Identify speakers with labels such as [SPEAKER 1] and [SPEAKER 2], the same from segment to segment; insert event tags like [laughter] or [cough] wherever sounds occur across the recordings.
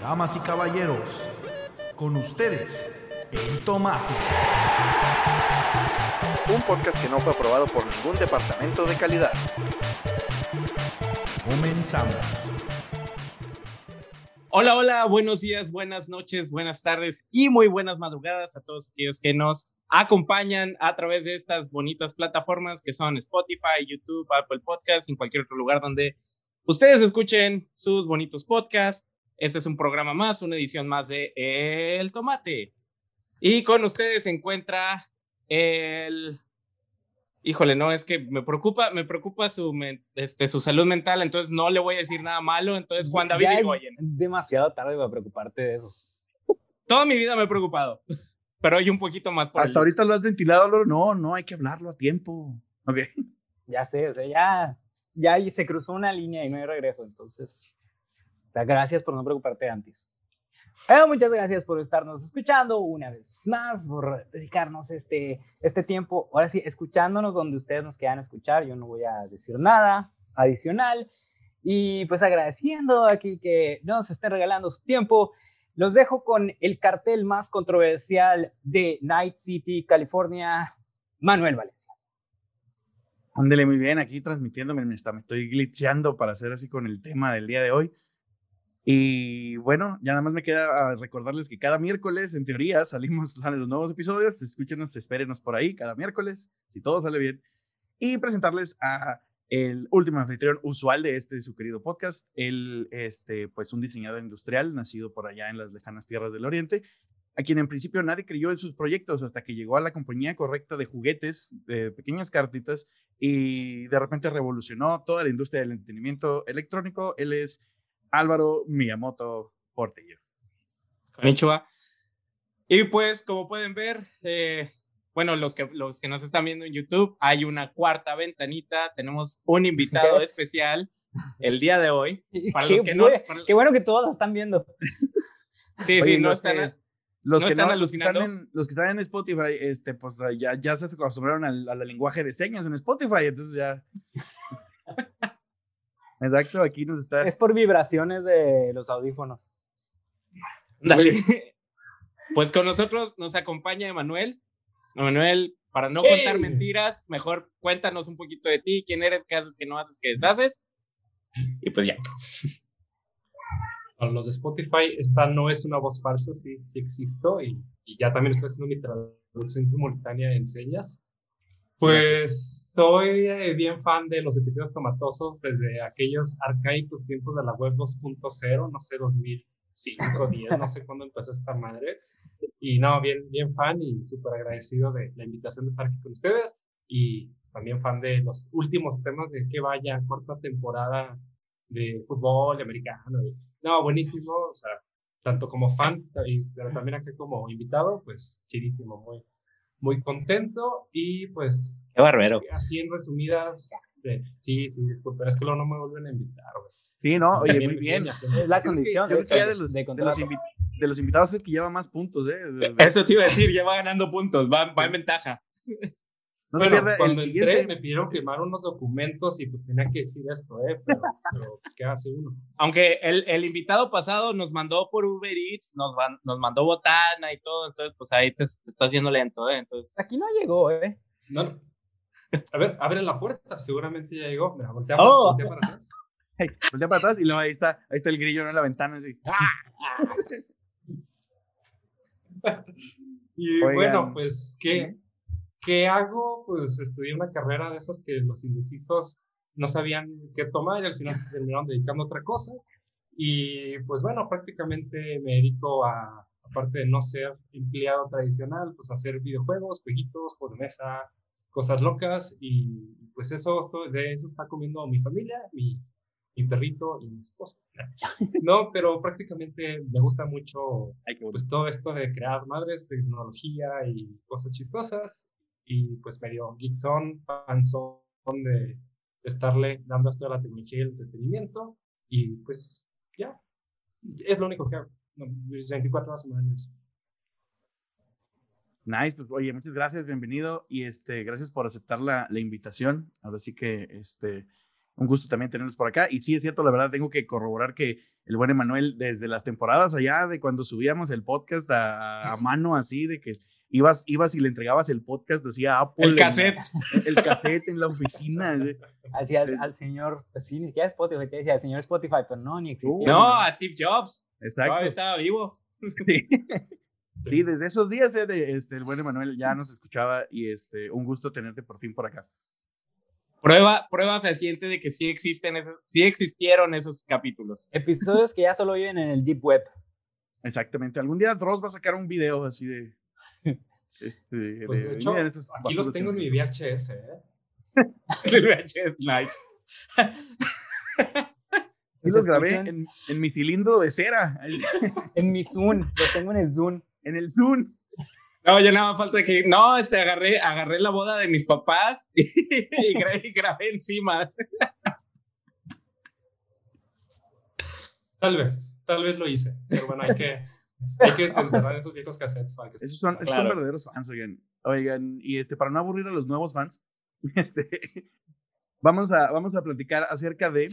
[SPEAKER 1] Damas y caballeros, con ustedes, el tomate.
[SPEAKER 2] Un podcast que no fue aprobado por ningún departamento de calidad.
[SPEAKER 1] Comenzamos.
[SPEAKER 3] Hola, hola, buenos días, buenas noches, buenas tardes y muy buenas madrugadas a todos aquellos que nos acompañan a través de estas bonitas plataformas que son Spotify, YouTube, Apple Podcasts, en cualquier otro lugar donde ustedes escuchen sus bonitos podcasts. Este es un programa más, una edición más de El Tomate. Y con ustedes se encuentra el... Híjole, no, es que me preocupa, me preocupa su, este, su salud mental, entonces no le voy a decir nada malo. Entonces, Juan David
[SPEAKER 4] Ya
[SPEAKER 3] Irigoyen.
[SPEAKER 4] es demasiado tarde para preocuparte de eso.
[SPEAKER 3] Toda mi vida me he preocupado, pero hoy un poquito más por el-
[SPEAKER 5] Hasta ahorita lo has ventilado. No, no, hay que hablarlo a tiempo. Ok.
[SPEAKER 4] Ya sé, o sea, ya, ya se cruzó una línea y no hay regreso. Entonces, gracias por no preocuparte antes. Pero muchas gracias por estarnos escuchando una vez más, por dedicarnos este, este tiempo. Ahora sí, escuchándonos donde ustedes nos quieran escuchar. Yo no voy a decir nada adicional. Y pues agradeciendo aquí que nos estén regalando su tiempo. Los dejo con el cartel más controversial de Night City, California, Manuel Valencia.
[SPEAKER 5] Ándele muy bien, aquí transmitiéndome, me, está, me estoy glitcheando para hacer así con el tema del día de hoy. Y bueno, ya nada más me queda ah, recordarles que cada miércoles, en teoría, salimos [laughs] salen los nuevos episodios. Escúchenos, espérenos por ahí cada miércoles, si todo sale bien. Y presentarles a el último anfitrión usual de este su querido podcast, el, este, pues un diseñador industrial nacido por allá en las lejanas tierras del Oriente, a quien en principio nadie creyó en sus proyectos hasta que llegó a la compañía correcta de juguetes, de pequeñas cartitas, y de repente revolucionó toda la industria del entretenimiento electrónico. Él es Álvaro Miyamoto Portillo.
[SPEAKER 3] Konnichiwa. Y pues, como pueden ver, eh, bueno, los que, los que nos están viendo en YouTube, hay una cuarta ventanita. Tenemos un invitado
[SPEAKER 4] ¿Qué?
[SPEAKER 3] especial el día de hoy. [laughs] Para
[SPEAKER 4] qué,
[SPEAKER 3] los que no- para-
[SPEAKER 4] qué bueno que todos la están viendo. [laughs]
[SPEAKER 3] Sí,
[SPEAKER 5] Oye,
[SPEAKER 3] sí, no están.
[SPEAKER 5] que- Los,
[SPEAKER 3] ¿No
[SPEAKER 5] que
[SPEAKER 3] están
[SPEAKER 5] no, los que están
[SPEAKER 3] alucinando?
[SPEAKER 5] en, los que están en Spotify, este, pues ya, ya se acostumbraron al, al lenguaje de señas en Spotify, entonces ya. [laughs] Exacto, aquí nos está.
[SPEAKER 4] Es por vibraciones de los audífonos.
[SPEAKER 3] Dale. [laughs] Pues con nosotros nos acompaña Emanuel. Emanuel, para no contar
[SPEAKER 6] ¡Hey!
[SPEAKER 3] mentiras, mejor cuéntanos un poquito de ti, quién eres, qué haces, qué no haces, qué deshaces. Y pues ya.
[SPEAKER 6] Para los de Spotify, esta no es una voz falsa, sí, sí existo y, y ya también estoy haciendo mi traducción simultánea en señas. Pues soy eh, bien fan de los episodios tomatosos desde aquellos arcaicos tiempos de la web 2.0, no sé, 2005, 10, [laughs] no sé cuándo empezó esta madre. Y no, bien, bien fan y súper agradecido de la invitación de estar aquí con ustedes y pues, también fan de los últimos temas de que vaya cuarta temporada de fútbol americano. No, buenísimo, o sea, tanto como fan, pero también acá como invitado, pues chidísimo, muy, muy contento y pues
[SPEAKER 4] Qué barbero.
[SPEAKER 6] así en resumidas, eh, sí, sí, disculpen, es que luego no me vuelven a invitar. güey.
[SPEAKER 5] Sí, no, oye,
[SPEAKER 6] También
[SPEAKER 5] muy bien.
[SPEAKER 4] Es la
[SPEAKER 5] Yo creo que-
[SPEAKER 4] condición
[SPEAKER 5] yo creo que
[SPEAKER 4] de,
[SPEAKER 5] ya de los,
[SPEAKER 4] de
[SPEAKER 5] los de los invitados es el que lleva más puntos, ¿eh?
[SPEAKER 3] Eso te iba a decir, ya va ganando puntos, va, va en ventaja.
[SPEAKER 5] No
[SPEAKER 6] bueno,
[SPEAKER 5] pierda el
[SPEAKER 6] cuando
[SPEAKER 5] siguiente.
[SPEAKER 6] entré me pidieron firmar unos documentos y pues tenía que decir esto, ¿eh? Pero, pero pues, ¿qué hace uno?
[SPEAKER 3] Aunque el, el invitado pasado nos mandó por Uber Eats, nos, van- nos mandó botana y todo, entonces pues ahí te, te estás viendo lento, ¿eh? Entonces,
[SPEAKER 4] Aquí no llegó, ¿eh?
[SPEAKER 6] No. A ver, abre la puerta, seguramente ya llegó. Mira, voltea,
[SPEAKER 3] Oh.
[SPEAKER 6] voltea para atrás. [laughs]
[SPEAKER 5] Hey, voltea para atrás y luego ahí está, ahí está el grillo en la ventana así. [laughs]
[SPEAKER 6] Y
[SPEAKER 5] Oigan.
[SPEAKER 6] bueno, pues, ¿qué, ¿qué hago? Pues estudié una carrera de esas que los indecisos no sabían qué tomar y al final se terminaron dedicando a otra cosa. Y pues bueno, prácticamente me dedico a, aparte de no ser empleado tradicional, pues a hacer videojuegos, jueguitos, juegos de mesa, cosas locas y pues eso, de eso está comiendo mi familia, mi, mi perrito y mi esposa. [laughs] No, pero prácticamente me gusta mucho pues todo esto de crear madres, tecnología y cosas chistosas y pues medio geekson, fanzón de, de estarle dando esto a la tecnología y el entretenimiento y pues ya, es lo único que hago. No, 24 horas semanales.
[SPEAKER 5] Nice, pues oye, muchas gracias, bienvenido y este, gracias por aceptar la, la invitación. Ahora sí que este, un gusto también tenerlos por acá. Y sí, es cierto, la verdad, tengo que corroborar que el buen Emanuel, desde las temporadas allá, de cuando subíamos el podcast a, a mano así, de que ibas, ibas y le entregabas el podcast, decía Apple.
[SPEAKER 3] El
[SPEAKER 5] en-
[SPEAKER 3] cassette.
[SPEAKER 5] el cassette en la oficina. [laughs]
[SPEAKER 4] Así al, al señor, pues sí, ni siquiera Spotify, te decía, al señor Spotify, pero no, ni existía.
[SPEAKER 3] No, a Steve Jobs.
[SPEAKER 5] Exacto.
[SPEAKER 3] Todavía estaba vivo.
[SPEAKER 5] Sí. Sí, desde esos días, fíjate, este, el buen Emanuel ya nos escuchaba y este, un gusto tenerte por fin por acá.
[SPEAKER 3] Prueba, prueba fehaciente de que sí existen esos, sí existieron esos capítulos.
[SPEAKER 4] Episodios que ya solo viven en el Deep Web.
[SPEAKER 5] Exactamente. Algún día Dross va a sacar un video así de. Este,
[SPEAKER 6] Pues
[SPEAKER 5] de-
[SPEAKER 6] de hecho, aquí los tengo en mi VHS, ¿eh? [laughs]
[SPEAKER 3] El VHS Live.
[SPEAKER 5] Sí, [laughs] los grabé en, en mi cilindro de cera, [laughs]
[SPEAKER 4] En mi Zoom, los tengo en el Zoom.
[SPEAKER 5] en el Zoom.
[SPEAKER 3] No, ya nada más falta que. No, este, agarré, agarré la boda de mis papás y, gra- y grabé encima.
[SPEAKER 6] Tal vez, tal vez lo hice. Pero bueno, hay que, hay que desenterrar esos viejos cassettes para que se-
[SPEAKER 5] Esos son, esos son verdaderos fans, oigan. Oigan, y este, para no aburrir a los nuevos fans, [laughs] este, vamos, a, vamos a platicar acerca de.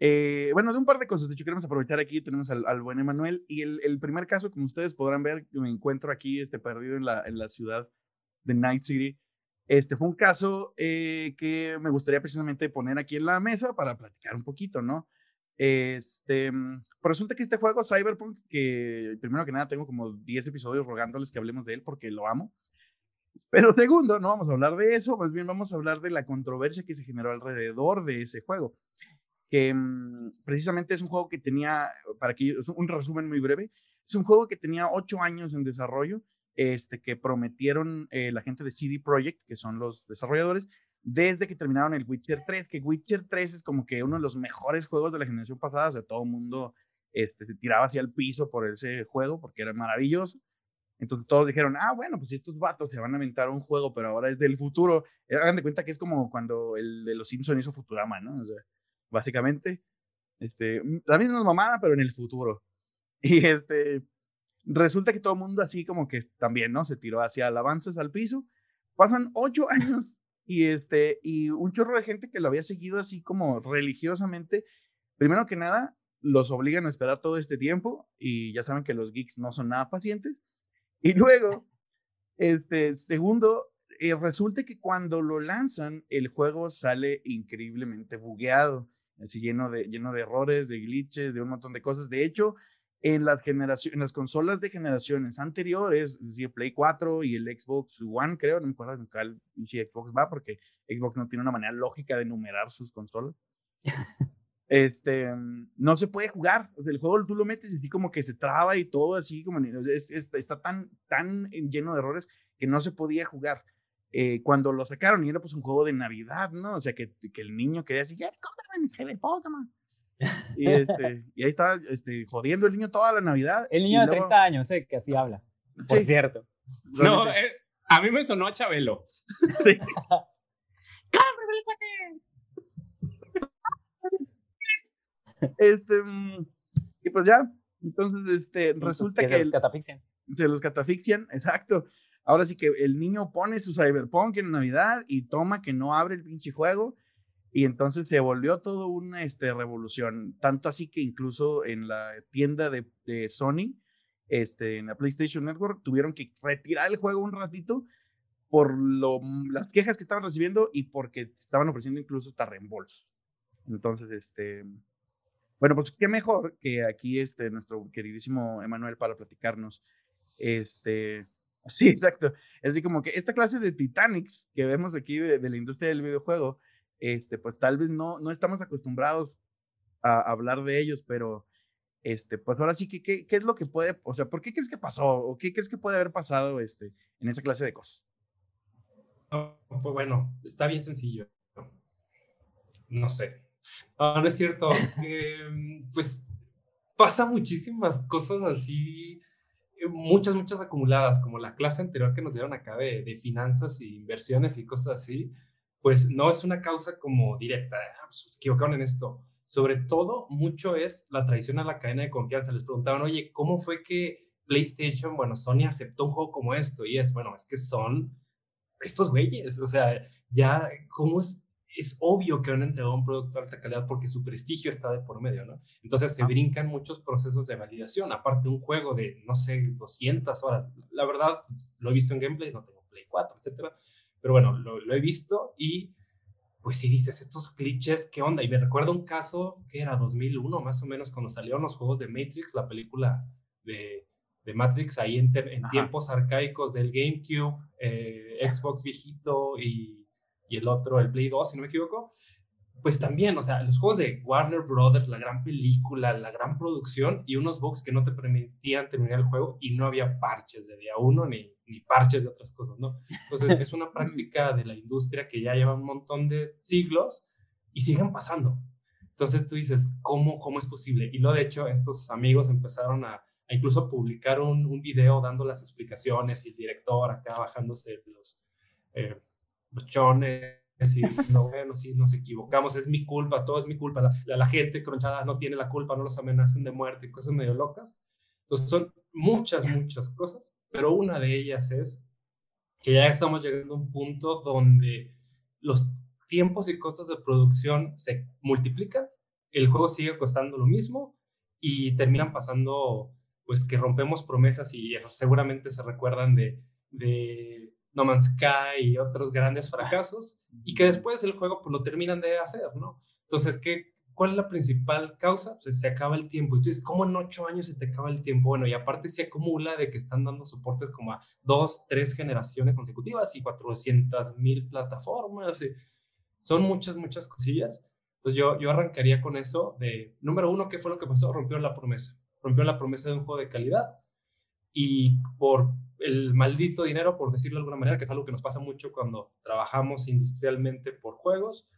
[SPEAKER 5] eh, bueno, de un par de cosas. De hecho, queremos aprovechar aquí. Tenemos al, al buen Emanuel. Y el, el primer caso, como ustedes podrán ver, me encuentro aquí este, perdido en la, en la ciudad de Night City. Este fue un caso eh, que me gustaría precisamente poner aquí en la mesa para platicar un poquito, ¿no? Este, mm, pues resulta que este juego, Cyberpunk, que primero que nada tengo como 10 episodios rogándoles que hablemos de él porque lo amo. Pero segundo, no vamos a hablar de eso, más bien vamos a hablar de la controversia que se generó alrededor de ese juego. Que mm, precisamente es un juego que tenía, para que un resumen muy breve, es un juego que tenía 8 años en desarrollo, este, que prometieron eh, la gente de CD Projekt, que son los desarrolladores, desde que terminaron el Witcher 3, que Witcher 3 es como que uno de los mejores juegos de la generación pasada, o sea, todo el mundo este, se tiraba hacia el piso por ese juego porque era maravilloso. Entonces todos dijeron, ah, bueno, pues estos vatos se van a inventar un juego, pero ahora es del futuro. Eh, Hagan de cuenta que es como cuando el de los Simpsons hizo Futurama, ¿no? O básicamente, este, mm, la misma mamada, pero en el futuro. [laughs] Y este, resulta que todo el mundo así como que también, ¿no? Se tiró hacia alabanzas al piso. Pasan ocho [laughs] años y este, y un chorro de gente que lo había seguido así como religiosamente. Primero que nada, los obligan a esperar todo este tiempo y ya saben que los geeks no son nada pacientes. Y [laughs] luego, este, segundo, eh, resulta que cuando lo lanzan, el juego sale increíblemente bugueado, así lleno de, lleno de errores, de glitches, de un montón de cosas. De hecho, en las, generaciones, en las consolas de generaciones anteriores, es decir, Play 4 y el Xbox One, creo, no me acuerdo en cuál Xbox va, porque Xbox no tiene una manera lógica de numerar sus consolas. [laughs] este, no se puede jugar. O sea, el juego tú lo metes y así como que se traba y todo así, como en- es- es- está tan, tan lleno de errores que no se podía jugar. Eh, cuando lo sacaron y era pues un juego de Navidad, ¿no? O sea, que, que el niño quería decir, ya, cómprame mi Cyberpunk, man". Y, este, y ahí estaba este, jodiendo el niño toda la Navidad.
[SPEAKER 4] El
[SPEAKER 5] y
[SPEAKER 4] niño de
[SPEAKER 5] luego-
[SPEAKER 4] 30 años, sé que así habla. Por
[SPEAKER 5] Sí,
[SPEAKER 4] cierto.
[SPEAKER 3] No, eh, a mí me sonó a Chabelo. [laughs]
[SPEAKER 5] sí. Este, mm, y pues ya, entonces, este, resulta
[SPEAKER 4] que
[SPEAKER 5] que
[SPEAKER 4] se los catafixian.
[SPEAKER 5] se los catafixian, exacto. Ahora sí que el niño pone su Cyberpunk en Navidad y toma que no abre el pinche juego. Y entonces se volvió todo una este, revolución. Tanto así que incluso en la tienda de, de Sony, este, en la PlayStation Network, tuvieron que retirar el juego un ratito por lo, las quejas que estaban recibiendo y porque estaban ofreciendo incluso hasta. Entonces, este, bueno, pues qué mejor que aquí este, nuestro queridísimo Emanuel para platicarnos. Este, [laughs] sí, exacto. Así como que esta clase de Titanics que vemos aquí de, de la industria del videojuego, este, pues tal vez no, no estamos acostumbrados a hablar de ellos, pero este, pues ahora sí que, ¿qué, qué es lo que puede, o sea, ¿por qué crees que pasó? ¿O qué crees que puede haber pasado este, en esa clase de cosas?
[SPEAKER 6] Pues bueno, está bien sencillo. No sé. No, no es cierto. [laughs] Eh, pues pasa muchísimas cosas así, eh, muchas, muchas acumuladas, como la clase anterior que nos dieron acá de, de finanzas y inversiones y cosas así. Pues no es una causa como directa. "Ah, pues, se equivocaron en esto. Sobre todo, mucho es la traición a la cadena de confianza. Les preguntaban, oye, ¿cómo fue que PlayStation, bueno, Sony aceptó un juego como esto? Y es, bueno, es que son estos güeyes, o sea, ya, ¿cómo es es obvio que han entregado un producto de alta calidad porque su prestigio está de por medio, ¿no? Entonces se brincan muchos procesos de validación, aparte un juego de, no sé, 200 horas. La verdad, lo he visto en gameplay, no tengo Play 4, etcétera, pero bueno, lo, lo he visto y pues si dices estos clichés, ¿qué onda? Y me recuerda un caso que era 2001, más o menos, cuando salieron los juegos de Matrix, la película de, de Matrix, ahí en, en tiempos arcaicos del GameCube, eh, Xbox viejito y, y, el otro, el Play 2, si no me equivoco. Pues también, o sea, los juegos de Warner Brothers, la gran película, la gran producción y unos bugs que no te permitían terminar el juego y no había parches de día uno ni ni parches de otras cosas, ¿no? Entonces, [laughs] es una práctica de la industria que ya lleva un montón de siglos y siguen pasando. Entonces tú dices, ¿cómo, cómo es posible? Y lo de hecho, estos amigos empezaron a, incluso publicar un, un, video dando las explicaciones y el director acá bajándose los, eh, los chones y diciendo, bueno, sí, nos equivocamos, es mi culpa, todo es mi culpa, la, la, gente cronchada no tiene la culpa, no los amenazan de muerte, cosas medio locas. Entonces son muchas, muchas cosas pero una de ellas es que ya estamos llegando a un punto donde los tiempos y costos de producción se multiplican, el juego sigue costando lo mismo y terminan pasando, pues que rompemos promesas y seguramente se recuerdan de No Man's Sky y otros grandes fracasos y que después el juego pues lo terminan de hacer, ¿no? Entonces, ¿qué, ¿Cuál es la principal causa? Pues se acaba el tiempo. Y tú dices, ¿cómo en ocho años se te acaba el tiempo? Bueno, y aparte se acumula de que están dando soportes como a dos, tres generaciones consecutivas y 400 mil plataformas. son muchas, muchas cosillas. Entonces yo, yo arrancaría con eso de, número uno, ¿qué fue lo que pasó? Rompió la promesa. Rompió la promesa de un juego de calidad. Y por el maldito dinero, por decirlo de alguna manera, que es algo que nos pasa mucho cuando trabajamos industrialmente por juegos,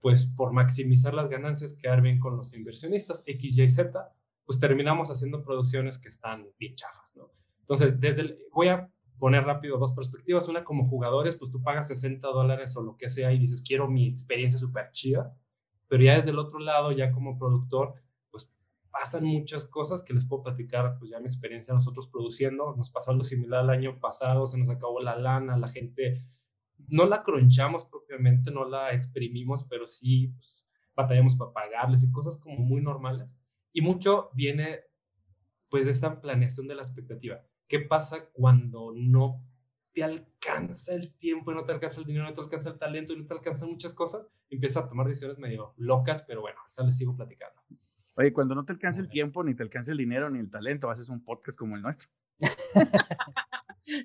[SPEAKER 6] pues por maximizar las ganancias, quedar bien con los inversionistas, X, Y, Z, pues terminamos haciendo producciones que están bien chafas, ¿no? Entonces, desde el, voy a poner rápido dos perspectivas. Una, como jugadores, pues tú pagas 60 dólares o lo que sea y dices, quiero mi experiencia súper chida. Pero ya desde el otro lado, ya como productor, pasan muchas cosas que les puedo platicar, pues ya mi experiencia nosotros produciendo. Nos pasó algo similar el año pasado, se nos acabó la lana, la gente no la cronchamos propiamente, no la exprimimos, pero sí pues, batallamos para pagarles y cosas como muy normales. Y mucho viene pues de esa planeación de la expectativa. ¿Qué pasa cuando no te alcanza el tiempo no te alcanza el dinero, no te alcanza el talento no te alcanzan muchas cosas? Empieza a tomar decisiones medio locas, pero bueno, ya les sigo platicando.
[SPEAKER 5] Oye, cuando no te alcanza el tiempo, ni te alcanza el dinero, ni el talento, haces un podcast como el nuestro.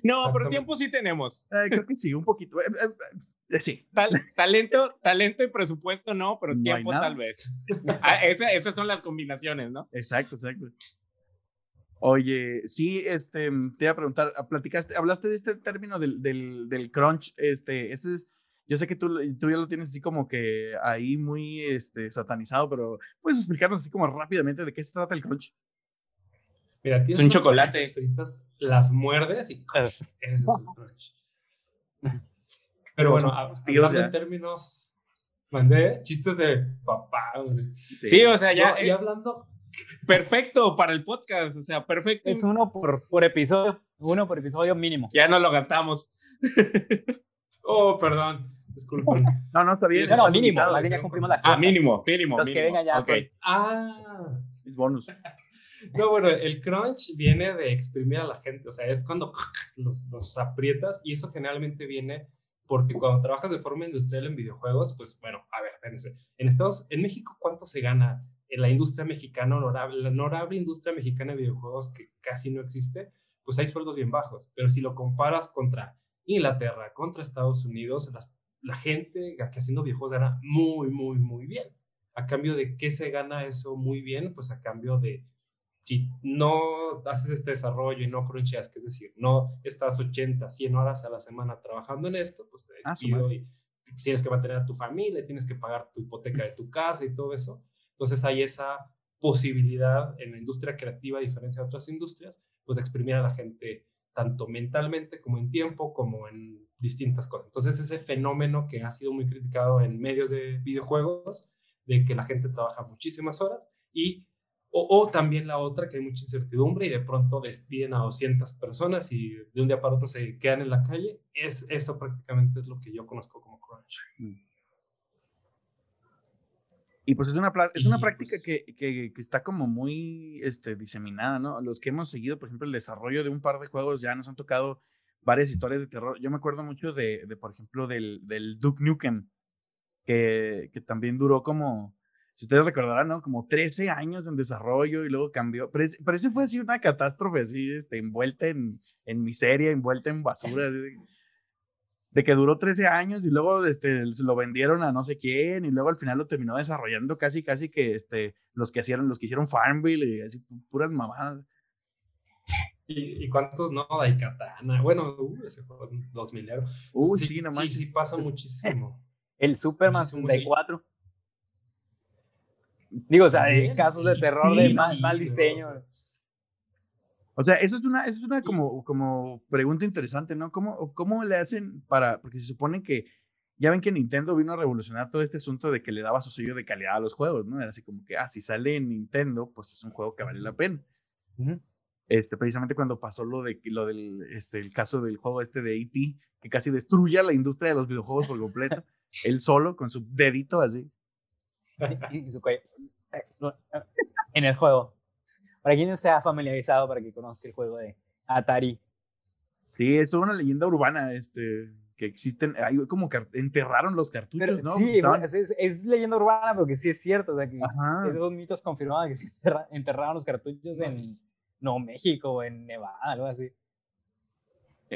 [SPEAKER 3] No, pero tiempo sí tenemos.
[SPEAKER 5] creo que sí, un poquito. Eh, eh, eh, sí.
[SPEAKER 3] talento, talento y presupuesto no, pero tiempo tal vez. Ah, esas son las combinaciones, ¿no?
[SPEAKER 5] Exacto, exacto. Oye, sí, este, te iba a preguntar, ah, platicaste, hablaste de este término del, del, del crunch, este, ese es, yo sé que tú, tú ya lo tienes así como que ahí muy este, satanizado, pero ¿puedes explicarnos así como rápidamente de qué se trata el crunch?
[SPEAKER 6] Mira, tienes
[SPEAKER 3] un chocolate.
[SPEAKER 6] Fritas, las muerdes y ese es el crunch. [laughs] Pero bueno, hablando en términos, mandé chistes de papá.
[SPEAKER 3] Sí, o sea, ya.
[SPEAKER 6] y eh, hablando.
[SPEAKER 3] Perfecto para el podcast, o sea, perfecto.
[SPEAKER 4] Es uno por, por episodio, uno por episodio mínimo.
[SPEAKER 3] Ya no lo gastamos. [laughs]
[SPEAKER 6] oh, perdón. Disculpen. [laughs]
[SPEAKER 5] No, no, está bien.
[SPEAKER 4] no, no, mínimo. ya cumplimos la
[SPEAKER 3] Ah, mínimo, mínimo.
[SPEAKER 4] Los que vengan ya.
[SPEAKER 3] Okay.
[SPEAKER 6] Ah.
[SPEAKER 5] Es bonus. [laughs]
[SPEAKER 6] No, bueno, el crunch viene de exprimir a la gente, o sea, es cuando [laughs] los, los aprietas y eso generalmente viene porque cuando trabajas de forma industrial en videojuegos, pues bueno, a ver, en Estados, en México, ¿cuánto se gana en la industria mexicana honorable, la honorable industria mexicana de videojuegos que casi no existe? Pues hay sueldos bien bajos, pero si lo comparas contra Inglaterra, contra Estados Unidos, la gente que haciendo videojuegos gana muy, muy, muy bien. A cambio de qué se gana eso muy bien, pues a cambio de si no haces este desarrollo y no cruncheas, que es decir, no estás 80, 100 horas a la semana trabajando en esto, pues te ah, despido y tienes que mantener a tu familia, tienes que pagar tu hipoteca de tu casa y todo eso. Entonces hay esa posibilidad en la industria creativa, a diferencia de otras industrias, pues de exprimir a la gente tanto mentalmente como en tiempo, como en distintas cosas. Entonces ese fenómeno que ha sido muy criticado en medios de videojuegos, de que la gente trabaja muchísimas horas y o, también la otra, que hay mucha incertidumbre y de pronto despiden a 200 personas y de un día para otro se quedan en la calle. Es, eso prácticamente es lo que yo conozco como crunch.
[SPEAKER 5] Y pues es una, es una práctica
[SPEAKER 6] pues-
[SPEAKER 5] que, que- que está como muy este, diseminada, ¿no? Los que hemos seguido, por ejemplo, el desarrollo de un par de juegos ya nos han tocado varias historias de terror. Yo me acuerdo mucho de, de, por ejemplo, del, del Duke Nukem, que, que también duró como, si ustedes recordarán, ¿no? Como 13 años en desarrollo y luego cambió. Pero, ese- pero ese fue así una catástrofe, así, este, envuelta en, en miseria, envuelta en basura. así de- que duró 13 años y luego este, se lo vendieron a no sé quién y luego al final lo terminó desarrollando casi, casi que este, los que hicieron, los que hicieron Farmville y así pu- puras mamadas.
[SPEAKER 6] ¿Y, y cuántos no? Daikatana. Bueno, uh, ese juego es 2000 euros.
[SPEAKER 5] Uy,
[SPEAKER 6] sí,
[SPEAKER 5] sí, no
[SPEAKER 6] sí, sí, pasa muchísimo. [laughs]
[SPEAKER 4] El Superman
[SPEAKER 6] Muchísimo, sí.
[SPEAKER 4] 64. Digo, o sea,
[SPEAKER 6] También,
[SPEAKER 4] casos de terror de mal, diseño.
[SPEAKER 6] o sea.
[SPEAKER 5] O sea, eso es una, eso es una como, como pregunta interesante, ¿no? ¿Cómo, ¿Cómo le hacen para, porque se supone que, ya ven que Nintendo vino a revolucionar todo este asunto de que le daba su sello de calidad a los juegos, ¿no? Era así como que, ah, si sale en Nintendo, pues es un juego que vale la pena. Este, precisamente cuando pasó lo de lo del este, el caso del juego este de E.T., que casi destruye a la industria de los videojuegos por completo, él solo, con su dedito así. [laughs]
[SPEAKER 4] Y, y su cuello. Eh, eh, En el juego. Para quien no sea familiarizado, para que conozca el juego de Atari.
[SPEAKER 5] Sí, es una leyenda urbana, este, que existen, hay como que enterraron los cartuchos,
[SPEAKER 4] Pero
[SPEAKER 5] ¿no?
[SPEAKER 4] sí, es, es- es leyenda urbana, porque sí es cierto. O sea, que
[SPEAKER 5] Ajá.
[SPEAKER 4] esos mitos confirmaban que sí enterra- enterraron los cartuchos en no, México o en Nevada, algo así.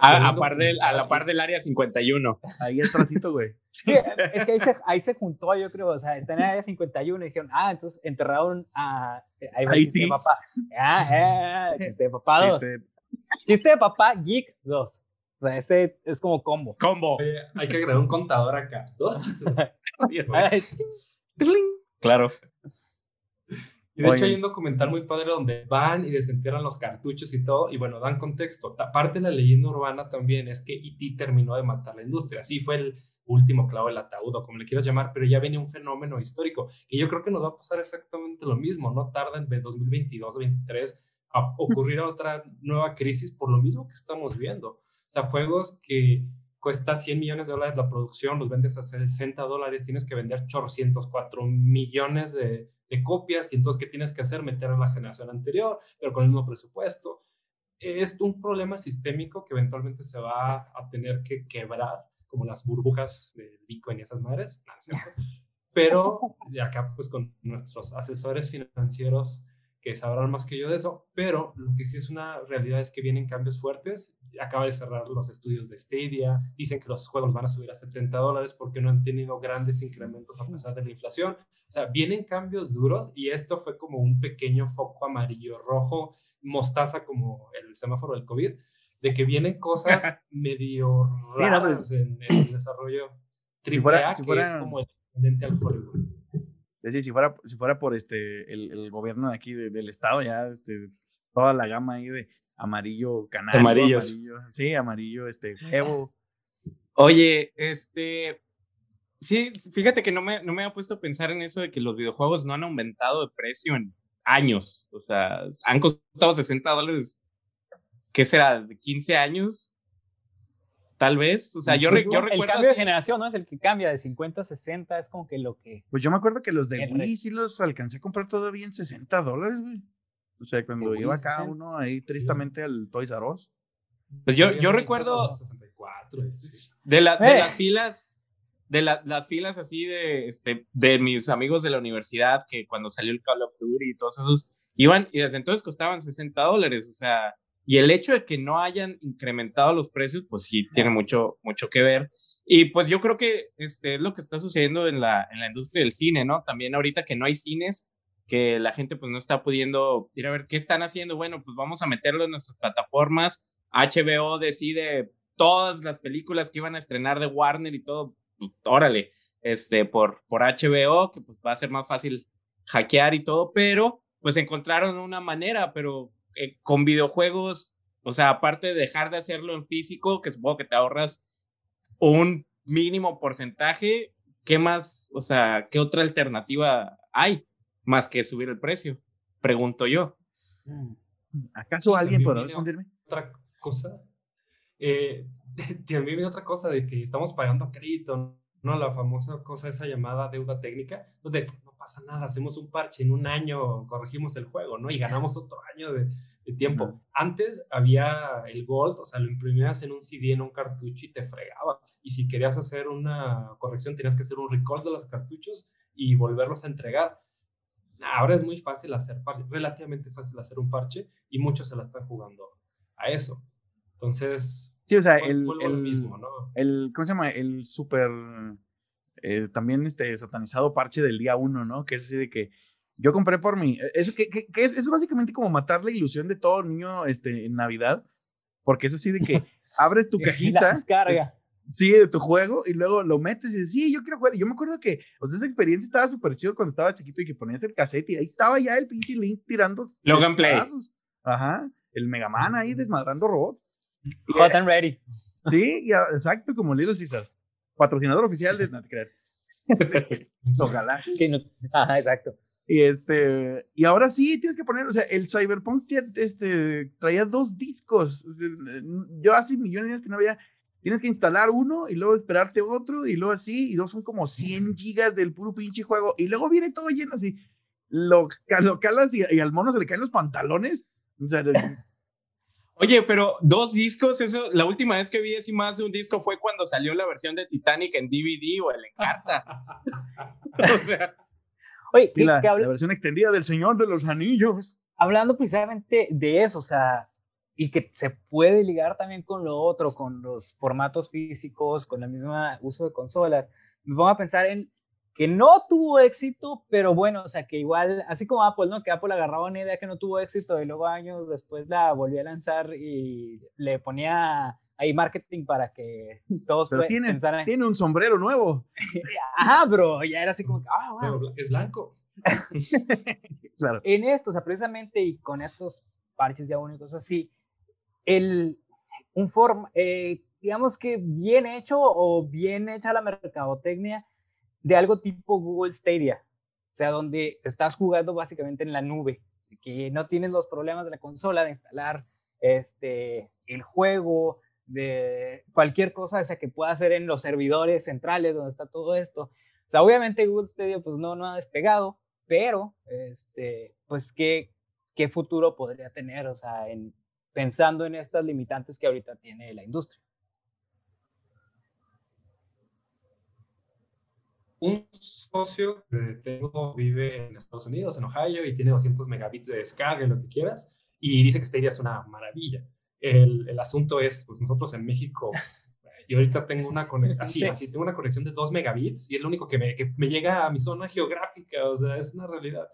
[SPEAKER 3] A, a par del- a la par del área 51.
[SPEAKER 5] ahí atrásito, güey. [laughs]
[SPEAKER 4] Sí, es que ahí se, ahí se juntó, yo creo, o sea, está en el área 51 y dijeron, ah, entonces enterraron a... Ahí va el
[SPEAKER 5] Ahí
[SPEAKER 4] chiste de papá. Ah, ah, chiste de papá 2.
[SPEAKER 5] Este,
[SPEAKER 4] Chiste de papá, Geek 2. O sea, ese es como combo.
[SPEAKER 3] Combo.
[SPEAKER 6] Eh, hay que agregar un contador acá. Dos chistes. [laughs]
[SPEAKER 3] Claro.
[SPEAKER 6] Y de hecho
[SPEAKER 5] Oye,
[SPEAKER 6] hay un documental muy padre donde van y desentierran los cartuchos y todo, y bueno, dan contexto. Parte de la leyenda urbana también es que E.T. terminó de matar la industria. Así fue el último clavo del ataúd, o como le quieras llamar, pero ya venía un fenómeno histórico, que yo creo que nos va a pasar exactamente lo mismo. No tarda en 2022 2023 a ocurrir otra nueva crisis por lo mismo que estamos viendo. O sea, juegos que cuesta 100 millones de dólares la producción, los vendes a 60 dólares, tienes que vender chorcientos, 4 millones de, de copias y entonces, ¿qué tienes que hacer? Meter a la generación anterior, pero con el mismo presupuesto. Es un problema sistémico que eventualmente se va a tener que quebrar, como las burbujas de Bitcoin y esas madres. Pero de acá, pues con nuestros asesores financieros que sabrán más que yo de eso, pero lo que sí es una realidad es que vienen cambios fuertes. Acaba de cerrar los estudios de Stadia, dicen que los juegos van a subir a 70 dólares porque no han tenido grandes incrementos a pesar de la inflación. O sea, vienen cambios duros y esto fue como un pequeño foco amarillo, rojo, mostaza como el semáforo del COVID, de que vienen cosas [laughs] medio
[SPEAKER 5] Mira,
[SPEAKER 6] raras en, en el desarrollo triple
[SPEAKER 5] fuera-
[SPEAKER 6] A,
[SPEAKER 5] si
[SPEAKER 6] que
[SPEAKER 5] fuera-
[SPEAKER 6] es como el al Hollywood.
[SPEAKER 5] Es decir, si fuera, si fuera por este, el, el gobierno de aquí de- del estado, ya este, toda la gama ahí de amarillo canario,
[SPEAKER 3] Amarillos.
[SPEAKER 5] amarillo, sí, amarillo, este, huevo.
[SPEAKER 3] Oye, este. Sí, fíjate que no me, no me había puesto a pensar en eso de que los videojuegos no han aumentado de precio en años. O sea, han costado 60 dólares. ¿Qué será? ¿De 15 años? Tal vez. O sea, yo, re- yo
[SPEAKER 4] el
[SPEAKER 3] recuerdo.
[SPEAKER 4] cambio de generación, ¿no? Es el que cambia de 50 a 60, es como que lo que...
[SPEAKER 5] Pues yo me acuerdo que los de
[SPEAKER 4] El re-
[SPEAKER 5] Wii sí los alcancé a comprar todavía en 60 dólares, güey. O sea, cuando
[SPEAKER 4] Wii,
[SPEAKER 5] iba cada
[SPEAKER 4] 60.
[SPEAKER 5] uno ahí tristemente al Toys R Us.
[SPEAKER 3] Pues yo, yo recuerdo.
[SPEAKER 6] 64, sí.
[SPEAKER 3] De, la- de
[SPEAKER 4] Eh.
[SPEAKER 3] las filas, de la- las filas así de, este, de mis amigos de la universidad, que cuando salió el Call of Duty y todos esos, iban y desde entonces costaban 60 dólares, o sea, y el hecho de que no hayan incrementado los precios, pues sí tiene mucho, mucho que ver. Y pues yo creo que este es lo que está sucediendo en la, en la industria del cine, ¿no? También ahorita que no hay cines, que la gente pues no está pudiendo ir a ver qué están haciendo, bueno, pues vamos a meterlo en nuestras plataformas. HBO decide todas las películas que iban a estrenar de Warner y todo, pues, órale, este, por, por HBO, que pues va a ser más fácil hackear y todo, pero pues encontraron una manera, pero eh, con videojuegos, o sea, aparte de dejar de hacerlo en físico, que supongo que te ahorras un mínimo porcentaje, ¿qué más, o sea, qué otra alternativa hay más que subir el precio? Pregunto yo.
[SPEAKER 5] ¿Acaso
[SPEAKER 6] Sí,
[SPEAKER 5] alguien podrá responderme?
[SPEAKER 6] otra cosa. Eh, [laughs] también viene otra cosa de que estamos pagando crédito, ¿no? La famosa cosa, esa llamada deuda técnica, donde pasa nada, hacemos un parche, en un año corregimos el juego, ¿no? Y ganamos otro año de, de tiempo. Antes había el Gold, o sea, lo imprimías en un CD, en un cartucho y te fregaba. Y si querías hacer una corrección, tenías que hacer un recall de los cartuchos y volverlos a entregar. Ahora es muy fácil hacer parche, relativamente fácil hacer un parche y muchos se la están jugando a eso. Entonces,
[SPEAKER 5] Sí, o sea, el, el,
[SPEAKER 6] mismo, ¿no?
[SPEAKER 5] el- ¿cómo se llama? El súper, eh, también este satanizado parche del día uno, ¿no? Que es así de que yo compré por mí. Eso, que, que- que es, es básicamente como matar la ilusión de todo niño este, en Navidad, porque es así de que [laughs] abres tu
[SPEAKER 4] La
[SPEAKER 5] cajita.
[SPEAKER 4] descarga.
[SPEAKER 5] Sí, de tu juego y luego lo metes y dices, sí, yo quiero jugar. Y yo me acuerdo que, o sea, esa experiencia estaba súper chido cuando estaba chiquito y que ponías el cassette y ahí estaba ya el pinche Link tirando.
[SPEAKER 3] Logan Play.
[SPEAKER 5] Ajá, el Mega Man ahí desmadrando robots.
[SPEAKER 4] Hot and ready.
[SPEAKER 5] Sí, y, ah, exacto, como Little Caesars. Patrocinador oficial de... No te creas. Ojalá.
[SPEAKER 4] Que no- Ajá, exacto.
[SPEAKER 5] Y este, y ahora sí tienes que poner, o sea, el Cyberpunk este, traía dos discos. Yo hace millones de años que no había, tienes que instalar uno y luego esperarte otro y luego así, y luego son como 100 gigas del puro pinche juego. Y luego viene todo lleno así. Lo, lo calas y, y al mono se le caen los pantalones. O sea,
[SPEAKER 3] Oye, pero dos discos, eso, la última vez que vi así más de un disco fue cuando salió la versión de Titanic en DVD o en Encarta. [laughs] o sea,
[SPEAKER 4] Oye,
[SPEAKER 5] sí, la,
[SPEAKER 4] que
[SPEAKER 5] la versión extendida del Señor de los Anillos.
[SPEAKER 4] hablando precisamente de eso, o sea, y que se puede ligar también con lo otro, con los formatos físicos, con el mismo uso de consolas, me pongo a pensar en que no tuvo éxito, pero bueno, o sea, que igual, así como Apple, ¿no? Que Apple agarraba una idea que no tuvo éxito y luego años después la volvió a lanzar y le ponía ahí marketing para que todos
[SPEAKER 5] Pero tiene,
[SPEAKER 4] pensaran,
[SPEAKER 5] tiene un sombrero nuevo. [laughs]
[SPEAKER 4] ajá, pero ya era así como, que, ah, wow.
[SPEAKER 6] Pero bla- es blanco. [laughs]
[SPEAKER 5] Claro.
[SPEAKER 4] en esto, o sea, precisamente y con estos parches ya únicos así, el, un forma, eh, digamos que bien hecho o bien hecha la mercadotecnia de algo tipo Google Stadia, o sea, donde estás jugando básicamente en la nube, que no tienes los problemas de la consola de instalar este, el juego, de cualquier cosa esa que pueda hacer en los servidores centrales donde está todo esto. O sea, obviamente Google Stadia pues no, no ha despegado, pero este, pues qué, qué futuro podría tener, o sea, en, pensando en estas limitantes que ahorita tiene la industria.
[SPEAKER 6] Un socio que tengo vive en Estados Unidos, en Ohio, y tiene 200 megabits de descarga y lo que quieras, y dice que Stadia es una maravilla. El, el asunto es, pues nosotros en México, yo ahorita tengo una conexión, así, [laughs]
[SPEAKER 4] Sí.
[SPEAKER 6] así, tengo una conexión de 2 megabits y es lo único que me, que me llega a mi zona geográfica, o sea, es una realidad.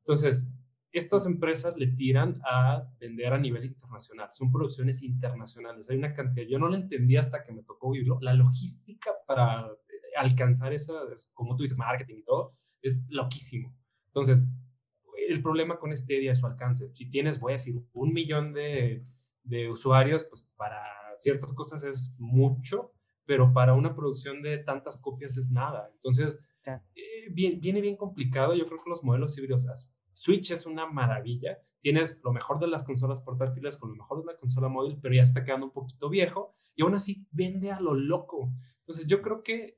[SPEAKER 6] Entonces, estas empresas le tiran a vender a nivel internacional, son producciones internacionales, hay una cantidad, yo no lo entendí hasta que me tocó vivirlo, la logística para alcanzar esa, es- como tú dices, marketing y todo, es loquísimo. Entonces, el problema con Stadia es su alcance. Si tienes, voy a decir, un millón de, de usuarios, pues para ciertas cosas es mucho, pero para una producción de tantas copias es nada. Entonces, eh, bien, viene bien complicado. Yo creo que los modelos híbridos, Switch es una maravilla. Tienes lo mejor de las consolas portátiles con lo mejor de una consola móvil, pero ya está quedando un poquito viejo y aún así vende a lo loco. Entonces, yo creo que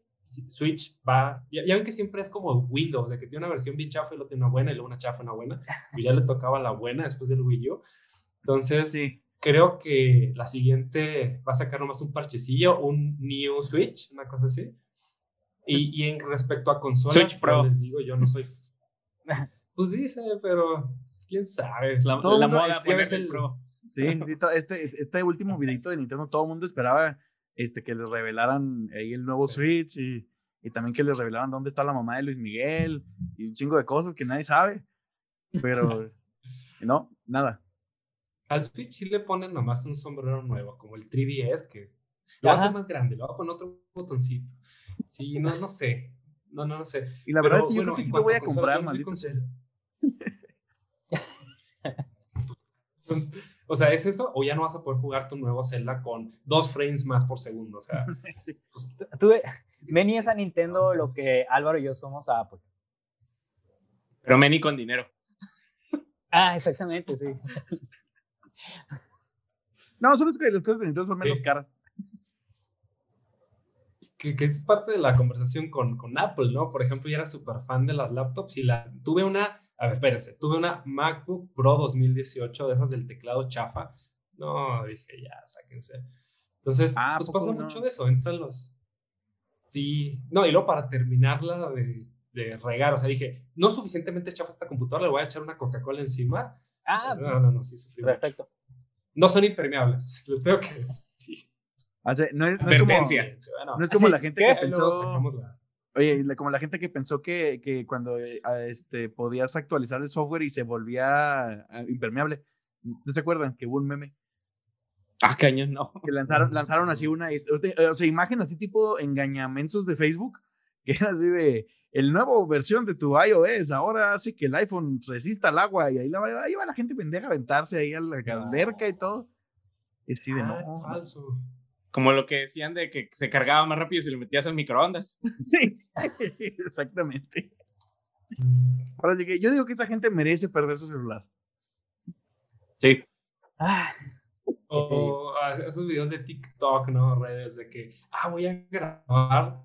[SPEAKER 6] Switch va, ya, ya ven que siempre es como Windows, de que tiene una versión bien chafa y luego tiene una buena y luego una chafa y una buena, y [laughs] ya le tocaba la buena después del Wii U. Entonces,
[SPEAKER 5] Sí.
[SPEAKER 6] creo que la siguiente va a sacar nomás un parchecillo, un New Switch, una cosa así. Y, y en respecto a consolas,
[SPEAKER 3] Switch Pro.
[SPEAKER 6] les digo, yo no soy... [laughs] Pues dice, pero pues, quién sabe.
[SPEAKER 3] la,
[SPEAKER 5] Todo
[SPEAKER 3] la moda ponerse el
[SPEAKER 6] el-
[SPEAKER 3] pro.
[SPEAKER 5] Sí, este, este último [laughs] videito de Nintendo, todo el mundo esperaba este, que les revelaran ahí el nuevo Switch y, y también que les revelaran dónde está la mamá de Luis Miguel y un chingo de cosas que nadie sabe. Pero [laughs] no, nada.
[SPEAKER 6] Al Switch sí le ponen nomás un sombrero nuevo, como el 3DS, que lo
[SPEAKER 4] Ajá.
[SPEAKER 6] más grande, lo va a poner otro botoncito. Sí, no, no sé. No, no, no sé.
[SPEAKER 5] Y la
[SPEAKER 6] Pero,
[SPEAKER 5] verdad es que yo
[SPEAKER 6] bueno,
[SPEAKER 5] creo que sí lo voy a comprar, maldito sea. [laughs] [laughs]
[SPEAKER 6] O sea, ¿es eso? O ya no vas a poder jugar tu nuevo Zelda con dos frames más por segundo. O sea, [laughs] pues,
[SPEAKER 4] Tuve, [laughs] Meni es a Nintendo lo que Álvaro y yo somos a Apple.
[SPEAKER 3] Pero Meni con dinero. [laughs]
[SPEAKER 4] Ah, exactamente, sí.
[SPEAKER 5] No, solo es que las cosas de Nintendo son menos
[SPEAKER 6] Sí.
[SPEAKER 5] caras.
[SPEAKER 6] que, que es parte de la conversación con, con Apple, ¿no? Por ejemplo, yo era súper fan de las laptops y la, tuve una, a ver, espérense, tuve una MacBook Pro 2018, de esas del teclado chafa. No, dije, ya, sáquense. Entonces,
[SPEAKER 5] Ah, ¿a
[SPEAKER 6] pues pasa
[SPEAKER 5] no?
[SPEAKER 6] mucho de eso, entran los... Sí, no, y luego para terminarla de, de regar, o sea, dije, no suficientemente chafa esta computadora, le voy a echar una Coca-Cola encima.
[SPEAKER 4] Ah,
[SPEAKER 6] no, no, no, sí, sufrí mucho.
[SPEAKER 4] perfecto.
[SPEAKER 6] No son impermeables, [laughs] les tengo que decir.
[SPEAKER 5] O sea, no es, no es como,
[SPEAKER 3] Advertencia.
[SPEAKER 6] Bueno,
[SPEAKER 5] no es como
[SPEAKER 4] Así
[SPEAKER 5] la [laughs] gente
[SPEAKER 4] que
[SPEAKER 5] pensó.
[SPEAKER 6] sacamos la-
[SPEAKER 5] Oye, como la gente que pensó que, que cuando eh, este, podías actualizar el software y se volvía ah, impermeable. ¿No se acuerdan que hubo un meme?
[SPEAKER 3] Ah, cañón, no.
[SPEAKER 5] Que lanzaron, [laughs] lanzaron así una, este, o sea, imagen así tipo engañamentos de Facebook, [laughs] que era así de, el nuevo versión de tu iOS ahora hace que el iPhone resista al agua y ahí, la, ahí va la gente pendeja a aventarse ahí a la alberca y todo. Y así de,
[SPEAKER 6] Ah,
[SPEAKER 5] no.
[SPEAKER 6] falso.
[SPEAKER 3] Como lo que decían de que se cargaba más rápido si lo metías al microondas. [laughs]
[SPEAKER 5] Sí, exactamente. Ahora llegué, yo digo que esta gente merece perder su celular.
[SPEAKER 3] Sí.
[SPEAKER 4] Ah,
[SPEAKER 6] O esos videos de TikTok, ¿no? Redes de que, ah, voy a grabar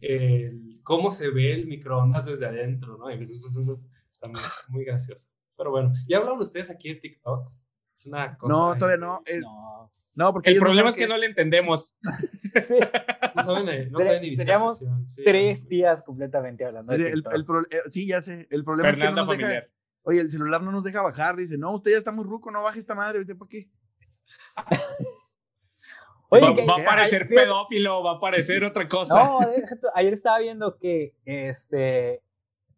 [SPEAKER 6] el, cómo se ve el microondas desde adentro, ¿no? Y eso, eso- muy, muy gracioso. Pero bueno, ¿ya hablaron ustedes aquí de TikTok? Es una cosa.
[SPEAKER 5] No, todavía no. es-
[SPEAKER 4] no.
[SPEAKER 5] no, porque
[SPEAKER 3] El problema
[SPEAKER 5] no
[SPEAKER 3] es que no le entendemos. [laughs]
[SPEAKER 4] Sí,
[SPEAKER 6] No saben, no
[SPEAKER 4] Sería-
[SPEAKER 6] saben iniciar
[SPEAKER 4] seríamos
[SPEAKER 6] sí.
[SPEAKER 4] tres días completamente hablando de
[SPEAKER 5] El, el pro- eh, sí, ya sé. El problema
[SPEAKER 3] Fernanda
[SPEAKER 5] es que no nos deja-
[SPEAKER 3] familiar.
[SPEAKER 5] oye, el celular no nos deja bajar. Dice, no, usted ya está muy ruco, no baje esta madre. ¿Usted para qué? [laughs]
[SPEAKER 4] Oye,
[SPEAKER 3] va,
[SPEAKER 4] que-
[SPEAKER 3] va a parecer pedófilo, va a parecer otra cosa.
[SPEAKER 4] No, ayer estaba viendo que este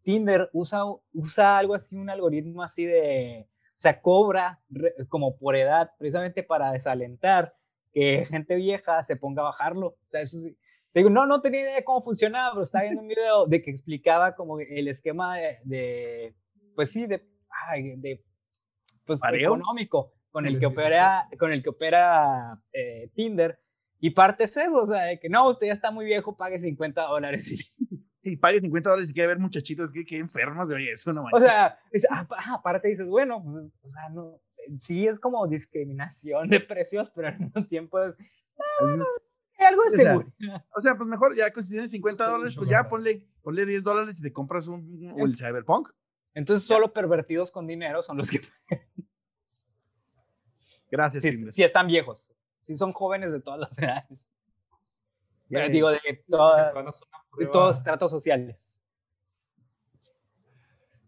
[SPEAKER 4] Tinder usa, usa algo así, un algoritmo así de, sea, cobra como por edad, precisamente para desalentar que gente vieja se ponga a bajarlo. O sea, eso sí. Digo, no, no tenía idea de cómo funcionaba, pero estaba viendo un video de que explicaba como el esquema de, de, pues sí, de, ay, de pues económico con el que opera, con el que opera eh, Tinder. Y parte es eso, o sea, de que no, usted ya está muy viejo, pague 50 dólares. Y,
[SPEAKER 5] Y pague 50 dólares y quiere ver muchachitos. Qué, qué enfermos, oye, eso no
[SPEAKER 4] o
[SPEAKER 5] manches.
[SPEAKER 4] sea, es- ah, pa- ah, aparte dices, bueno, pues, o sea, no, sí es como discriminación de precios, pero al mismo tiempo es hay algo de
[SPEAKER 5] O sea,
[SPEAKER 4] seguridad.
[SPEAKER 5] O sea, pues mejor ya si tienes 50
[SPEAKER 6] está
[SPEAKER 5] dólares, pues ya ponle, ponle 10 dólares y te compras un, o el Cyberpunk.
[SPEAKER 4] Entonces, solo pervertidos con dinero son los que [laughs]
[SPEAKER 5] Gracias, Tinder.
[SPEAKER 4] sí están viejos, sí son jóvenes de todas las edades.
[SPEAKER 5] Yay.
[SPEAKER 4] digo, de, toda- de todos estratos sociales.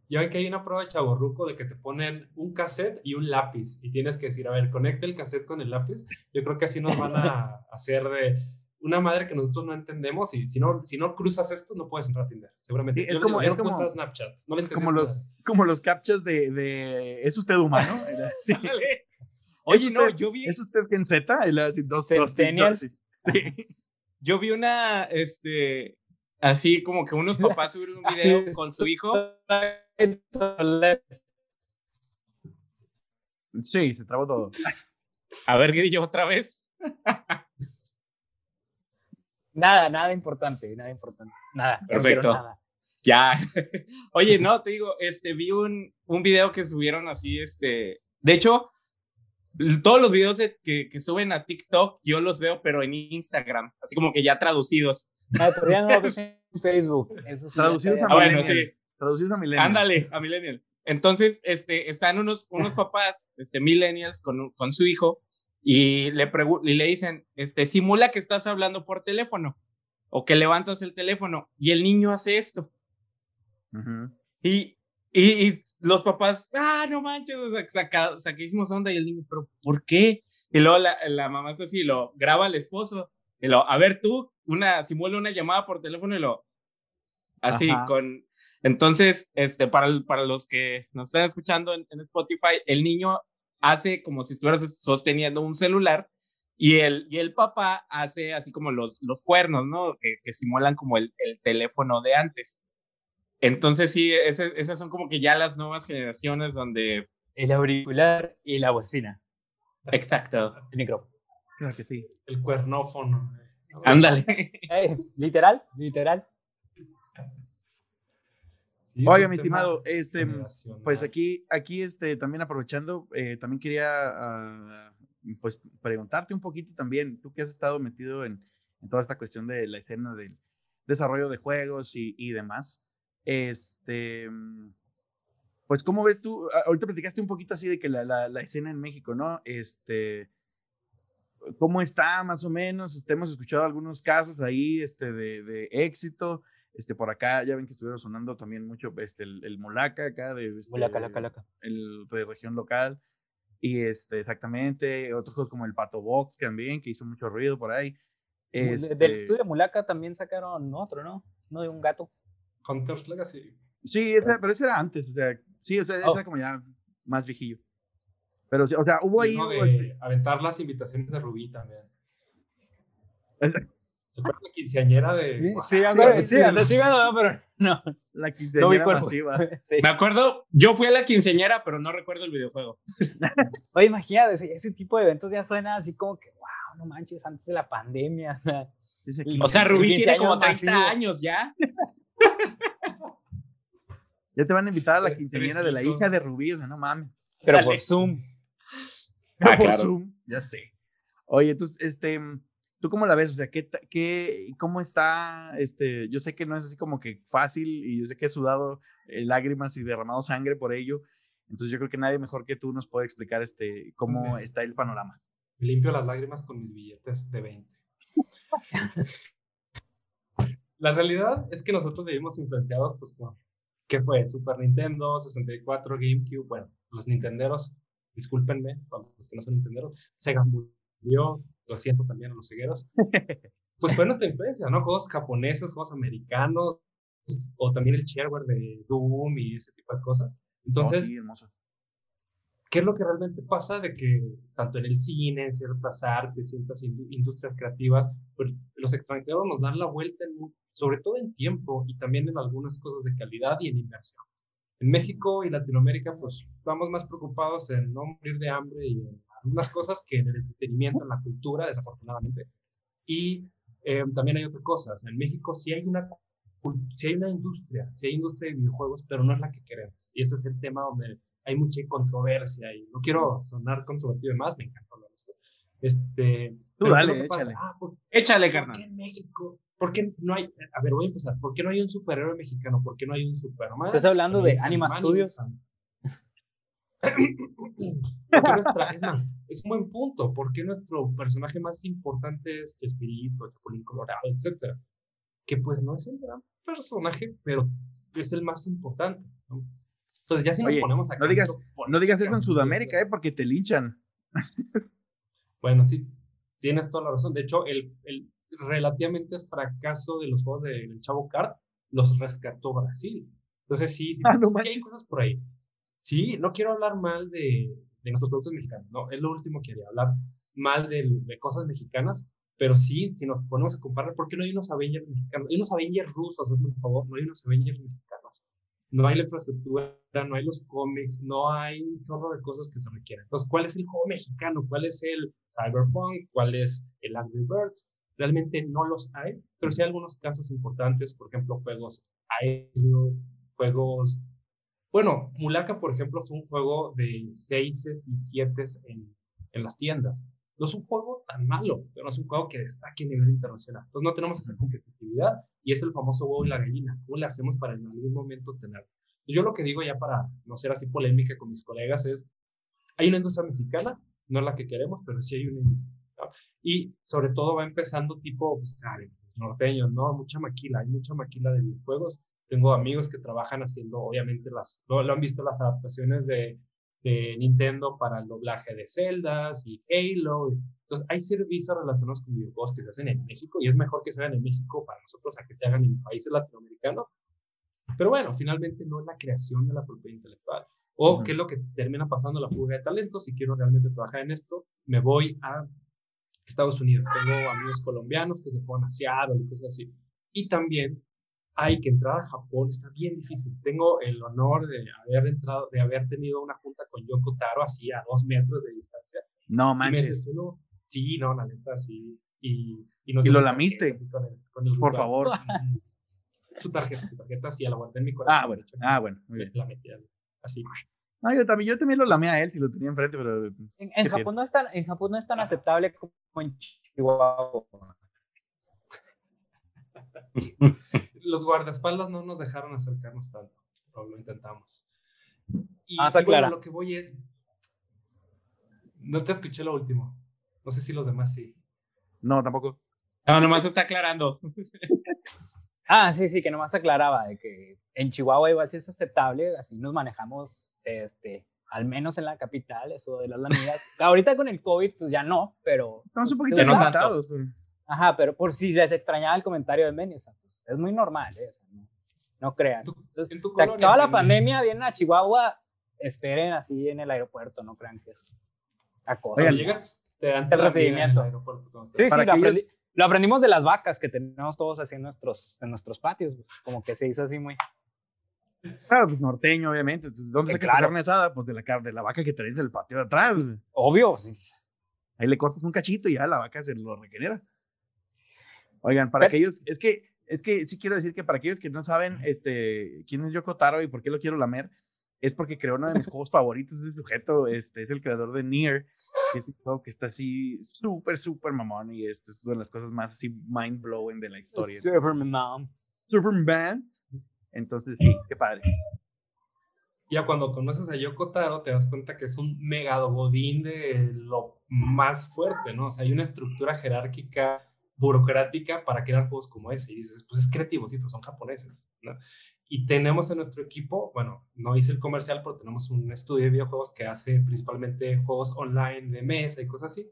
[SPEAKER 6] Ya ven que hay una prueba de chaborruco de que te ponen un cassette y un lápiz y tienes que decir, a ver, conecta el cassette con el lápiz. Yo creo que así nos van a [laughs] hacer de una madre que nosotros no entendemos y si no, si no cruzas esto no puedes entrar a Tinder, seguramente.
[SPEAKER 5] Sí, es
[SPEAKER 6] Yo
[SPEAKER 5] como-
[SPEAKER 6] digo,
[SPEAKER 5] es como-
[SPEAKER 6] Snapchat, no le
[SPEAKER 5] Como los, como los captchas de, de ¿Es usted humano? [laughs]
[SPEAKER 3] Ándale. Oye,
[SPEAKER 5] ¿Es
[SPEAKER 3] no,
[SPEAKER 5] usted-
[SPEAKER 3] yo vi,
[SPEAKER 5] ¿Es usted en Z? Dos, dos, dos, sí. [laughs]
[SPEAKER 3] Yo vi una, este, así como que unos papás subieron un [laughs] video con su hijo.
[SPEAKER 5] Sí, se trabó todo. [laughs]
[SPEAKER 3] A ver, Grillo, otra vez. [laughs]
[SPEAKER 4] Nada, nada importante, nada importante. Nada. no
[SPEAKER 3] Perfecto.
[SPEAKER 4] nada.
[SPEAKER 3] Ya. Oye, no, te digo, este, vi un, un video que subieron así, este, de hecho, todos los videos de- que, que suben a TikTok, yo los veo, pero en Instagram, así como que ya traducidos.
[SPEAKER 4] Ah, pero ya no lo ves en Facebook. [laughs] Eso sí,
[SPEAKER 5] Traducidos a
[SPEAKER 3] Ah, bueno,
[SPEAKER 5] Millennial.
[SPEAKER 3] sí.
[SPEAKER 5] Traducidos a Millennial.
[SPEAKER 3] Ándale, a Millennial. Entonces, este, están unos, unos papás, este, millennials con, con su hijo y le, y le dicen, este, simula que estás hablando por teléfono o que levantas el teléfono y el niño hace esto.
[SPEAKER 5] Ujú.
[SPEAKER 3] Y, y, y los papás, ah, no manches, saca, saquísimos onda y el niño, pero ¿por qué? Y luego la, la mamá está así, lo graba al esposo, y lo, a ver tú, una, simula una llamada por teléfono y lo, así,
[SPEAKER 5] Ajá.
[SPEAKER 3] con, entonces, este, para, para los que nos están escuchando en, en Spotify, el niño hace como si estuvieras sosteniendo un celular y el, y el papá hace así como los, los cuernos, ¿no? Que, que simulan como el, el teléfono de antes. Entonces sí, ese- esas son como que ya las nuevas generaciones donde...
[SPEAKER 4] El auricular y la bocina.
[SPEAKER 3] Exacto.
[SPEAKER 4] El micrófono.
[SPEAKER 5] Claro que sí.
[SPEAKER 6] El cuernófono.
[SPEAKER 3] Ándale. [laughs]
[SPEAKER 4] Eh, literal, literal.
[SPEAKER 6] Sí,
[SPEAKER 5] Oiga, mi estimado, este, pues aquí, aquí, este, también aprovechando, eh, también quería, ah, pues, preguntarte un poquito también, tú que has estado metido en, en toda esta cuestión de la escena del desarrollo de juegos y, y demás. Este, mm, pues, ¿cómo ves tú? A- Ahorita platicaste un poquito así de que la, la, la escena en México, ¿no? Este, ¿cómo está más o menos? Este, hemos escuchado algunos casos ahí este, de, de éxito. Este, por acá ya ven que estuvieron sonando también mucho este, el, el Molaca acá de, este,
[SPEAKER 4] Laca, laca, laca.
[SPEAKER 5] el de región local. Y este, exactamente, otros juegos como el Pato Box también, que hizo mucho ruido por ahí.
[SPEAKER 4] De- Del
[SPEAKER 5] Este,
[SPEAKER 4] estudio de Mulaca también sacaron otro, ¿no? No de un gato.
[SPEAKER 6] Hunter's Legacy.
[SPEAKER 5] Sí, ese- pero ese era antes, o sea, sí, o sea, ese
[SPEAKER 4] Oh.
[SPEAKER 5] era como ya más viejillo. Pero, sí, o sea, hubo ahí...
[SPEAKER 6] De
[SPEAKER 5] este-
[SPEAKER 6] aventar las invitaciones de Rubí también. ¿Se acuerdan la quinceañera de.
[SPEAKER 4] Sí, sí, me acuerdo, sí, sí acuerdo, pero no.
[SPEAKER 5] la
[SPEAKER 4] No
[SPEAKER 5] quinceañera
[SPEAKER 4] cuál
[SPEAKER 5] masiva. [laughs]
[SPEAKER 4] Sí.
[SPEAKER 3] Me acuerdo, yo fui a la quinceañera, pero no recuerdo el videojuego. [laughs]
[SPEAKER 4] Oye, imagínate, ese, ese tipo de eventos ya suena así como que, wow, no manches, antes de la pandemia. [laughs]
[SPEAKER 3] O sea, Rubí
[SPEAKER 4] 15
[SPEAKER 3] tiene como
[SPEAKER 4] años
[SPEAKER 3] 30
[SPEAKER 4] masivo.
[SPEAKER 3] años ya.
[SPEAKER 5] Ya te van a invitar a la quinceañera de la hija de Rubí, o sea, no mames.
[SPEAKER 4] Pero
[SPEAKER 3] Dale.
[SPEAKER 4] por Zoom.
[SPEAKER 3] Ah,
[SPEAKER 5] por
[SPEAKER 3] claro.
[SPEAKER 5] Zoom, ya sé. Oye, entonces, este, ¿tú cómo la ves? O sea, ¿qué, qué, cómo está? Este, yo sé que no es así como que fácil y yo sé que he sudado eh, lágrimas y derramado sangre por ello. Entonces yo creo que nadie mejor que tú nos puede explicar este, cómo está el panorama.
[SPEAKER 6] Limpio las lágrimas con mis billetes de 20. [laughs] La realidad es que nosotros vivimos influenciados, pues, por, ¿qué fue? Super Nintendo, 64, GameCube, bueno, los nintenderos, discúlpenme, los que no son nintenderos, Sega murió, lo siento también a los cegueros. [laughs] Pues fue nuestra influencia, ¿no? Juegos japoneses, juegos americanos, o también el shareware de Doom y ese tipo de cosas.
[SPEAKER 5] Oh,
[SPEAKER 6] Entonces,
[SPEAKER 5] sí, hermoso.
[SPEAKER 6] ¿Qué es lo que realmente pasa de que tanto en el cine, en ciertas artes, ciertas indu- industrias creativas, pues los extranjeros nos dan la vuelta, en sobre todo en tiempo y también en algunas cosas de calidad y en inversión? En México y Latinoamérica, pues estamos más preocupados en no morir de hambre y en algunas cosas que en el entretenimiento, en la cultura, desafortunadamente. Y eh, también hay otra cosa, o sea, en México sí hay una cul- sí hay una industria, sí hay industria de videojuegos, pero no es la que queremos. Y ese es el tema donde hay mucha controversia y no quiero sonar controvertido más, me hablar de esto. Este,
[SPEAKER 5] Tú
[SPEAKER 6] pero ¿qué es
[SPEAKER 5] dale,
[SPEAKER 6] lo que
[SPEAKER 5] échale.
[SPEAKER 6] Ah, ¿por,
[SPEAKER 3] Échale,
[SPEAKER 6] por
[SPEAKER 3] carnal.
[SPEAKER 6] qué en México? ¿Por qué no hay, a ver, voy a empezar, ¿por qué no hay un superhéroe mexicano? ¿Por qué no hay un Superman?
[SPEAKER 4] ¿Estás hablando de Anima Studios?
[SPEAKER 6] Nuestra- es más, es un buen punto. ¿Por qué nuestro personaje más importante es Chespirito, Chapulín Colorado, etcétera? Que pues no es el gran personaje, pero es el más importante. ¿no? Entonces, ya si nos
[SPEAKER 5] Oye,
[SPEAKER 6] ponemos a
[SPEAKER 5] no digas- No digas eso en Sudamérica, ¿eh? Porque te linchan. [laughs]
[SPEAKER 6] Bueno, sí, tienes toda la razón. De hecho, el, el relativamente fracaso de los juegos de- del Chavo Kart los rescató Brasil. Entonces, sí, sí,
[SPEAKER 5] Ah, no
[SPEAKER 6] sí hay cosas por ahí. Sí, no quiero hablar mal de, de nuestros productos mexicanos, no, es lo último que quería hablar mal del- de, cosas mexicanas, pero sí, si nos ponemos a comparar, ¿por qué no hay unos Avengers mexicanos? Hay unos Avengers rusos, hazme un favor, no hay unos Avengers mexicanos. No hay la infraestructura, no hay los cómics, no hay un chorro de cosas que se requieren. Entonces, ¿cuál es el juego mexicano? ¿Cuál es el Cyberpunk? ¿Cuál es el Angry Birds? Realmente no los hay, pero sí hay algunos casos importantes, por ejemplo, juegos aéreos, juegos bueno, Mulaka, por ejemplo, fue un juego de 6 y 7 en, en las tiendas. No es un juego tan malo, pero es un juego que destaque a nivel internacional. Entonces no tenemos esa competitividad y es el famoso huevo y la gallina. ¿Cómo le hacemos para en algún momento tenerlo? Yo lo que digo ya para no ser así polémica con mis colegas es, hay una industria mexicana, no es la que queremos, pero sí hay una industria. ¿no? Y sobre todo va empezando tipo, pues, saben, los norteños, ¿no? Mucha maquila, hay mucha maquila de videojuegos. Tengo amigos que trabajan haciendo, obviamente, las, lo, lo han visto las adaptaciones de, de Nintendo para el doblaje de Zeldas y Halo. Entonces, hay servicios relacionados con videojuegos que se hacen en México y es mejor que se hagan en México para nosotros a que se hagan en países latinoamericanos. Pero bueno, finalmente no es la creación de la propiedad intelectual. O
[SPEAKER 5] Ujú.
[SPEAKER 6] qué es lo que termina pasando la fuga de talentos. Si quiero realmente trabajar en esto, me voy a Estados Unidos. Tengo amigos colombianos que se fueron a Seattle y cosas así. Y también hay que entrar a Japón, está bien difícil. Tengo el honor de haber entrado, de haber tenido una junta con Yoko Taro así a dos metros de distancia.
[SPEAKER 5] No
[SPEAKER 6] me
[SPEAKER 5] manches.
[SPEAKER 6] Sí, no, la neta, sí. Y, y, nos
[SPEAKER 5] ¿Y
[SPEAKER 6] dio
[SPEAKER 5] lo lamiste?
[SPEAKER 6] tarjeta, así con el- con el
[SPEAKER 5] Por favor. [laughs]
[SPEAKER 6] Su tarjeta, su tarjeta, sí, la guardé en mi corazón.
[SPEAKER 5] Ah, bueno.
[SPEAKER 6] hecho,
[SPEAKER 5] Ah, bueno. Muy bien.
[SPEAKER 6] La metí así.
[SPEAKER 5] No, yo también, yo también lo lamé a él si lo tenía enfrente, pero
[SPEAKER 4] En, Japón no es tan, en Japón no es tan aceptable como en Chihuahua. [laughs]
[SPEAKER 6] Los guardaespaldas no nos dejaron acercarnos tanto, pero lo intentamos. Y,
[SPEAKER 4] Ah,
[SPEAKER 6] y
[SPEAKER 4] está
[SPEAKER 6] bueno, lo que voy es. No te escuché lo último. No sé si los demás sí.
[SPEAKER 5] No, tampoco.
[SPEAKER 3] No, nomás está aclarando. [laughs]
[SPEAKER 4] Ah, sí, sí, que nomás aclaraba de que en Chihuahua igual sí es aceptable, así nos manejamos, este, al menos en la capital, eso de las lamidas. [laughs] Ahorita con el COVID, pues ya no, pero,
[SPEAKER 5] Estamos un poquito
[SPEAKER 4] no
[SPEAKER 3] tanto.
[SPEAKER 5] limitados, pero-
[SPEAKER 4] ajá, pero por si les extrañaba el comentario del Meni, o sea, pues, es muy normal, ¿eh? O sea, no, no crean. Entonces,
[SPEAKER 6] en tu colonia,
[SPEAKER 4] acaba la pandemia, vienen a Chihuahua, esperen así en el aeropuerto, no crean que es acoso.
[SPEAKER 6] Llegas, pues, te dan
[SPEAKER 4] el
[SPEAKER 6] la en
[SPEAKER 4] recibimiento.
[SPEAKER 6] aeropuerto cuando te
[SPEAKER 4] Sí, sí, lo,
[SPEAKER 5] aquellos-
[SPEAKER 4] aprendi- lo aprendimos de las vacas que tenemos todos así en nuestros, en nuestros patios, pues, como que se hizo así muy...
[SPEAKER 5] Claro, pues norteño, obviamente. ¿Dónde
[SPEAKER 4] Eh,
[SPEAKER 5] sacas
[SPEAKER 4] claro.
[SPEAKER 5] carne asada? Pues de la, de la vaca que traes del patio de atrás.
[SPEAKER 4] Obvio, sí.
[SPEAKER 5] Ahí le cortas un cachito y ya la vaca se lo regenera. Oigan, para
[SPEAKER 4] Pero-
[SPEAKER 5] aquellos, es que, es que sí quiero decir que para aquellos que no saben este, quién es Yoko Taro y por qué lo quiero lamer, es porque creó uno de mis juegos favoritos de sujeto, este, es el creador de Nier, que es un juego que está así súper, súper mamón y este, es una de las cosas más así mind blowing de la historia.
[SPEAKER 4] Superman.
[SPEAKER 5] Superman. Entonces, sí, qué padre.
[SPEAKER 6] Ya cuando conoces a Yoko Taro te das cuenta que es un megadogodín de lo más fuerte, ¿no? O sea, hay una estructura jerárquica, burocrática para crear juegos como ese. Y dices, pues es creativo, sí, pero son japoneses, ¿no? Y tenemos en nuestro equipo, bueno, no hice el comercial, pero tenemos un estudio de videojuegos que hace principalmente juegos online de mesa y cosas así.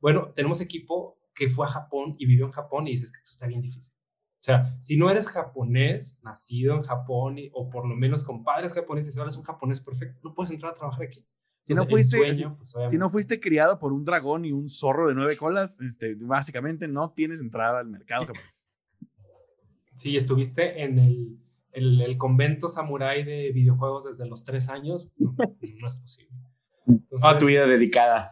[SPEAKER 6] Bueno, tenemos equipo que fue a Japón y vivió en Japón y dices que esto está bien difícil. O sea, si no eres japonés, nacido en Japón, y- o por lo menos con padres japoneses, ahora eres un japonés perfecto, no puedes entrar a trabajar aquí.
[SPEAKER 5] Si no fuiste-
[SPEAKER 6] sueño, pues,
[SPEAKER 5] Si
[SPEAKER 6] obviamente-
[SPEAKER 5] no fuiste criado por un dragón y un zorro de nueve colas, este, básicamente no tienes entrada al mercado japonés.
[SPEAKER 6] Sí, estuviste en el, el, el convento samurái de videojuegos desde los tres años, no, no es posible. Entonces,
[SPEAKER 3] Toda tu vida dedicada.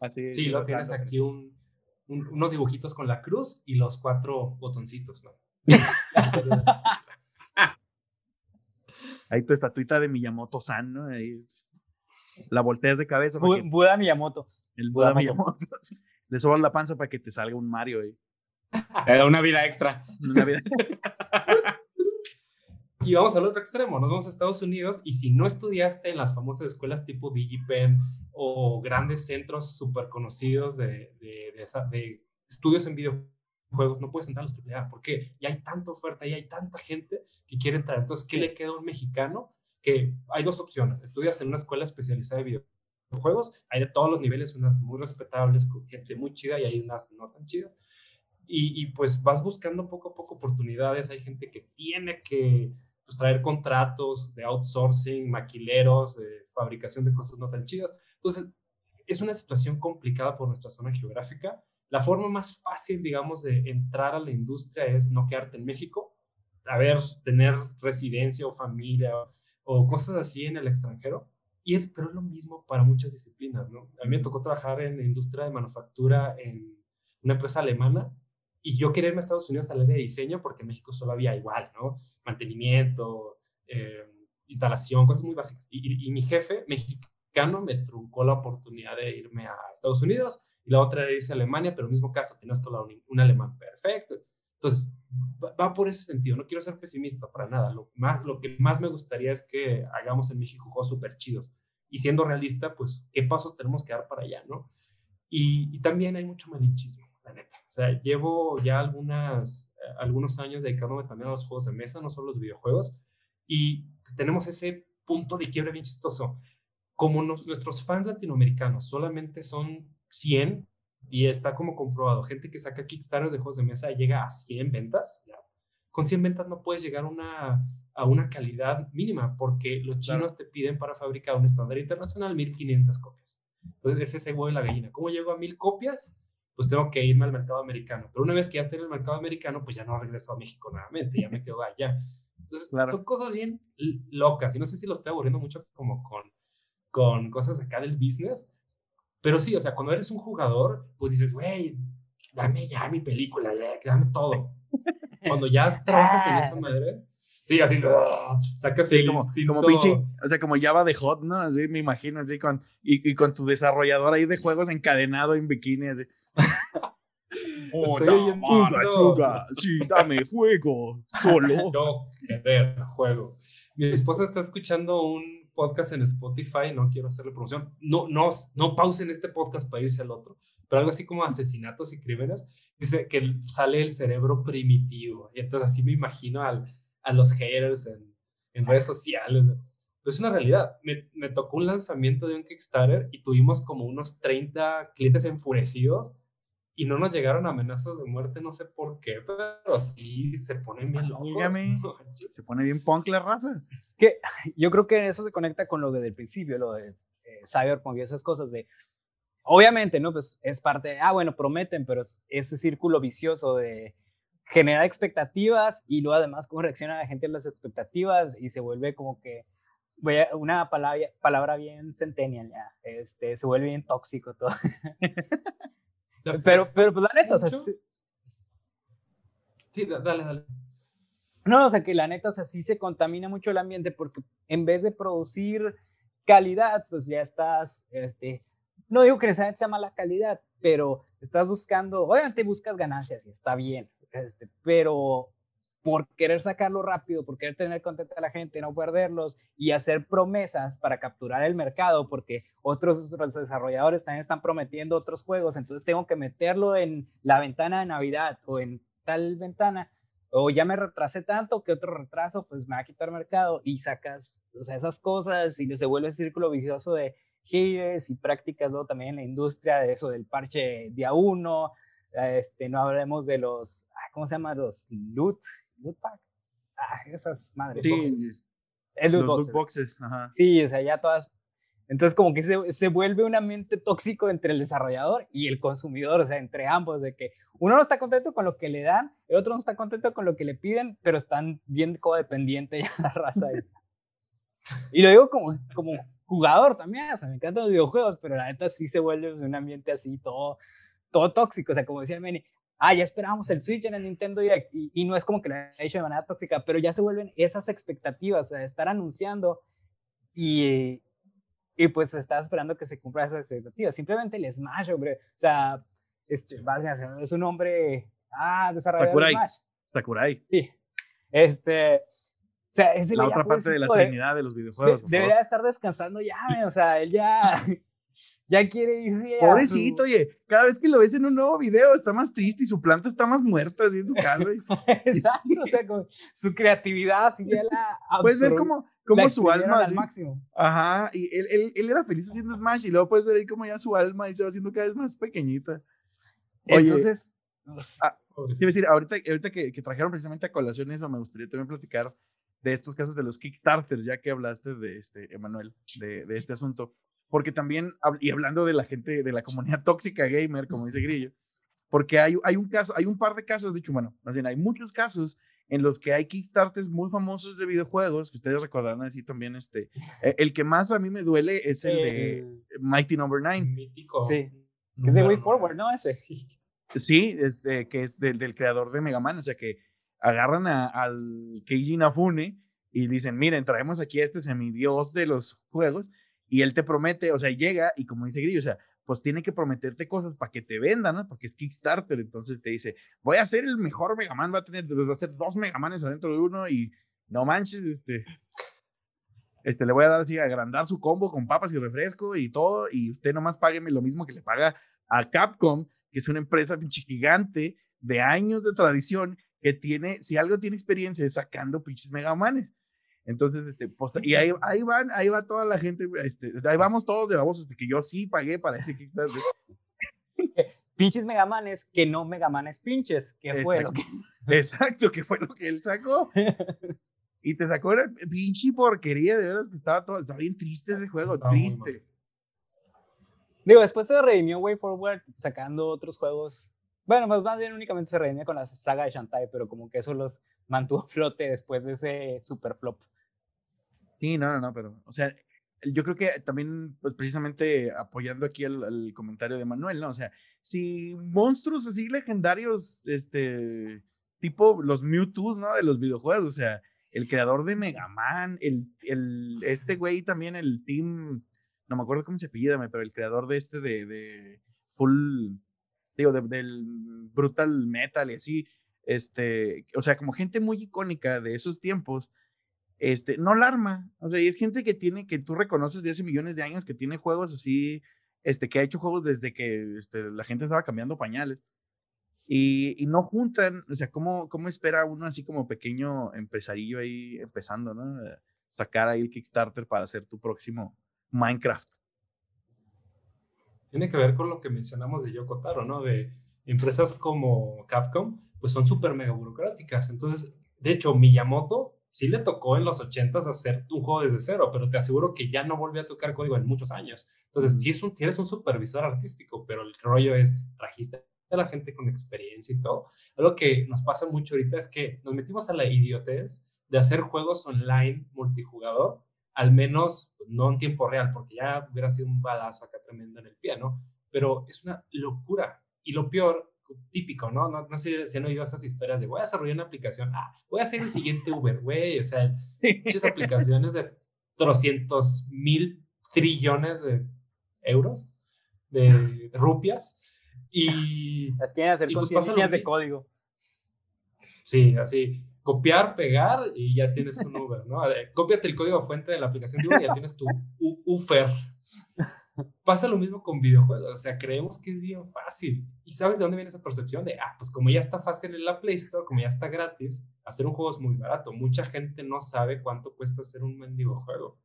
[SPEAKER 5] Así
[SPEAKER 6] Sí, lo tienes aquí un, un- unos dibujitos con la cruz y los cuatro botoncitos, ¿no? [laughs]
[SPEAKER 5] Ahí tu estatuita de Miyamoto-san, ¿no? Ahí la volteas de cabeza para
[SPEAKER 4] Bu-
[SPEAKER 5] que
[SPEAKER 4] Buda Miyamoto.
[SPEAKER 5] el Buda
[SPEAKER 4] Buda
[SPEAKER 5] Miyamoto. [laughs] Le sobas la panza para que te salga un Mario ahí.
[SPEAKER 3] Te [laughs] da una vida extra. [laughs]
[SPEAKER 5] Una vida-
[SPEAKER 6] Y vamos al otro extremo, nos vamos a Estados Unidos y si no estudiaste en las famosas escuelas tipo DigiPen o grandes centros súper conocidos de, de, de estudios en videojuegos, no puedes entrar a los AAA porque ya hay tanta oferta y hay tanta gente que quiere entrar. Entonces, ¿qué le queda a un mexicano? Que hay dos opciones. Estudias en una escuela especializada de videojuegos, hay de todos los niveles, unas muy respetables, con gente muy chida y hay unas no tan chidas. Y, y pues vas buscando poco a poco oportunidades. Hay gente que tiene que pues, traer contratos de outsourcing, maquileros, de fabricación de cosas no tan chidas. Entonces, es una situación complicada por nuestra zona geográfica. La forma más fácil, digamos, de entrar a la industria es no quedarte en México, a ver, tener residencia o familia o, cosas así en el extranjero. Y es, pero es lo mismo para muchas disciplinas, ¿no? A mí me tocó trabajar en la industria de manufactura en una empresa alemana y yo quería irme a Estados Unidos al área de diseño porque en México solo había igual, ¿no? Mantenimiento, eh, instalación, cosas muy básicas. Y- y mi jefe mexicano me truncó la oportunidad de irme a Estados Unidos y la otra era irse a Alemania, pero en el mismo caso tenías que hablar un, un alemán perfecto. Entonces, va, va por ese sentido. No quiero ser pesimista para nada. Lo, más, lo que más me gustaría es que hagamos en México juegos súper chidos. Y siendo realista, pues, ¿qué pasos tenemos que dar para allá, no? Y, y también hay mucho malinchismo, la neta. O sea, llevo ya algunas, eh, algunos años dedicándome también a los juegos de mesa, no solo los videojuegos, y tenemos ese punto de quiebre bien chistoso. Como nos- nuestros fans latinoamericanos solamente son 100, y está como comprobado, gente que saca Kickstarters de juegos de mesa llega a 100 ventas, ya. con 100 ventas no puedes llegar a una, a una calidad mínima, porque los chinos te piden para fabricar un estándar internacional 1500 copias. Entonces, es ese huevo y la gallina. ¿Cómo llego a 1000 copias? Pues tengo que irme al mercado americano. Pero una vez que ya estoy en el mercado americano, pues ya no regreso a México nuevamente, ya me quedo allá. Entonces,
[SPEAKER 5] Claro.
[SPEAKER 6] son cosas bien locas. Y no sé si lo estoy aburriendo mucho como con, con cosas acá del business. Pero sí, o sea, cuando eres un jugador, pues dices, güey, dame ya mi película, ya, que dame todo. [laughs] Cuando ya trabajas en esa madre, sí, así, ¡ah! sacas
[SPEAKER 5] Sí,
[SPEAKER 6] el
[SPEAKER 5] como,
[SPEAKER 6] instinto.
[SPEAKER 5] como pinche, o sea, como Java de Hot, ¿no? Así me imagino, así con, y, y con tu desarrollador ahí de juegos encadenado en bikini, así. [laughs]
[SPEAKER 4] Estoy oyendo-
[SPEAKER 5] Chuga, chuga, sí, dame fuego, solo. [laughs]
[SPEAKER 6] Yo querer juego. Mi esposa está escuchando un podcast en Spotify, no quiero hacerle promoción. No, no, no pausen este podcast para irse al otro, pero algo así como asesinatos y crímenes. Dice que sale el cerebro primitivo. Y entonces así me imagino al, a los haters en, en redes sociales. Pero es una realidad. Me, me tocó un lanzamiento de un Kickstarter y tuvimos como unos 30 clientes enfurecidos y no nos llegaron amenazas de muerte, no sé por qué, pero sí se ponen bien locos. [laughs] No.
[SPEAKER 5] Se pone bien punk la raza. [laughs]
[SPEAKER 4] Yo creo que eso se conecta con lo de del principio, lo de eh, Cyberpunk y esas cosas de. Obviamente, ¿no? Pues es parte de, ah, bueno, prometen, pero es ese círculo vicioso de generar expectativas y luego además cómo reacciona la gente a las expectativas y se vuelve como que, voy a- una palabra, palabra bien centennial ya, este, se vuelve bien tóxico todo. [laughs]
[SPEAKER 6] La-
[SPEAKER 4] Pero, pero pues la neta, o sea, sí-
[SPEAKER 6] Sí, da- dale, dale.
[SPEAKER 4] No, o sea, que la neta, o sea, sí se contamina mucho el ambiente porque en vez de producir calidad, pues ya estás, este, no digo que necesariamente sea mala calidad, pero estás buscando, obviamente buscas ganancias y está bien, este, pero por querer sacarlo rápido, por querer tener contenta a la gente, no perderlos y hacer promesas para capturar el mercado, porque otros desarrolladores también están prometiendo otros juegos, entonces tengo que meterlo en la ventana de Navidad o en tal ventana, o ya me retrasé tanto que otro retraso pues me va a quitar mercado y sacas, o sea, esas cosas y se vuelve el círculo vicioso de haters y prácticas luego también en la industria de eso del parche día uno, este, no hablemos de los, ¿cómo se llama? Los loot, loot pack. Ah, esas madres.
[SPEAKER 5] Sí,
[SPEAKER 6] Boxes.
[SPEAKER 4] El loot
[SPEAKER 5] los
[SPEAKER 4] boxes.
[SPEAKER 5] loot boxes. Ajá.
[SPEAKER 4] Sí, o sea, ya todas. Entonces, como que se, se vuelve un ambiente tóxico entre el desarrollador y el consumidor, o sea, entre ambos, de que uno no está contento con lo que le dan, el otro no está contento con lo que le piden, pero están bien codependiente [laughs] ya la raza. ahí. Y lo digo como, como jugador también, o sea, me encantan los videojuegos, pero la neta sí se vuelve un ambiente así, todo, todo tóxico, o sea, como decía Manny, ah, ya esperábamos el Switch en el Nintendo Direct, y, y no es como que lo haya hecho de manera tóxica, pero ya se vuelven esas expectativas, o sea, de estar anunciando y, y pues estás esperando que se cumplan esas expectativas. Simplemente el Smash, hombre, o sea, este, es un hombre, ah, desarrollador de
[SPEAKER 5] Sakurai.
[SPEAKER 4] Smash.
[SPEAKER 5] Sakurai.
[SPEAKER 4] Sí. Este, o sea, ese
[SPEAKER 5] La otra parte de la
[SPEAKER 4] pobrecito, de-
[SPEAKER 5] trinidad de los
[SPEAKER 4] de-
[SPEAKER 5] videojuegos. por
[SPEAKER 4] debería estar descansando ya, o sea, él ya, ya quiere irse. a su-
[SPEAKER 5] Pobrecito, oye, cada vez que lo ves en un nuevo video está más triste y su planta está más muerta así en su casa. y [laughs]
[SPEAKER 4] Exacto, o sea, con su creatividad, así ya la. [laughs]
[SPEAKER 5] puedes ver
[SPEAKER 4] la
[SPEAKER 5] cómo su alma.
[SPEAKER 4] al máximo.
[SPEAKER 5] Ajá, y él, él, él era feliz haciendo Smash y luego puedes ver ahí como ya su alma y se va haciendo cada vez más pequeñita. Oye,
[SPEAKER 4] Entonces, pues,
[SPEAKER 6] Pobrecito.
[SPEAKER 5] Te iba a decir, ahorita, ahorita que, que trajeron precisamente a colación eso, me gustaría también platicar de estos casos de los Kickstarters, ya que hablaste de este, Emanuel, de, de este asunto. Porque también, y hablando de la gente, de la comunidad tóxica gamer, como dice Grillo, porque hay, hay un caso, hay un par de casos, de hecho, bueno, más bien hay muchos casos en los que hay Kickstarters muy famosos de videojuegos, que ustedes recordarán así también, este, eh, el que más a mí me duele es el de Mighty Number 9.
[SPEAKER 6] Mítico.
[SPEAKER 4] Sí. Que es de Way. Forward, ¿no? Ese.
[SPEAKER 6] Sí.
[SPEAKER 5] Este, que es del, del creador de Mega Man, o sea que agarran a- al Keiji Inafune y dicen, miren, traemos aquí a este semidios de los juegos y él te promete, o sea, llega y como dice Grillo, o sea, pues tiene que prometerte cosas para que te vendan, ¿no? Porque es Kickstarter, entonces te dice, voy a hacer el mejor Mega Man, va a tener, va a hacer dos Mega Manes adentro de uno y no manches, este, este, le voy a dar así, agrandar su combo con papas y refresco y todo, y usted nomás págueme lo mismo que le paga a Capcom, que es una empresa pinche gigante de años de tradición que tiene, si algo tiene experiencia es sacando pinches megamanes. Entonces, este, pues, y ahí, ahí van, ahí va toda la gente, este, ahí vamos todos de babosos, porque yo sí pagué para ese Kickstarter. [laughs]
[SPEAKER 4] Pinches Megamanes que no Megamanes pinches, que fue lo que. [laughs]
[SPEAKER 5] Exacto, que fue lo que él sacó. [laughs] Y te sacó una pinche porquería, de veras que estaba todo, estaba bien triste ese juego,
[SPEAKER 6] Estaba
[SPEAKER 5] triste.
[SPEAKER 4] Digo, después se redimió Way Forward sacando otros juegos. Bueno, pues más bien únicamente se redimió con la saga de Shantae, pero como que eso los mantuvo a flote después de ese super flop.
[SPEAKER 5] Sí, no, no, no, pero, o sea, yo creo que también, pues precisamente apoyando aquí el, el comentario de Manuel, ¿no? O sea, si monstruos así legendarios, este, tipo los Mewtwo, ¿no? De los videojuegos, o sea, el creador de Mega Man, el, el, este güey también, el team, no me acuerdo cómo se apellida, pero el creador de este de, de Full, digo, del brutal metal y así, este, o sea, como gente muy icónica de esos tiempos, este, no la arma, o sea, y es gente que tiene, que tú reconoces de hace millones de años, que tiene juegos así, este, que ha hecho juegos desde que este, la gente estaba cambiando pañales. Y, y, no juntan, o sea, ¿cómo, ¿cómo espera uno así como pequeño empresarillo ahí empezando, ¿no? Sacar ahí el Kickstarter para hacer tu próximo Minecraft.
[SPEAKER 6] Tiene que ver con lo que mencionamos de Yoko Taro, ¿no? De empresas como Capcom, pues son súper mega burocráticas. Entonces, de hecho, Miyamoto sí le tocó en los 80s hacer un juego desde cero, pero te aseguro que ya no volvió a tocar código en muchos años. Entonces, sí, es un, eres un supervisor artístico, pero el rollo es, trajiste a la gente con experiencia y todo. Algo que nos pasa mucho ahorita es que nos metimos a la idiotez de hacer juegos online multijugador, al menos pues, no en tiempo real, porque ya hubiera sido un balazo acá tremendo en el pie, ¿no? Pero es una locura. Y lo peor, típico, ¿no? No, no sé si han oído esas historias de voy a desarrollar una aplicación, ah, voy a hacer el siguiente Uber, güey, o sea, [laughs] muchas aplicaciones de 300 mil trillones de euros, de rupias, y...
[SPEAKER 4] Las quieren hacer con pues líneas de código.
[SPEAKER 6] Sí, así, copiar, pegar y ya tienes un Uber, ¿no? Cópiate el código fuente de la aplicación de Uber y ya tienes tu Uber. Pasa lo mismo con videojuegos, o sea, creemos que es bien fácil. ¿Y sabes de dónde viene esa percepción? De, ah, pues como ya está fácil en la Play Store, como ya está gratis, hacer un juego es muy barato. Mucha gente no sabe cuánto cuesta hacer un mendigo juego.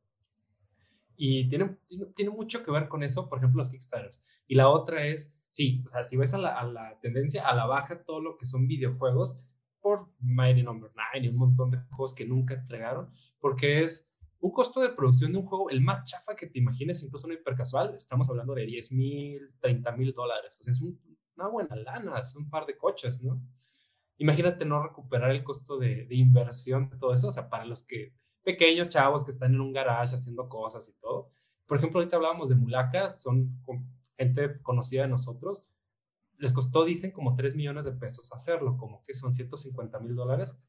[SPEAKER 6] Y tiene, tiene, mucho que ver con eso, por ejemplo, los Kickstarters. Y la otra es, sí, o sea, si ves a la, a la tendencia, a la baja todo lo que son videojuegos, por Mighty Number no. 9 y un montón de juegos que nunca entregaron, porque es un costo de producción de un juego, el más chafa que te imagines, incluso no hipercasual, estamos hablando de 10 mil, 30 mil dólares. O sea, es una buena lana, es un par de coches, ¿no? Imagínate no recuperar el costo de, inversión de todo eso, o sea, para los que, pequeños chavos que están en un garage haciendo cosas y todo. Por ejemplo, ahorita hablábamos de Mulaka, son gente conocida de nosotros. Les costó, dicen, como 3 millones de pesos hacerlo, como que son 150 mil dólares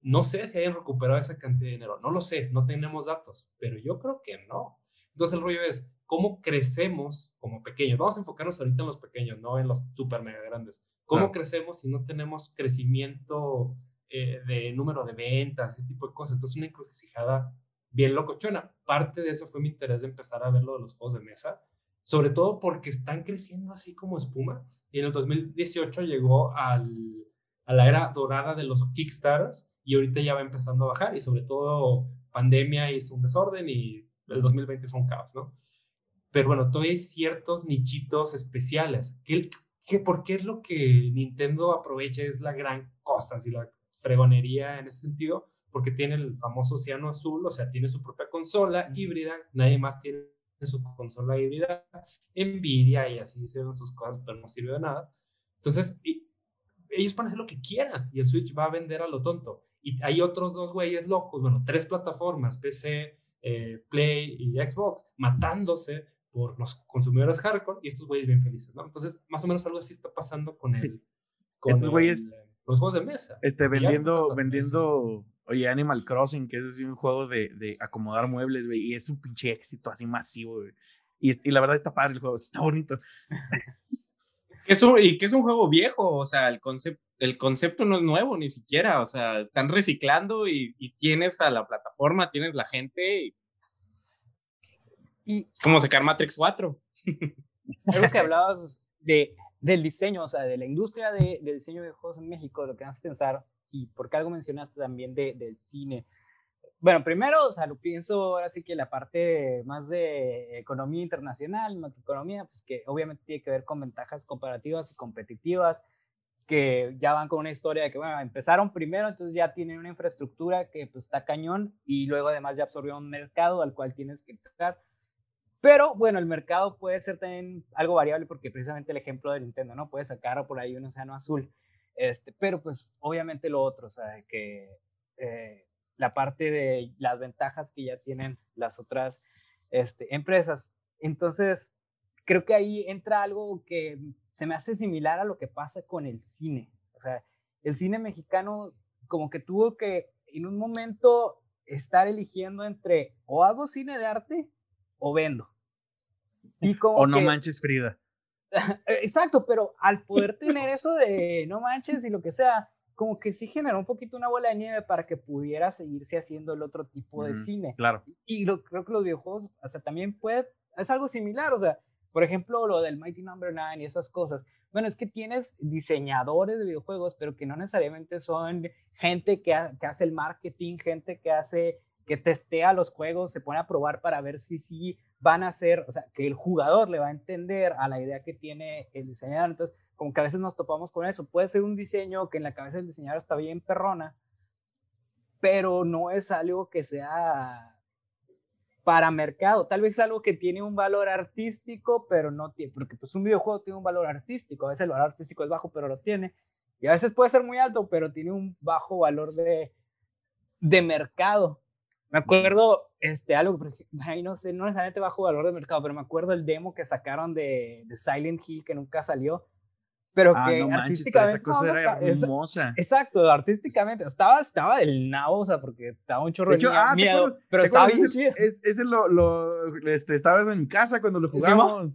[SPEAKER 6] no sé si hayan recuperado esa cantidad de dinero, no lo sé, no tenemos datos, pero yo creo que no. Entonces el rollo es, ¿cómo crecemos como pequeños? Vamos a enfocarnos ahorita en los pequeños, no en los super mega grandes. ¿Cómo crecemos si no tenemos crecimiento eh, de número de ventas, ese tipo de cosas? Entonces una encrucijada bien locochona. Parte de eso fue mi interés de empezar a ver lo de los juegos de mesa, sobre todo porque están creciendo así como espuma. Y en el 2018 llegó al, a la era dorada de los Kickstarters y ahorita ya va empezando a bajar y sobre todo pandemia hizo un desorden y el 2020 fue un caos, ¿no? Pero bueno, todavía hay ciertos nichitos especiales. ¿Qué, qué, por qué es lo que Nintendo aprovecha? Es la gran cosa, así la fregonería en ese sentido, porque tiene el famoso océano azul, o sea, tiene su propia consola híbrida, nadie más tiene su consola híbrida, Nvidia y así ven sus cosas, pero no sirve de nada. Entonces, ellos pueden hacer lo que quieran y el Switch va a vender a lo tonto. Y hay otros dos güeyes locos, bueno, tres plataformas, PC, eh, Play y Xbox, matándose por los consumidores hardcore y estos güeyes bien felices, ¿no? Entonces, más o menos algo así está pasando con el... Con
[SPEAKER 5] güeyes...
[SPEAKER 6] los juegos de mesa.
[SPEAKER 5] Este, vendiendo, vendiendo, oye, Animal Crossing, que es así un juego de, de acomodar muebles, güey, y es un pinche éxito así masivo, güey. Y, y, la verdad está padre el juego, está bonito. [laughs]
[SPEAKER 3] Es y que es un juego viejo, o sea, el concepto, el concepto no es nuevo ni siquiera, o sea, están reciclando y, tienes a la plataforma, tienes la gente. Y, es como sacar Matrix 4. [laughs]
[SPEAKER 4] Algo que [laughs] hablabas de, del diseño, o sea, de la industria de, diseño de juegos en México, lo que vas a pensar, y porque algo mencionaste también de, del cine. Bueno, primero, o sea, lo pienso ahora sí que la parte más de economía internacional, macroeconomía, pues que obviamente tiene que ver con ventajas comparativas y competitivas, que ya van con una historia de que, bueno, empezaron primero, entonces ya tienen una infraestructura que pues está cañón y luego además ya absorbió un mercado al cual tienes que entrar. Pero bueno, el mercado puede ser también algo variable porque precisamente el ejemplo de Nintendo, ¿no? Puede sacar por ahí un océano azul. Este, pero pues obviamente lo otro, o sea, que eh, la parte de las ventajas que ya tienen las otras este, empresas. Entonces, creo que ahí entra algo que se me hace similar a lo que pasa con el cine. O sea, el cine mexicano como que tuvo que en un momento estar eligiendo entre o hago cine de arte o vendo.
[SPEAKER 5] Y [laughs] como o no manches Frida. [laughs]
[SPEAKER 4] Exacto, pero al poder [laughs] tener eso de no manches y lo que sea, como que sí generó un poquito una bola de nieve para que pudiera seguirse haciendo el otro tipo de cine.
[SPEAKER 5] Claro.
[SPEAKER 4] Y lo, creo que los videojuegos, o sea, también puede, es algo similar, o sea, por ejemplo, lo del Mighty Number no. 9 y esas cosas. Bueno, es que tienes diseñadores de videojuegos, pero que no necesariamente son gente que, que hace el marketing, gente que hace, que testea los juegos, se pone a probar para ver si sí van a ser, o sea, que el jugador le va a entender a la idea que tiene el diseñador. Entonces, como que a veces nos topamos con eso. Puede ser un diseño que en la cabeza del diseñador está bien perrona, pero no es algo que sea para mercado. Tal vez es algo que tiene un valor artístico, pero no tiene, porque pues un videojuego tiene un valor artístico. A veces el valor artístico es bajo, pero lo tiene. Y a veces puede ser muy alto, pero tiene un bajo valor de, de mercado. Me acuerdo, este, algo, ahí no sé, no necesariamente bajo valor de mercado, pero me acuerdo el demo que sacaron de, de Silent Hill que nunca salió, pero
[SPEAKER 5] Ah,
[SPEAKER 4] que
[SPEAKER 5] no manches,
[SPEAKER 4] artísticamente
[SPEAKER 5] esa cosa era
[SPEAKER 4] está- es-
[SPEAKER 5] hermosa.
[SPEAKER 4] exacto, artísticamente estaba estaba del nabo, o sea, porque estaba un chorro
[SPEAKER 5] De
[SPEAKER 4] de,
[SPEAKER 5] hecho,
[SPEAKER 4] miedo,
[SPEAKER 5] ah, ¿te
[SPEAKER 4] miedo,
[SPEAKER 5] acuerdas?
[SPEAKER 4] pero
[SPEAKER 5] ¿Te
[SPEAKER 4] estaba bien chido.
[SPEAKER 5] Ese, es- ese lo, lo, este, estabas en mi casa cuando lo jugamos.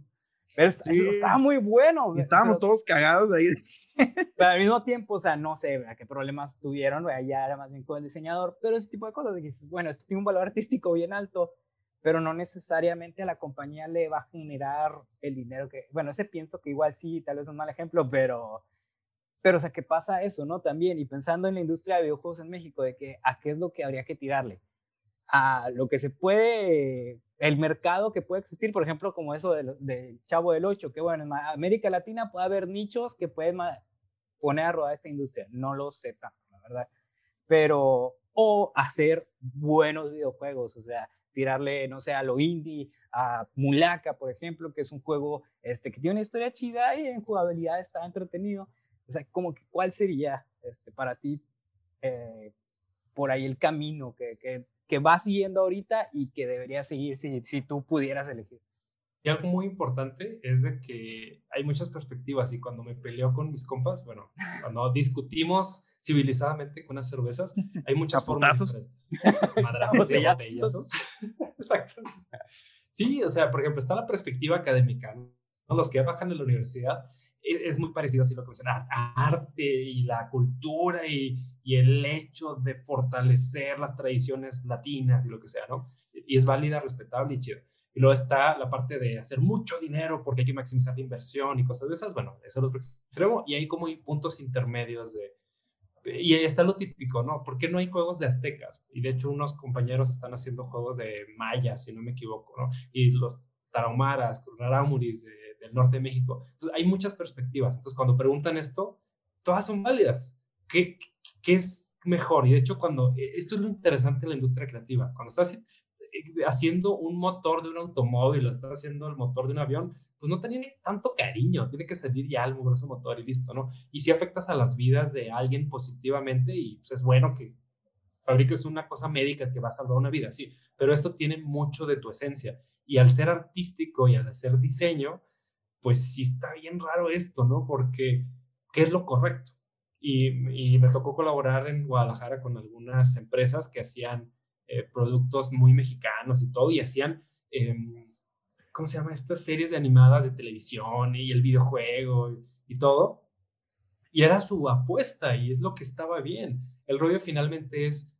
[SPEAKER 4] Pero
[SPEAKER 5] Sí.
[SPEAKER 4] estaba muy bueno.
[SPEAKER 5] estábamos
[SPEAKER 4] pero-
[SPEAKER 5] todos cagados ahí. [laughs]
[SPEAKER 4] Pero al mismo tiempo, o sea, no sé ¿verdad? qué problemas tuvieron, ¿verdad? ya era más bien con el diseñador, pero ese tipo de cosas, de que bueno, esto tiene un valor artístico bien alto, pero no necesariamente a la compañía le va a generar el dinero que, bueno, ese pienso que igual sí, tal vez es un mal ejemplo, pero, pero, o sea, que pasa eso, ¿no? También, y pensando en la industria de videojuegos en México, de que a qué es lo que habría que tirarle, a lo que se puede, el mercado que puede existir, por ejemplo, como eso del del Chavo del 8, que bueno, en América Latina puede haber nichos que pueden poner a rodar esta industria, no lo sé tanto, la verdad, pero, o hacer buenos videojuegos, o sea, tirarle, no sé, a lo indie, a Mulaka, por ejemplo, que es un juego este, que tiene una historia chida y en jugabilidad está entretenido, o sea, como que, ¿cuál sería este, para ti eh, por ahí el camino que, que, que vas siguiendo ahorita y que deberías seguir si, si tú pudieras elegir?
[SPEAKER 6] Y algo muy importante es de que hay muchas perspectivas y cuando me peleo con mis compas, bueno, cuando discutimos civilizadamente con unas cervezas, [laughs] hay muchas
[SPEAKER 5] A
[SPEAKER 6] formas diferentes. Madrazos y
[SPEAKER 4] Botellazos.
[SPEAKER 6] botellazos. [laughs] Exacto. Sí, o sea, por ejemplo, está la perspectiva académica, ¿no? Los que bajan de la universidad e- es muy parecido así lo que mencionaba, arte y la cultura y, y el hecho de fortalecer las tradiciones latinas y lo que sea, ¿no? Y es válida, respetable y chido. Y luego está la parte de hacer mucho dinero porque hay que maximizar la inversión y cosas de esas. Bueno, es el otro extremo. Y hay como puntos intermedios de... Y ahí está lo típico, ¿no? ¿Por qué no hay juegos de aztecas? Y de hecho unos compañeros están haciendo juegos de mayas, si no me equivoco, ¿no? Y los tarahumaras, rarámuris de, del norte de México. Entonces, hay muchas perspectivas. Entonces, cuando preguntan esto, todas son válidas. ¿Qué, qué es mejor? Y de hecho, cuando... Esto es lo interesante de la industria creativa. Cuando estás haciendo un motor de un automóvil, o estás haciendo el motor de un avión, pues no tiene tanto cariño, tiene que salir ya el mugroso motor y listo, ¿no? Y si afectas a las vidas de alguien positivamente y pues es bueno que fabriques una cosa médica que va a salvar una vida, sí, pero esto tiene mucho de tu esencia y al ser artístico y al hacer diseño, pues sí está bien raro esto, ¿no? Porque, ¿qué es lo correcto? Y, y me tocó colaborar en Guadalajara con algunas empresas que hacían eh, productos muy mexicanos y todo, y hacían, eh, ¿cómo se llama? Estas series de animadas de televisión y el videojuego y, y, todo. Y era su apuesta y es lo que estaba bien. El rollo finalmente es,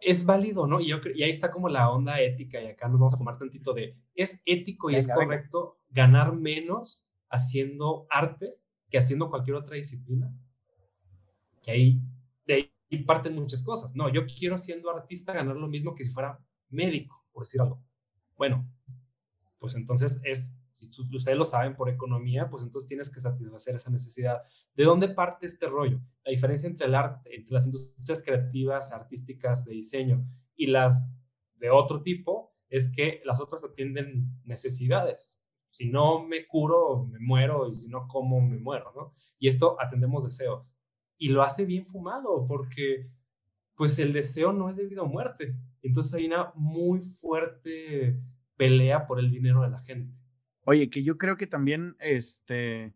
[SPEAKER 6] es válido, ¿no? Y, yo, y ahí está como la onda ética y acá nos vamos a fumar tantito de, es ético y venga, es correcto venga. ganar menos haciendo arte que haciendo cualquier otra disciplina. Que ahí, de ahí y parten muchas cosas. No, yo quiero siendo artista ganar lo mismo que si fuera médico, por decir algo. Bueno, pues entonces es, si ustedes lo saben por economía, pues entonces tienes que satisfacer esa necesidad. ¿De dónde parte este rollo? La diferencia entre el arte, entre las industrias creativas, artísticas, de diseño y las de otro tipo, es que las otras atienden necesidades. Si no me curo, me muero, y si no como, me muero, ¿no? Y esto atendemos deseos y lo hace bien fumado porque pues el deseo no es debido a muerte. Entonces hay una muy fuerte pelea por el dinero de la gente.
[SPEAKER 5] Oye, que yo creo que también, este,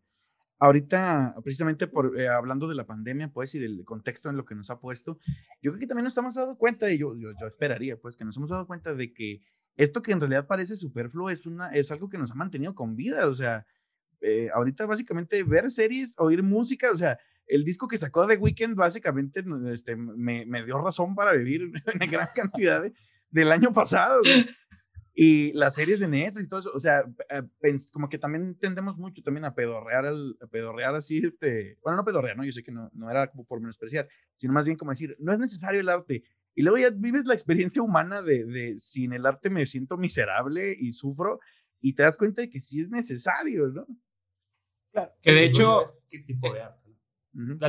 [SPEAKER 5] ahorita, precisamente por, eh, hablando de la pandemia, pues, y del contexto en lo que nos ha puesto, yo creo que también nos estamos dando cuenta, y yo, yo, yo esperaría, pues, que nos hemos dado cuenta de que esto que en realidad parece superfluo es, una, es algo que nos ha mantenido con vida, o sea, eh, ahorita básicamente ver series, oír música, o sea, el disco que sacó The Weeknd básicamente este, me, me dio razón para vivir una [laughs] gran cantidad de, del año pasado. Y las series de Netflix y todo eso, o sea, eh, como que también tendemos mucho también a pedorrear, al, a pedorrear así, este, bueno, no pedorrear, ¿no? Yo sé que no, no era como por menospreciar, sino más bien como decir, no es necesario el arte. Y luego ya vives la experiencia humana de, de sin el arte me siento miserable y sufro, y te das cuenta de que sí es necesario, ¿no?
[SPEAKER 3] Claro. Que de hecho... ¿Qué tipo de arte?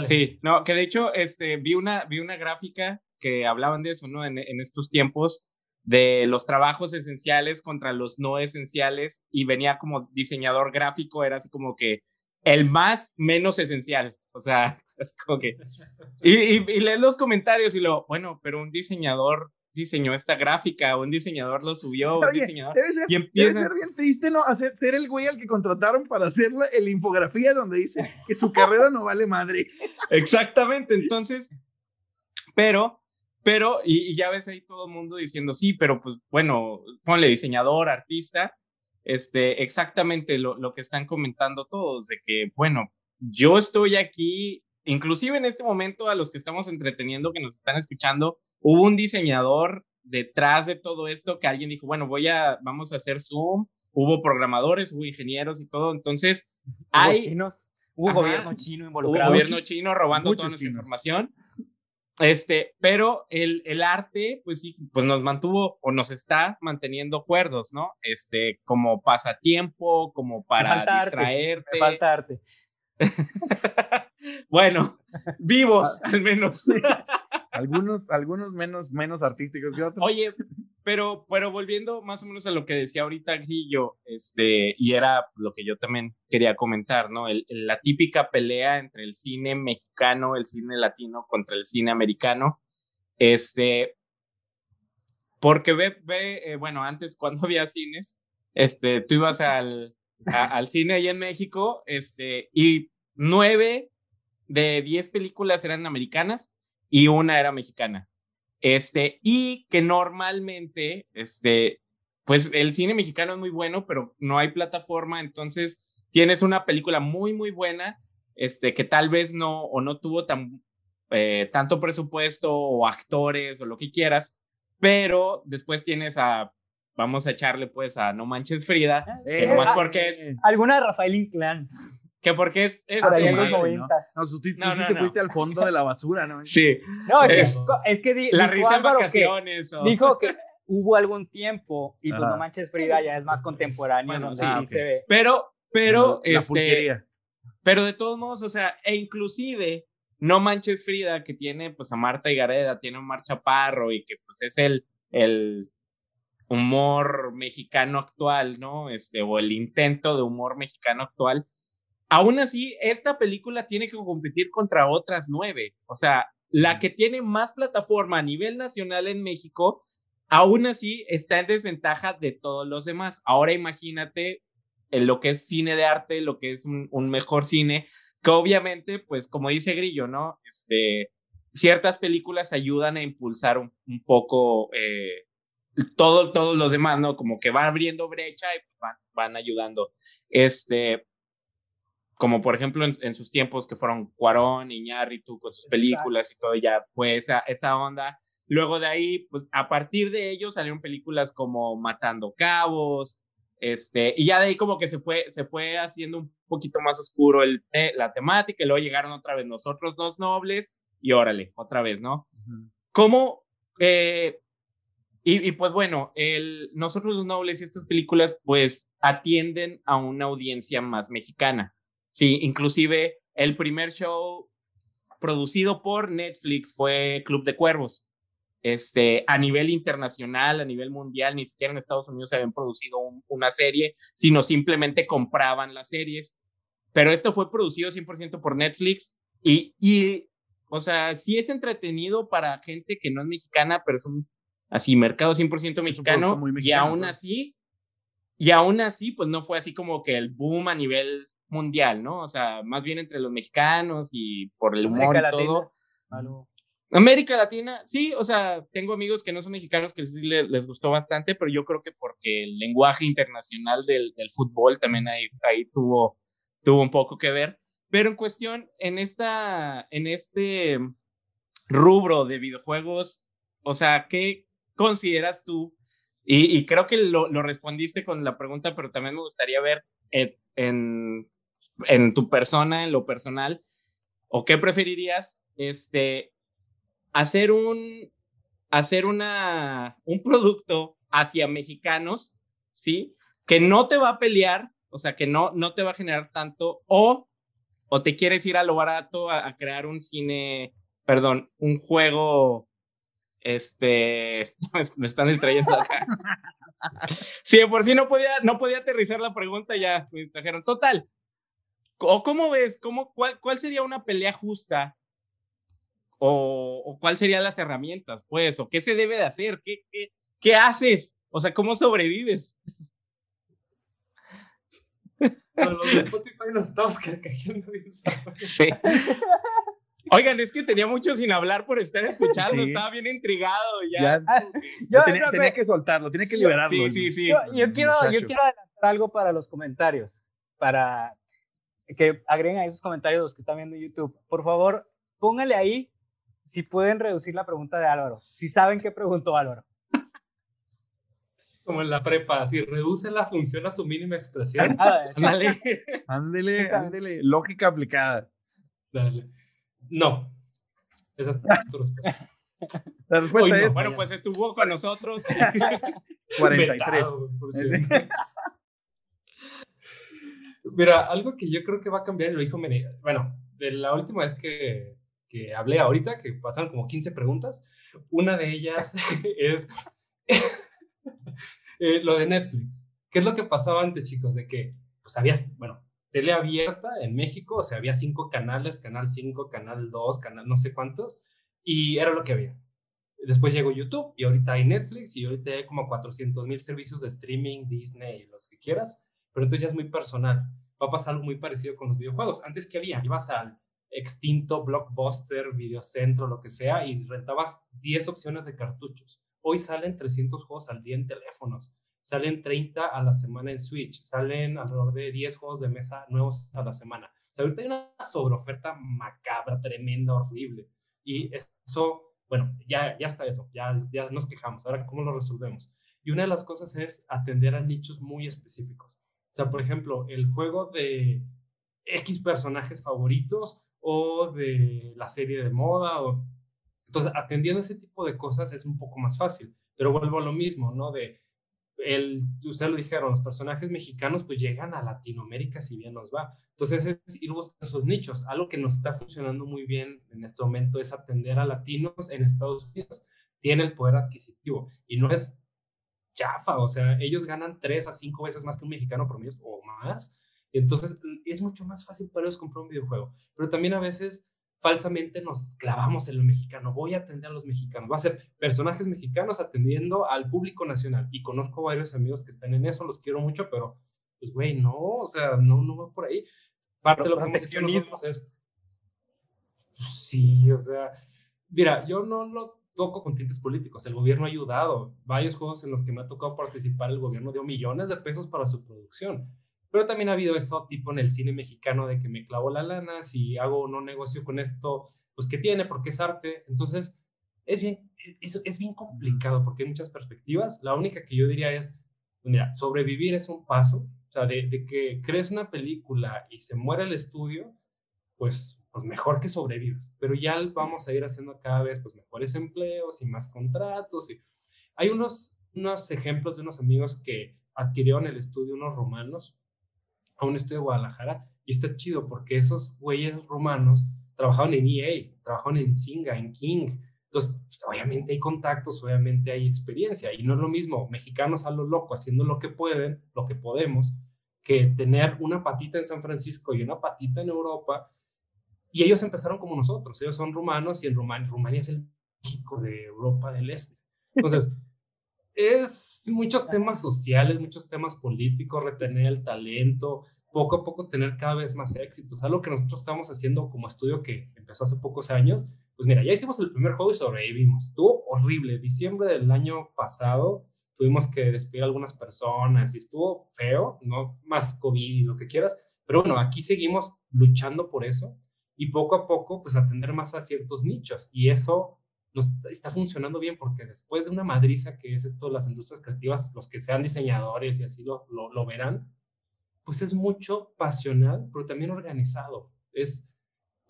[SPEAKER 3] Sí, no, que de hecho este, vi, una, vi una gráfica que hablaban de eso, ¿no? En, en estos tiempos de los trabajos esenciales contra los no esenciales y venía como diseñador gráfico, era así como que el más menos esencial, o sea, [laughs] es como que... Y, y, lees los comentarios y lo, bueno, pero un diseñador diseñó esta gráfica, un diseñador lo subió, un diseñador...
[SPEAKER 5] Debe ser, y empieza... debe ser bien triste, ¿no? Hacer, ser el güey al que contrataron para hacer la, la infografía donde dice que su carrera no vale madre. [laughs]
[SPEAKER 3] Exactamente, entonces, pero pero, y, ya ves ahí todo el mundo diciendo, sí, pero pues bueno, ponle diseñador, artista, este, exactamente lo, lo que están comentando todos, de que, bueno, yo estoy aquí, inclusive en este momento a los que estamos entreteniendo, que nos están escuchando, hubo un diseñador detrás de todo esto que alguien dijo, bueno, voy a, vamos a hacer Zoom, hubo programadores, hubo ingenieros y todo, entonces hay...
[SPEAKER 4] hubo gobierno chino involucrado.
[SPEAKER 3] Hubo gobierno chino robando toda nuestra información. Este, pero el, el, arte, pues sí, pues nos mantuvo o nos está manteniendo cuerdos, ¿no? Este, como pasatiempo, como para distraerte.
[SPEAKER 4] falta arte. [laughs]
[SPEAKER 3] bueno, vivos, al menos.
[SPEAKER 5] algunos, algunos menos, menos artísticos que otros.
[SPEAKER 3] Oye, pero, pero volviendo más o menos a lo que decía ahorita Guillo, este, y era lo que yo también quería comentar, ¿no? El, la típica pelea entre el cine mexicano, el cine latino contra el cine americano. Este, porque ve, ve eh, bueno, antes cuando [laughs] había cines, este, tú ibas al, al cine ahí en México, este, y nueve de diez películas eran americanas y una era mexicana. Este, y que normalmente, este, pues el cine mexicano es muy bueno, pero no hay plataforma, entonces tienes una película muy, muy buena, este, que tal vez no, o no tuvo tan, eh, tanto presupuesto o actores o lo que quieras, pero después tienes a, vamos a echarle pues a No Manches Frida, que eh, nomás ah, porque es...
[SPEAKER 4] Alguna de Rafael Inclán.
[SPEAKER 3] Que porque es. es
[SPEAKER 4] los
[SPEAKER 5] noventas. No, tú, no, te fuiste al fondo de la basura, ¿no?
[SPEAKER 3] Sí.
[SPEAKER 4] No, es, es que.
[SPEAKER 3] la risa en vacaciones.
[SPEAKER 4] Dijo que hubo algún tiempo y pues no manches Frida ya es más contemporáneo. Bueno, sí, se ve.
[SPEAKER 3] Pero, pero, este. Pero de todos modos, o sea, e inclusive. No Manches Frida, que tiene pues a Marta y Gareda, tiene a Mar Chaparro y que pues es el, el humor mexicano actual, ¿no? Este, o el intento de humor mexicano actual, Aún así, esta película tiene que competir contra otras nueve. O sea, la que tiene más plataforma a nivel nacional en México, aún así está en desventaja de todos los demás. Ahora imagínate en lo que es cine de arte, lo que es un, mejor cine, que obviamente, pues como dice Grillo, ¿no? Este, ciertas películas ayudan a impulsar un, poco eh, todo, todos los demás, ¿no? Como que van abriendo brecha y van, van ayudando. Este, como por ejemplo en, sus tiempos que fueron Cuarón, Iñárritu con sus películas y todo, ya fue esa, esa onda. Luego de ahí, pues a partir de ellos salieron películas como Matando Cabos, este, y ya de ahí como que se fue, se fue haciendo un poquito más oscuro el, la temática, y luego llegaron otra vez nosotros dos nobles, y órale, otra vez, ¿no? ¿Cómo? Eh, y, y, pues bueno, el, nosotros los nobles y estas películas pues atienden a una audiencia más mexicana. Sí, inclusive el primer show producido por Netflix fue Club de Cuervos. Este, a nivel internacional, a nivel mundial, ni siquiera en Estados Unidos se habían producido una serie, sino simplemente compraban las series. Pero esto fue producido 100% por Netflix y, y, o sea, sí es entretenido para gente que no es mexicana, pero son así, mercado 100% mexicano, mexicano, y aún así, y aún así, pues no fue así como que el boom a nivel mundial, ¿no? O sea, más bien entre los mexicanos y por el humor y todo. América Latina, sí, o sea, tengo amigos que no son mexicanos que sí les, gustó bastante, pero yo creo que porque el lenguaje internacional del, del fútbol también ahí, ahí tuvo tuvo un poco que ver. Pero en cuestión, en, esta, en este rubro de videojuegos, o sea, ¿qué consideras tú? Y, creo que lo, lo, respondiste con la pregunta, pero también me gustaría ver en, en, tu persona, en lo personal, o qué preferirías, este, hacer un, hacer una, un producto hacia mexicanos, ¿sí? Que no te va a pelear, o sea, que no, no te va a generar tanto, o, o te quieres ir a lo barato a crear un cine perdón, un juego, este, [laughs] me están distrayendo acá. [laughs] Sí, por sí no podía, no podía aterrizar la pregunta, ya me distrajeron. Total. ¿O cómo ves? ¿Cómo, cuál, ¿Cuál sería una pelea justa? O, ¿O, cuál serían las herramientas, pues? ¿O qué se debe de hacer? ¿Qué, qué, qué haces? O sea, ¿cómo sobrevives?
[SPEAKER 6] los de Spotify nos estamos bien. Sí. [laughs]
[SPEAKER 3] Oigan, es que tenía mucho sin hablar por estar escuchando, estaba bien intrigado ya.
[SPEAKER 5] yo, tenía, que soltarlo, tiene que liberarlo.
[SPEAKER 3] Sí, sí, sí.
[SPEAKER 4] Yo, quiero, yo quiero adelantar algo para los comentarios, para que agreguen ahí sus comentarios los que están viendo YouTube. Por favor, póngale ahí si pueden reducir la pregunta de Álvaro, si saben qué preguntó Álvaro.
[SPEAKER 6] Como en la prepa, si reduce la función a su mínima expresión.
[SPEAKER 5] Ándale, [laughs] ándele, ándele, lógica aplicada.
[SPEAKER 6] Dale. No. Esa es tu respuesta. [laughs]
[SPEAKER 3] La respuesta es. Bueno, pues estuvo con nosotros. [laughs]
[SPEAKER 5] 43.
[SPEAKER 6] Mira, algo que yo creo que va a cambiar, lo dijo Mene. Bueno, de la última vez que, que hablé ahorita, que pasaron como 15 preguntas, una de ellas [laughs] es [laughs] eh, lo de Netflix. ¿Qué es lo que pasaba antes, chicos? De que, pues habías, bueno, tele abierta en México, o sea, había cinco canales, Canal 5, Canal 2, Canal no sé cuántos, y era lo que había. Después llegó YouTube y ahorita hay Netflix y ahorita hay como 400 mil servicios de streaming, Disney, los que quieras, pero entonces ya es muy personal. Va a pasar algo muy parecido con los videojuegos. Antes que había, ibas al extinto Blockbuster, Videocentro, lo que sea, y rentabas 10 opciones de cartuchos. Hoy salen 300 juegos al día en teléfonos salen 30 a la semana en Switch, salen alrededor de 10 juegos de mesa nuevos a la semana. O sea, ahorita hay una sobreoferta macabra, tremenda, horrible. Y eso, bueno, ya, ya está eso, ya, ya nos quejamos. Ahora, ¿cómo lo resolvemos? Y una de las cosas es atender a nichos muy específicos. Sea, por ejemplo, el juego de X personajes favoritos o de la serie de moda. O... Entonces, atendiendo ese tipo de cosas es un poco más fácil. Pero vuelvo a lo mismo, ¿no? De el, ustedes lo dijeron, los personajes mexicanos pues llegan a Latinoamérica si bien nos va. Entonces es ir buscando esos nichos. Algo que nos está funcionando muy bien en este momento es atender a latinos en Estados Unidos. Tiene el poder adquisitivo y no es chafa, o sea, ellos ganan tres a cinco veces más que un mexicano promedio o más. Entonces es mucho más fácil para ellos comprar un videojuego. Pero también a veces falsamente nos clavamos en lo mexicano. Voy a atender a los mexicanos. Va a ser personajes mexicanos atendiendo al público nacional. Y conozco varios amigos que están en eso, los quiero mucho, pero pues, güey, no, o sea, no, no va por ahí. Parte de lo que hemos hecho nosotros es. Pues, sí, o sea, mira, yo no lo toco con tintes políticos. El gobierno ha ayudado. Varios juegos en los que me ha tocado participar, el gobierno dio millones de pesos para su producción. Pero también ha habido eso tipo en el cine mexicano de que me clavo la lana, si hago o no negocio con esto, pues ¿qué tiene? Porque es arte. Entonces, es bien, es, es bien complicado porque hay muchas perspectivas. La única que yo diría es, pues, mira, sobrevivir es un paso. O sea, de, de que crees una película y se muere el estudio, pues, pues mejor que sobrevivas. Pero ya vamos a ir haciendo cada vez pues, mejores empleos y más contratos. Y... Hay unos, unos ejemplos de unos amigos que adquirieron el estudio unos romanos a un estudio de Guadalajara y está chido porque esos güeyes romanos trabajaban en EA, trabajaban en Singa, en King. Entonces, obviamente hay contactos, obviamente hay experiencia y no es lo mismo mexicanos a lo loco haciendo lo que pueden, lo que podemos, que tener una patita en San Francisco y una patita en Europa. Y ellos empezaron como nosotros, ellos son rumanos y en Rumania, Rumania es el México de Europa del Este. Entonces, [laughs] es muchos temas sociales, muchos temas políticos, retener el talento, poco a poco tener cada vez más éxitos. Algo que nosotros estamos haciendo como estudio que empezó hace pocos años. Pues mira, ya hicimos el primer juego y sobrevivimos. Estuvo horrible. Diciembre del año pasado tuvimos que despedir a algunas personas y estuvo feo, no más COVID y lo que quieras, Pero bueno, aquí seguimos luchando por eso y poco a poco, pues atender más a ciertos nichos. Y eso nos está funcionando bien porque después de una madriza que es esto, las industrias creativas, los que sean diseñadores y así lo, lo, verán, pues es mucho pasional, pero también organizado. Es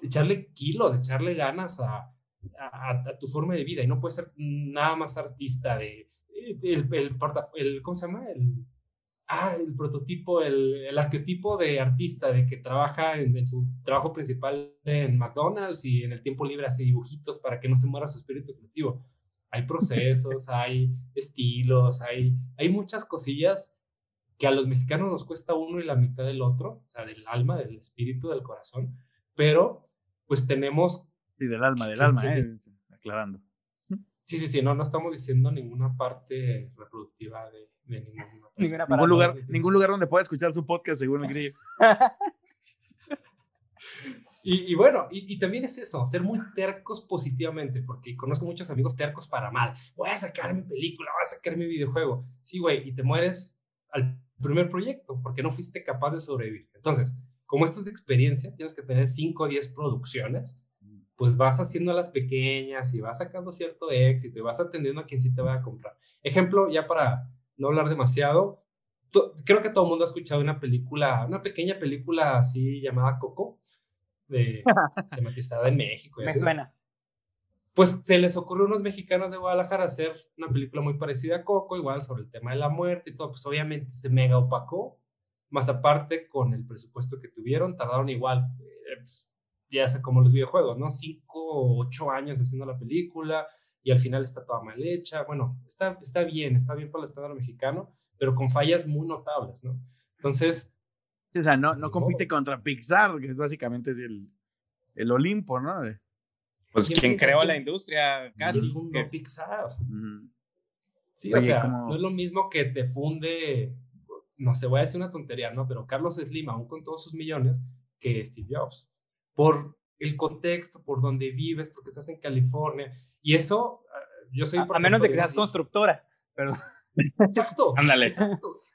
[SPEAKER 6] echarle kilos, echarle ganas a, a, tu forma de vida y no puedes ser nada más artista de eh, el, el, el ¿cómo se llama? El, ah, el prototipo, el, el, arquetipo de artista, de que trabaja en, su trabajo principal en McDonald's y en el tiempo libre hace dibujitos para que no se muera su espíritu creativo. Hay procesos, [laughs] hay estilos, hay, hay muchas cosillas que a los mexicanos nos cuesta uno y la mitad del otro, o sea, del alma, del espíritu, del corazón, pero pues tenemos...
[SPEAKER 5] Sí, del alma, del alma, eh, aclarando.
[SPEAKER 6] Sí, sí, sí, no, no estamos diciendo ninguna parte reproductiva de,
[SPEAKER 5] ningún [laughs] lugar, ningún lugar donde pueda escuchar su podcast, según el grillo. [laughs]
[SPEAKER 6] y, bueno, y, también es eso, ser muy tercos positivamente, porque conozco muchos amigos tercos para mal. Voy a sacar mi película, voy a sacar mi videojuego. Sí, güey, y te mueres al primer proyecto porque no fuiste capaz de sobrevivir. Entonces, como esto es de experiencia, tienes que tener 5 o 10 producciones, pues vas haciendo las pequeñas y vas sacando cierto éxito y vas atendiendo a quien sí te va a comprar. Ejemplo, ya para no hablar demasiado, creo que todo el mundo ha escuchado una película, una pequeña película así llamada Coco, de, [laughs] tematizada en México.
[SPEAKER 4] Me suena.
[SPEAKER 6] Pues se les ocurrió a unos mexicanos de Guadalajara hacer una película muy parecida a Coco, igual sobre el tema de la muerte y todo, pues obviamente se mega opacó, más aparte con el presupuesto que tuvieron, tardaron igual, eh, pues, ya sé como los videojuegos, ¿no? Cinco o ocho años haciendo la película, y al final está toda mal hecha. Bueno, está, está bien, está bien para el estándar mexicano, pero con fallas muy notables, ¿no? Entonces...
[SPEAKER 5] O sea, no, no compite contra Pixar, que es básicamente es el, el Olimpo, ¿no?
[SPEAKER 3] Pues quien creó la industria casi.
[SPEAKER 6] que... Pixar. Sí, o sea, no es lo mismo que te funde, no sé, voy a decir una tontería, ¿no? Pero Carlos Slim, aún con todos sus millones, que Steve Jobs. Por el contexto, por donde vives, porque estás en California. Y eso, ah, yo soy...
[SPEAKER 4] A, menos de que seas constructora. [laughs]
[SPEAKER 6] Exacto.
[SPEAKER 3] Ándale.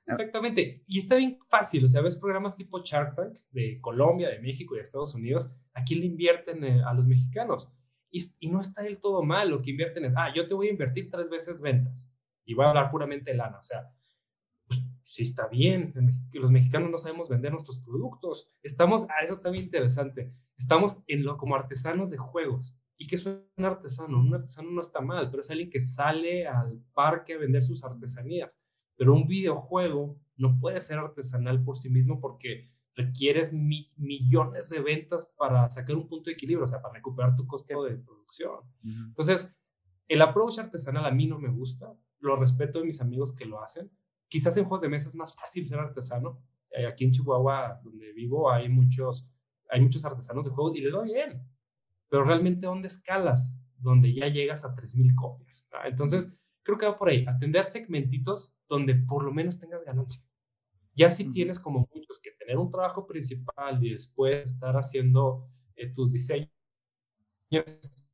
[SPEAKER 6] exactamente. Y está bien fácil. O sea, ves programas tipo Shark Tank de Colombia, de México y de Estados Unidos. Aquí le invierten eh, a los mexicanos. Y, y, no está del todo mal. Lo que invierten es, ah, yo te voy a invertir tres veces ventas. Y voy a hablar puramente de lana. O sea, sí está bien, los mexicanos no sabemos vender nuestros productos. Estamos, ah, eso está bien interesante, estamos en lo, como artesanos de juegos. ¿Y qué es un artesano? Un artesano no está mal, pero es alguien que sale al parque a vender sus artesanías. Pero un videojuego no puede ser artesanal por sí mismo porque requieres millones de ventas para sacar un punto de equilibrio, o sea, para recuperar tu costo de producción. Entonces, el approach artesanal a mí no me gusta, lo respeto de mis amigos que lo hacen, Quizás en juegos de mesa es más fácil ser artesano. Eh, aquí en Chihuahua, donde vivo, hay muchos, hay muchos artesanos de juegos y les va bien. Pero realmente, ¿dónde escalas? Donde ya llegas a 3.000 copias. Entonces, creo que va por ahí. Atender segmentitos donde por lo menos tengas ganancia. Ya si tienes como muchos que tener un trabajo principal y después estar haciendo eh, tus diseños,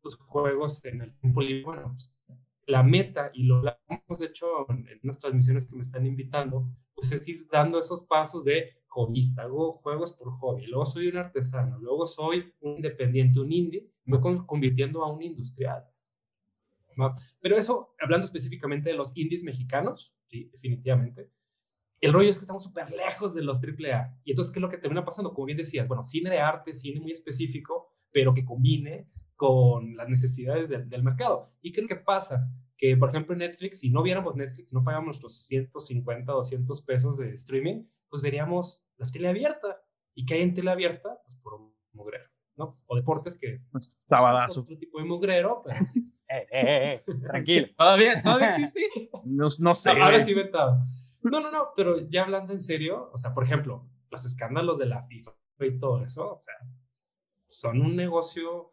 [SPEAKER 6] tus juegos en el tiempo libre, bueno, pues la meta, y lo hemos hecho en unas transmisiones que me están invitando, pues es ir dando esos pasos de hobbyista, hago juegos por hobby, luego soy un artesano, luego soy un independiente, un indie, me voy convirtiendo a un industrial. Pero eso, hablando específicamente de los indies mexicanos, sí, definitivamente, el rollo es que estamos súper lejos de los AAA. Y entonces, ¿qué es lo que termina pasando? Como bien decías, bueno, cine de arte, cine muy específico, pero que combine con las necesidades del, mercado. ¿Y qué es lo que pasa? Que, por ejemplo, Netflix, si no viéramos Netflix, no pagamos nuestros 150, 200 pesos de streaming, pues veríamos la tele abierta. ¿Y qué hay en tele abierta? Pues por un mugrero, ¿no? O deportes que...
[SPEAKER 5] Pues, sabadazo.
[SPEAKER 6] otro tipo de mugrero, pero... [laughs]
[SPEAKER 4] eh, eh, eh, tranquilo. [laughs]
[SPEAKER 3] ¿Todavía, ¿Todavía existe?
[SPEAKER 5] no, no sé.
[SPEAKER 6] ahora sí vetado. No, no, no, pero ya hablando en serio, o sea, por ejemplo, los escándalos de la FIFA y todo eso, o sea, son un negocio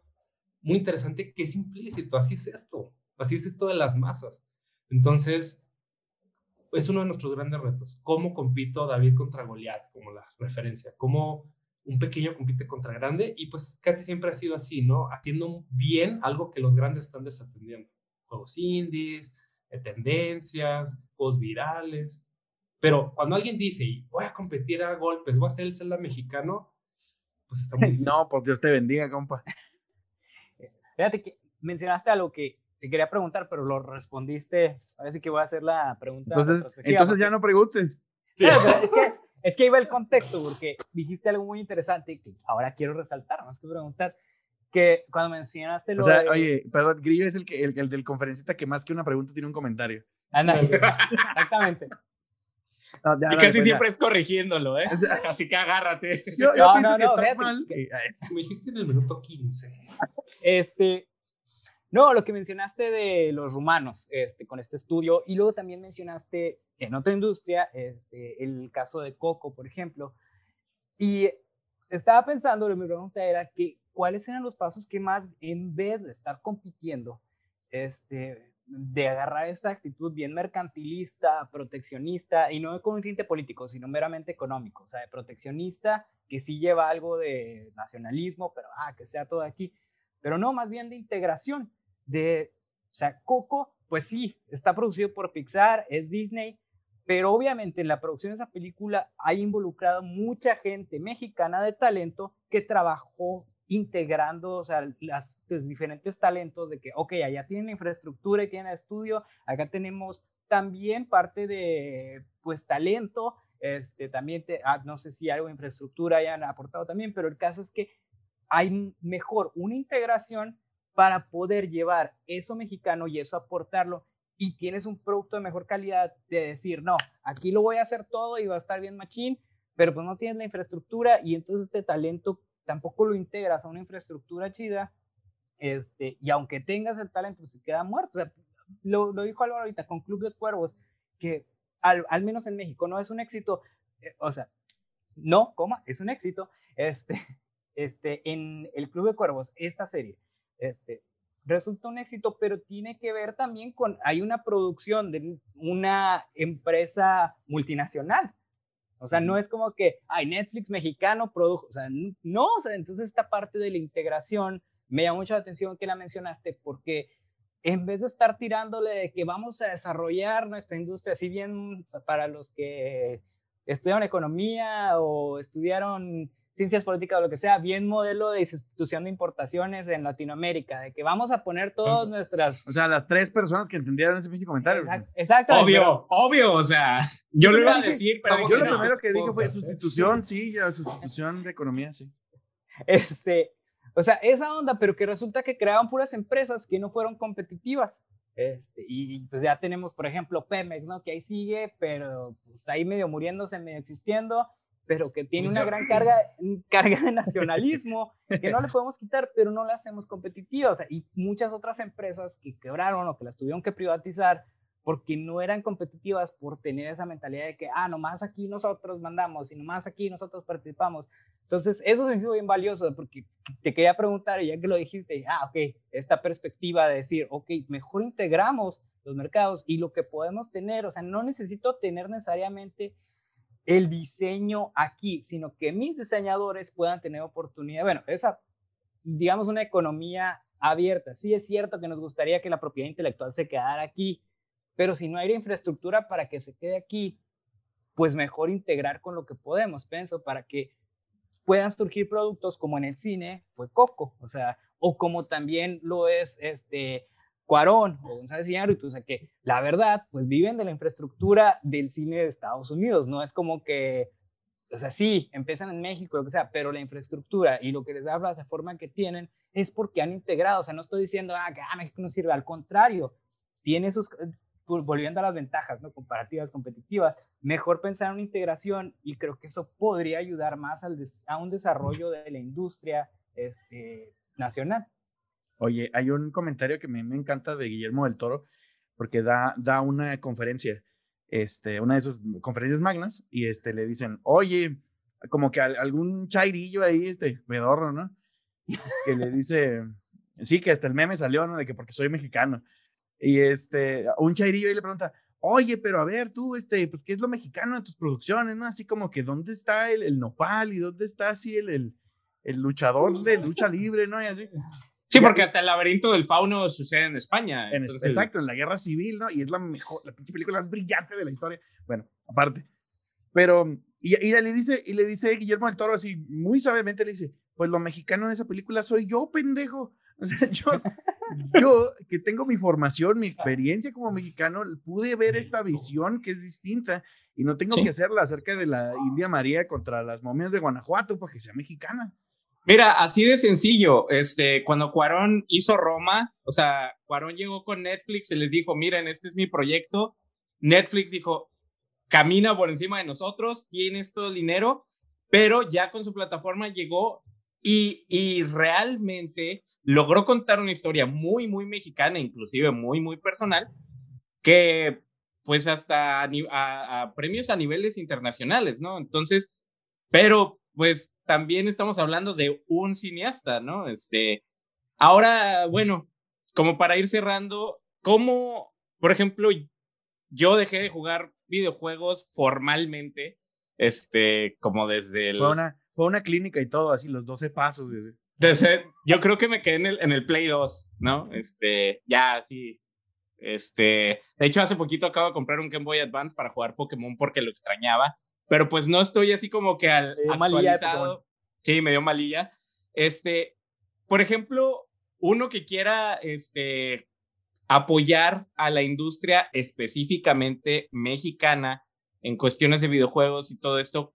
[SPEAKER 6] muy interesante que es implícito, así es esto, así es esto de las masas. Entonces, es uno de nuestros grandes retos. ¿Cómo compito David contra Goliat, como la referencia? ¿Cómo un pequeño compite contra grande? Y pues casi siempre ha sido así, ¿no? Atiendo bien algo que los grandes están desatendiendo. Juegos indies, tendencias, juegos virales. Pero cuando alguien dice, voy a competir a golpes, voy a ser el Zelda mexicano, pues está muy [laughs] difícil.
[SPEAKER 5] No, pues Dios te bendiga, compa.
[SPEAKER 4] Fíjate que mencionaste algo que te quería preguntar, pero lo respondiste. Ahora sí que voy a hacer la pregunta.
[SPEAKER 5] Entonces, entonces ya no preguntes.
[SPEAKER 4] Pero es, que, es que iba el contexto, porque dijiste algo muy interesante que ahora quiero resaltar, más que preguntar, que cuando mencionaste lo
[SPEAKER 5] O sea,
[SPEAKER 4] de-
[SPEAKER 5] oye, perdón, Grillo es el, que, el, el del conferencista que más que una pregunta tiene un comentario.
[SPEAKER 4] Anda, exactamente.
[SPEAKER 5] No, ya,
[SPEAKER 3] Y casi
[SPEAKER 5] pues,
[SPEAKER 3] siempre es corrigiendo, ¿eh? Así que agárrate.
[SPEAKER 5] ya. Yo, yo
[SPEAKER 4] No,
[SPEAKER 5] pienso
[SPEAKER 4] no,
[SPEAKER 5] que
[SPEAKER 4] no,
[SPEAKER 5] está mal.
[SPEAKER 4] que-
[SPEAKER 6] Me dijiste en el minuto 15.
[SPEAKER 4] Este, no, lo que mencionaste de los rumanos, este, con este estudio, y luego también mencionaste en otra industria, este, el caso de Coco, por ejemplo, y estaba pensando, mi pregunta era que, ¿cuáles eran los pasos que más, en vez de estar compitiendo, este, de agarrar esa actitud bien mercantilista, proteccionista, y no con un tinte político, sino meramente económico, o sea, de proteccionista, que sí lleva algo de nacionalismo, pero, ah, que sea todo aquí, pero no, más bien de integración, de, o sea, Coco, pues sí, está producido por Pixar, es Disney, pero obviamente en la producción de esa película hay involucrado mucha gente mexicana de talento que trabajó integrando, o sea, las, los diferentes talentos de que, ok, allá tienen infraestructura y tienen estudio, acá tenemos también parte de, pues, talento, este, también, te, ah, no sé si algo de infraestructura hayan aportado también, pero el caso es que hay mejor una integración para poder llevar eso mexicano y eso aportarlo y tienes un producto de mejor calidad de decir, no, aquí lo voy a hacer todo y va a estar bien machín, pero pues no tienes la infraestructura y entonces este talento tampoco lo integras a una infraestructura chida, este, y aunque tengas el talento, pues se queda muerto. O sea, lo, lo dijo Álvaro ahorita con Club de Cuervos, que al, al menos en México no es un éxito, eh, o sea, no, coma, es un éxito, este, este, en el Club de Cuervos, esta serie, este, resulta un éxito, pero tiene que ver también con, hay una producción de una empresa multinacional. O sea, no es como que, ay, Netflix mexicano produjo, o sea, no, o sea, entonces esta parte de la integración me llama mucho la atención que la mencionaste porque en vez de estar tirándole de que vamos a desarrollar nuestra industria, si bien para los que estudiaron economía o estudiaron ciencias políticas o lo que sea, bien modelo de institución de importaciones en Latinoamérica, de que vamos a poner todas nuestras...
[SPEAKER 5] O sea, las tres personas que entendieron ese pinche comentario.
[SPEAKER 4] Exact- Exactamente.
[SPEAKER 3] Obvio, obvio, o sea, yo lo iba a decir, pero
[SPEAKER 5] Yo lo
[SPEAKER 3] no.
[SPEAKER 5] primero que dije fue
[SPEAKER 6] ¿eh?
[SPEAKER 5] sustitución, sí, ya sustitución de economía, sí.
[SPEAKER 4] Este, o sea, esa onda, pero que resulta que creaban puras empresas que no fueron competitivas. Este, y, y, pues ya tenemos, por ejemplo, Pemex, ¿no? Que ahí sigue, pero pues ahí medio muriéndose, medio existiendo, pero que tiene una gran carga, [laughs] carga de nacionalismo que no le podemos quitar, pero no la hacemos competitiva. O sea, y muchas otras empresas que quebraron o que las tuvieron que privatizar porque no eran competitivas por tener esa mentalidad de que, ah, nomás aquí nosotros mandamos y nomás aquí nosotros participamos. Entonces, eso se me hizo bien valioso porque te quería preguntar, y ya que lo dijiste, ah, ok, esta perspectiva de decir, ok, mejor integramos los mercados y lo que podemos tener, o sea, no necesito tener necesariamente el diseño aquí, sino que mis diseñadores puedan tener oportunidad. Bueno, esa, digamos, una economía abierta. Sí es cierto que nos gustaría que la propiedad intelectual se quedara aquí, pero si no hay infraestructura para que se quede aquí, pues mejor integrar con lo que podemos, pienso, para que puedan surgir productos como en el cine fue Coco, o sea, o como también lo es este Cuarón o González Iñárritu, o sea, que la verdad, pues viven de la infraestructura del cine de Estados Unidos, no es como que, o sea, sí, empiezan en México, lo que sea, pero la infraestructura y lo que les da la plataforma que tienen es porque han integrado, o sea, no estoy diciendo, ah, que ah, México no sirve, al contrario, tiene sus, volviendo a las ventajas ¿no? comparativas, competitivas, mejor pensar en una integración y creo que eso podría ayudar más a un desarrollo de la industria este, nacional.
[SPEAKER 5] Oye, hay un comentario que me, encanta de Guillermo del Toro, porque da, da una conferencia, este, una de sus conferencias magnas, y este, le dicen, oye, como que al- algún chairillo ahí, este, medorro, ¿no? Que le dice, sí, que hasta el meme salió, ¿no? De que porque soy mexicano. Y este, un chairillo ahí le pregunta, oye, pero a ver, tú, este, pues, ¿qué es lo mexicano de tus producciones, no? Así como que, ¿dónde está el, el nopal y dónde está así el, el, el luchador de lucha libre, ¿no? Y así.
[SPEAKER 3] Sí, porque hasta el laberinto del fauno sucede en España.
[SPEAKER 5] En-
[SPEAKER 3] entonces-
[SPEAKER 5] exacto, en la guerra civil, ¿no? Y es la mejor, la pinche película más brillante de la historia. Bueno, aparte. Pero, y, y le dice, y le dice Guillermo del Toro así, muy suavemente le dice, pues lo mexicano de esa película soy yo, pendejo. [laughs] O sea, yo, yo, que tengo mi formación, mi experiencia como mexicano, pude ver esta visión que es distinta y no tengo
[SPEAKER 3] Sí.
[SPEAKER 5] que hacerla acerca de la India María contra las momias de Guanajuato para que sea mexicana.
[SPEAKER 3] Mira, así de sencillo, este, cuando Cuarón hizo Roma, o sea, Cuarón llegó con Netflix y les dijo, miren, este es mi proyecto. Netflix dijo, camina por encima de nosotros, tienes todo el dinero, pero ya con su plataforma llegó y, y realmente logró contar una historia muy, muy mexicana, inclusive muy, muy personal, que pues hasta a, a premios a niveles internacionales, ¿no? Entonces, pero pues también estamos hablando de un cineasta, ¿no? Este, ahora, bueno, como para ir cerrando, ¿cómo, por ejemplo, yo dejé de jugar videojuegos formalmente, este, como desde el...
[SPEAKER 5] Fue una, fue una clínica y todo, así los 12 pasos. así.
[SPEAKER 3] Desde- yo creo que me quedé en el, en el Play 2, ¿no? Este, ya, sí. Este, de hecho, hace poquito acabo de comprar un Game Boy Advance para jugar Pokémon porque lo extrañaba, pero pues no estoy así como que al
[SPEAKER 4] de
[SPEAKER 3] actualizado. Sí, me dio malilla. Este, por ejemplo, uno que quiera, este, apoyar a la industria específicamente mexicana en cuestiones de videojuegos y todo esto,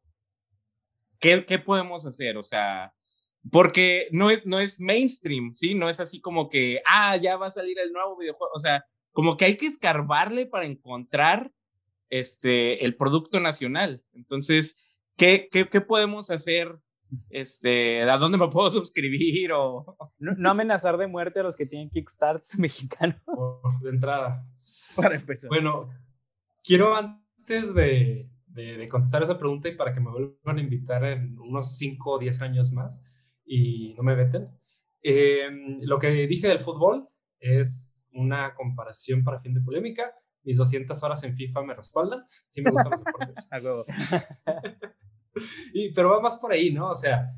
[SPEAKER 3] ¿qué, qué podemos hacer? O sea, porque no es, no es mainstream, ¿sí? No es así como que, ah, ya va a salir el nuevo videojuego. O sea, como que hay que escarbarle para encontrar este, el producto nacional. Entonces, ¿qué, qué, qué podemos hacer? Este, ¿A dónde me puedo [laughs] suscribir? O...
[SPEAKER 4] No, no amenazar de muerte a los que tienen Kickstarts [laughs] mexicanos.
[SPEAKER 6] por- de entrada.
[SPEAKER 5] Para empezar.
[SPEAKER 6] Bueno, quiero antes de, de- de contestar esa pregunta y para que me vuelvan a invitar en unos 5 o 10 años más y no me veten, eh, lo que dije del fútbol es una comparación para fin de polémica. Mis 200 horas en FIFA me respaldan. Sí me gustan los deportes. [laughs] [laughs] Y, pero va más por ahí, ¿no? O sea,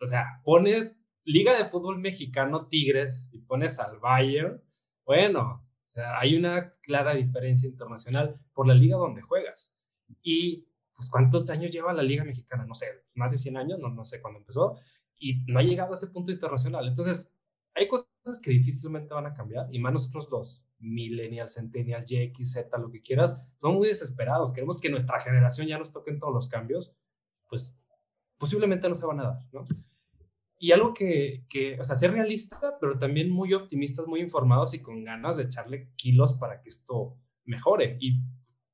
[SPEAKER 6] o sea, pones Liga de Fútbol Mexicano Tigres y pones al Bayern, bueno, o sea, hay una clara diferencia internacional por la liga donde juegas. Y, pues, ¿cuántos años lleva la Liga Mexicana? No sé, más de 100 años, no, no sé cuándo empezó, y no ha llegado a ese punto internacional. Entonces, hay cosas que difícilmente van a cambiar, y más nosotros los millennials, centennials, Y, X, Z, lo que quieras, somos muy desesperados. Queremos que nuestra generación ya nos toquen todos los cambios pues posiblemente no se van a dar, ¿no? Y algo que, que, o sea, ser realista, pero también muy optimistas, muy informados y con ganas de echarle kilos para que esto mejore. Y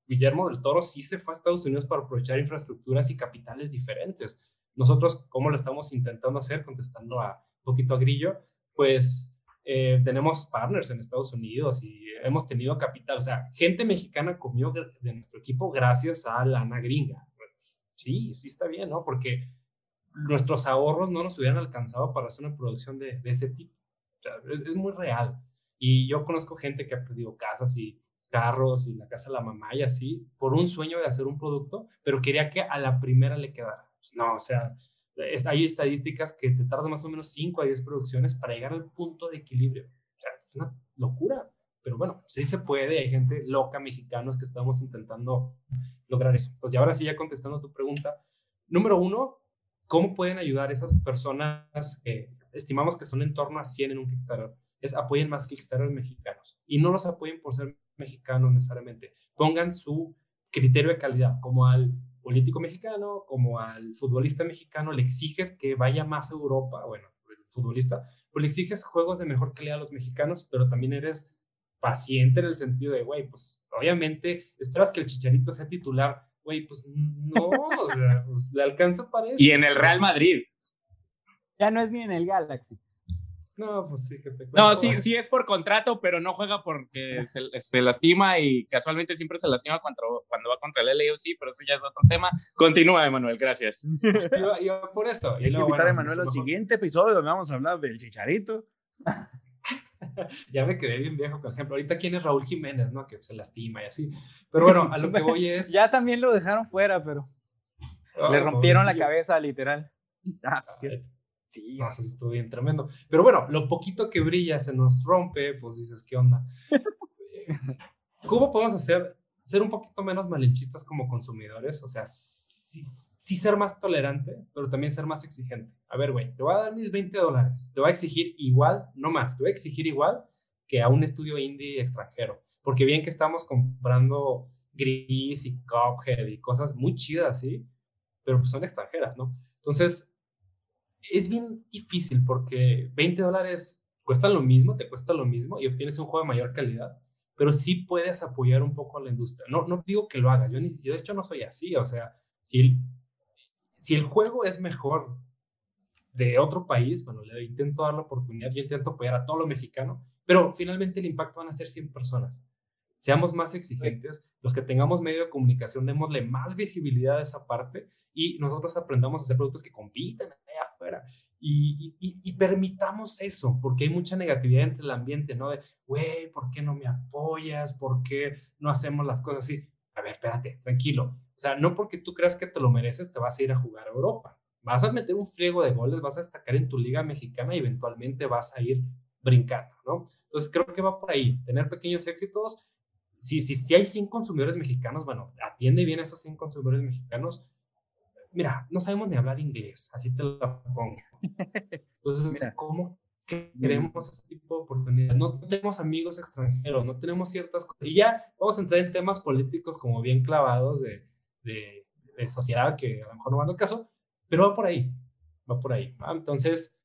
[SPEAKER 6] Guillermo del Toro sí se fue a Estados Unidos para aprovechar infraestructuras y capitales diferentes. Nosotros, ¿cómo lo estamos intentando hacer? Contestando a un poquito a Grillo, pues eh, tenemos partners en Estados Unidos y hemos tenido capital. O sea, gente mexicana comió de nuestro equipo gracias a lana gringa. Sí, sí está bien, ¿no? Porque nuestros ahorros no nos hubieran alcanzado para hacer una producción de, de ese tipo. O sea, es, es muy real. Y yo conozco gente que ha perdido casas y carros y la casa de la mamá y así por un sueño de hacer un producto, pero quería que a la primera le quedara. Pues no, o sea, es- hay estadísticas que te tardan más o menos 5 a 10 producciones para llegar al punto de equilibrio. O sea, es una locura. Pero bueno, sí se puede. Hay gente loca, mexicanos, que estamos intentando lograr eso. Pues y ahora sí, ya contestando tu pregunta. Número uno, ¿cómo pueden ayudar esas personas que estimamos que son en torno a 100 en un Kickstarter? Es apoyen más Kickstarter mexicanos. Y no los apoyen por ser mexicanos necesariamente. Pongan su criterio de calidad, como al político mexicano, como al futbolista mexicano, le exiges que vaya más a Europa, bueno, el futbolista, pues le exiges juegos de mejor calidad a los mexicanos, pero también eres paciente en el sentido de, güey, pues obviamente esperas que el chicharito sea titular, güey, pues no, o sea, pues, le alcanza para eso.
[SPEAKER 3] Y en el Real Madrid.
[SPEAKER 4] Ya no es ni en el Galaxy.
[SPEAKER 6] No, pues sí, que te
[SPEAKER 3] No,
[SPEAKER 6] cuento.
[SPEAKER 3] sí, sí es por contrato, pero no juega porque se, se lastima y casualmente siempre se lastima cuando, cuando va contra el LAFC, pero eso ya es otro tema. Continúa, Emanuel, gracias. [laughs]
[SPEAKER 6] Iba, iba por eso. Y
[SPEAKER 5] Hay que
[SPEAKER 6] luego,
[SPEAKER 5] invitar a Emanuel al siguiente episodio donde vamos a hablar del chicharito. [laughs]
[SPEAKER 6] Ya me quedé bien viejo, por ejemplo. Ahorita, ¿quién es Raúl Jiménez, no? Que se lastima y así. Pero bueno, a lo que voy [laughs] es.
[SPEAKER 4] Ya también lo dejaron fuera, pero
[SPEAKER 6] Ah,
[SPEAKER 4] le rompieron la cabeza, literal.
[SPEAKER 5] Ah.
[SPEAKER 6] Ay,
[SPEAKER 4] Sí,
[SPEAKER 6] estuvo bien tremendo. Pero bueno, lo poquito que brilla se nos rompe, pues dices, ¿qué onda? [laughs] ¿Cómo podemos hacer ser un poquito menos malinchistas como consumidores, o sea, sí, sí ser más tolerante, pero también ser más exigente. A ver, güey, te voy a dar mis 20 dólares, te voy a exigir igual, no más, te voy a exigir igual que a un estudio indie extranjero, porque bien que estamos comprando Gris y Cuphead y cosas muy chidas, ¿sí? Pero pues son extranjeras, ¿no? Entonces, es bien difícil porque 20 dólares cuestan lo mismo, te cuesta lo mismo y obtienes un juego de mayor calidad, pero sí puedes apoyar un poco a la industria. No, no digo que lo haga, yo, ni, yo de hecho no soy así, o sea, si el, si el juego es mejor de otro país, bueno, le intento dar la oportunidad, yo intento apoyar a todo lo mexicano, pero finalmente el impacto van a ser 100 personas. Seamos más exigentes, los que tengamos medio de comunicación, démosle más visibilidad a esa parte y nosotros aprendamos a hacer productos que compiten allá afuera y, y, permitamos eso, porque hay mucha negatividad entre el ambiente, ¿no? De, güey, ¿por qué no me apoyas? ¿Por qué no hacemos las cosas así? A ver, espérate, tranquilo. O sea, no porque tú creas que te lo mereces, te vas a ir a jugar a Europa. Vas a meter un friego de goles, vas a destacar en tu liga mexicana y eventualmente vas a ir brincando, ¿no? Entonces creo que va por ahí, tener pequeños éxitos. Si, si, si hay 100 consumidores mexicanos, bueno, atiende bien a esos 100 consumidores mexicanos mira, no sabemos ni hablar inglés, así te lo pongo. [laughs] Entonces, ¿cómo queremos ese tipo de oportunidades? No tenemos amigos extranjeros, no tenemos ciertas cosas. Y ya vamos a entrar en temas políticos como bien clavados de, de, sociedad que a lo mejor no van al caso, pero va por ahí, va por ahí. Entonces,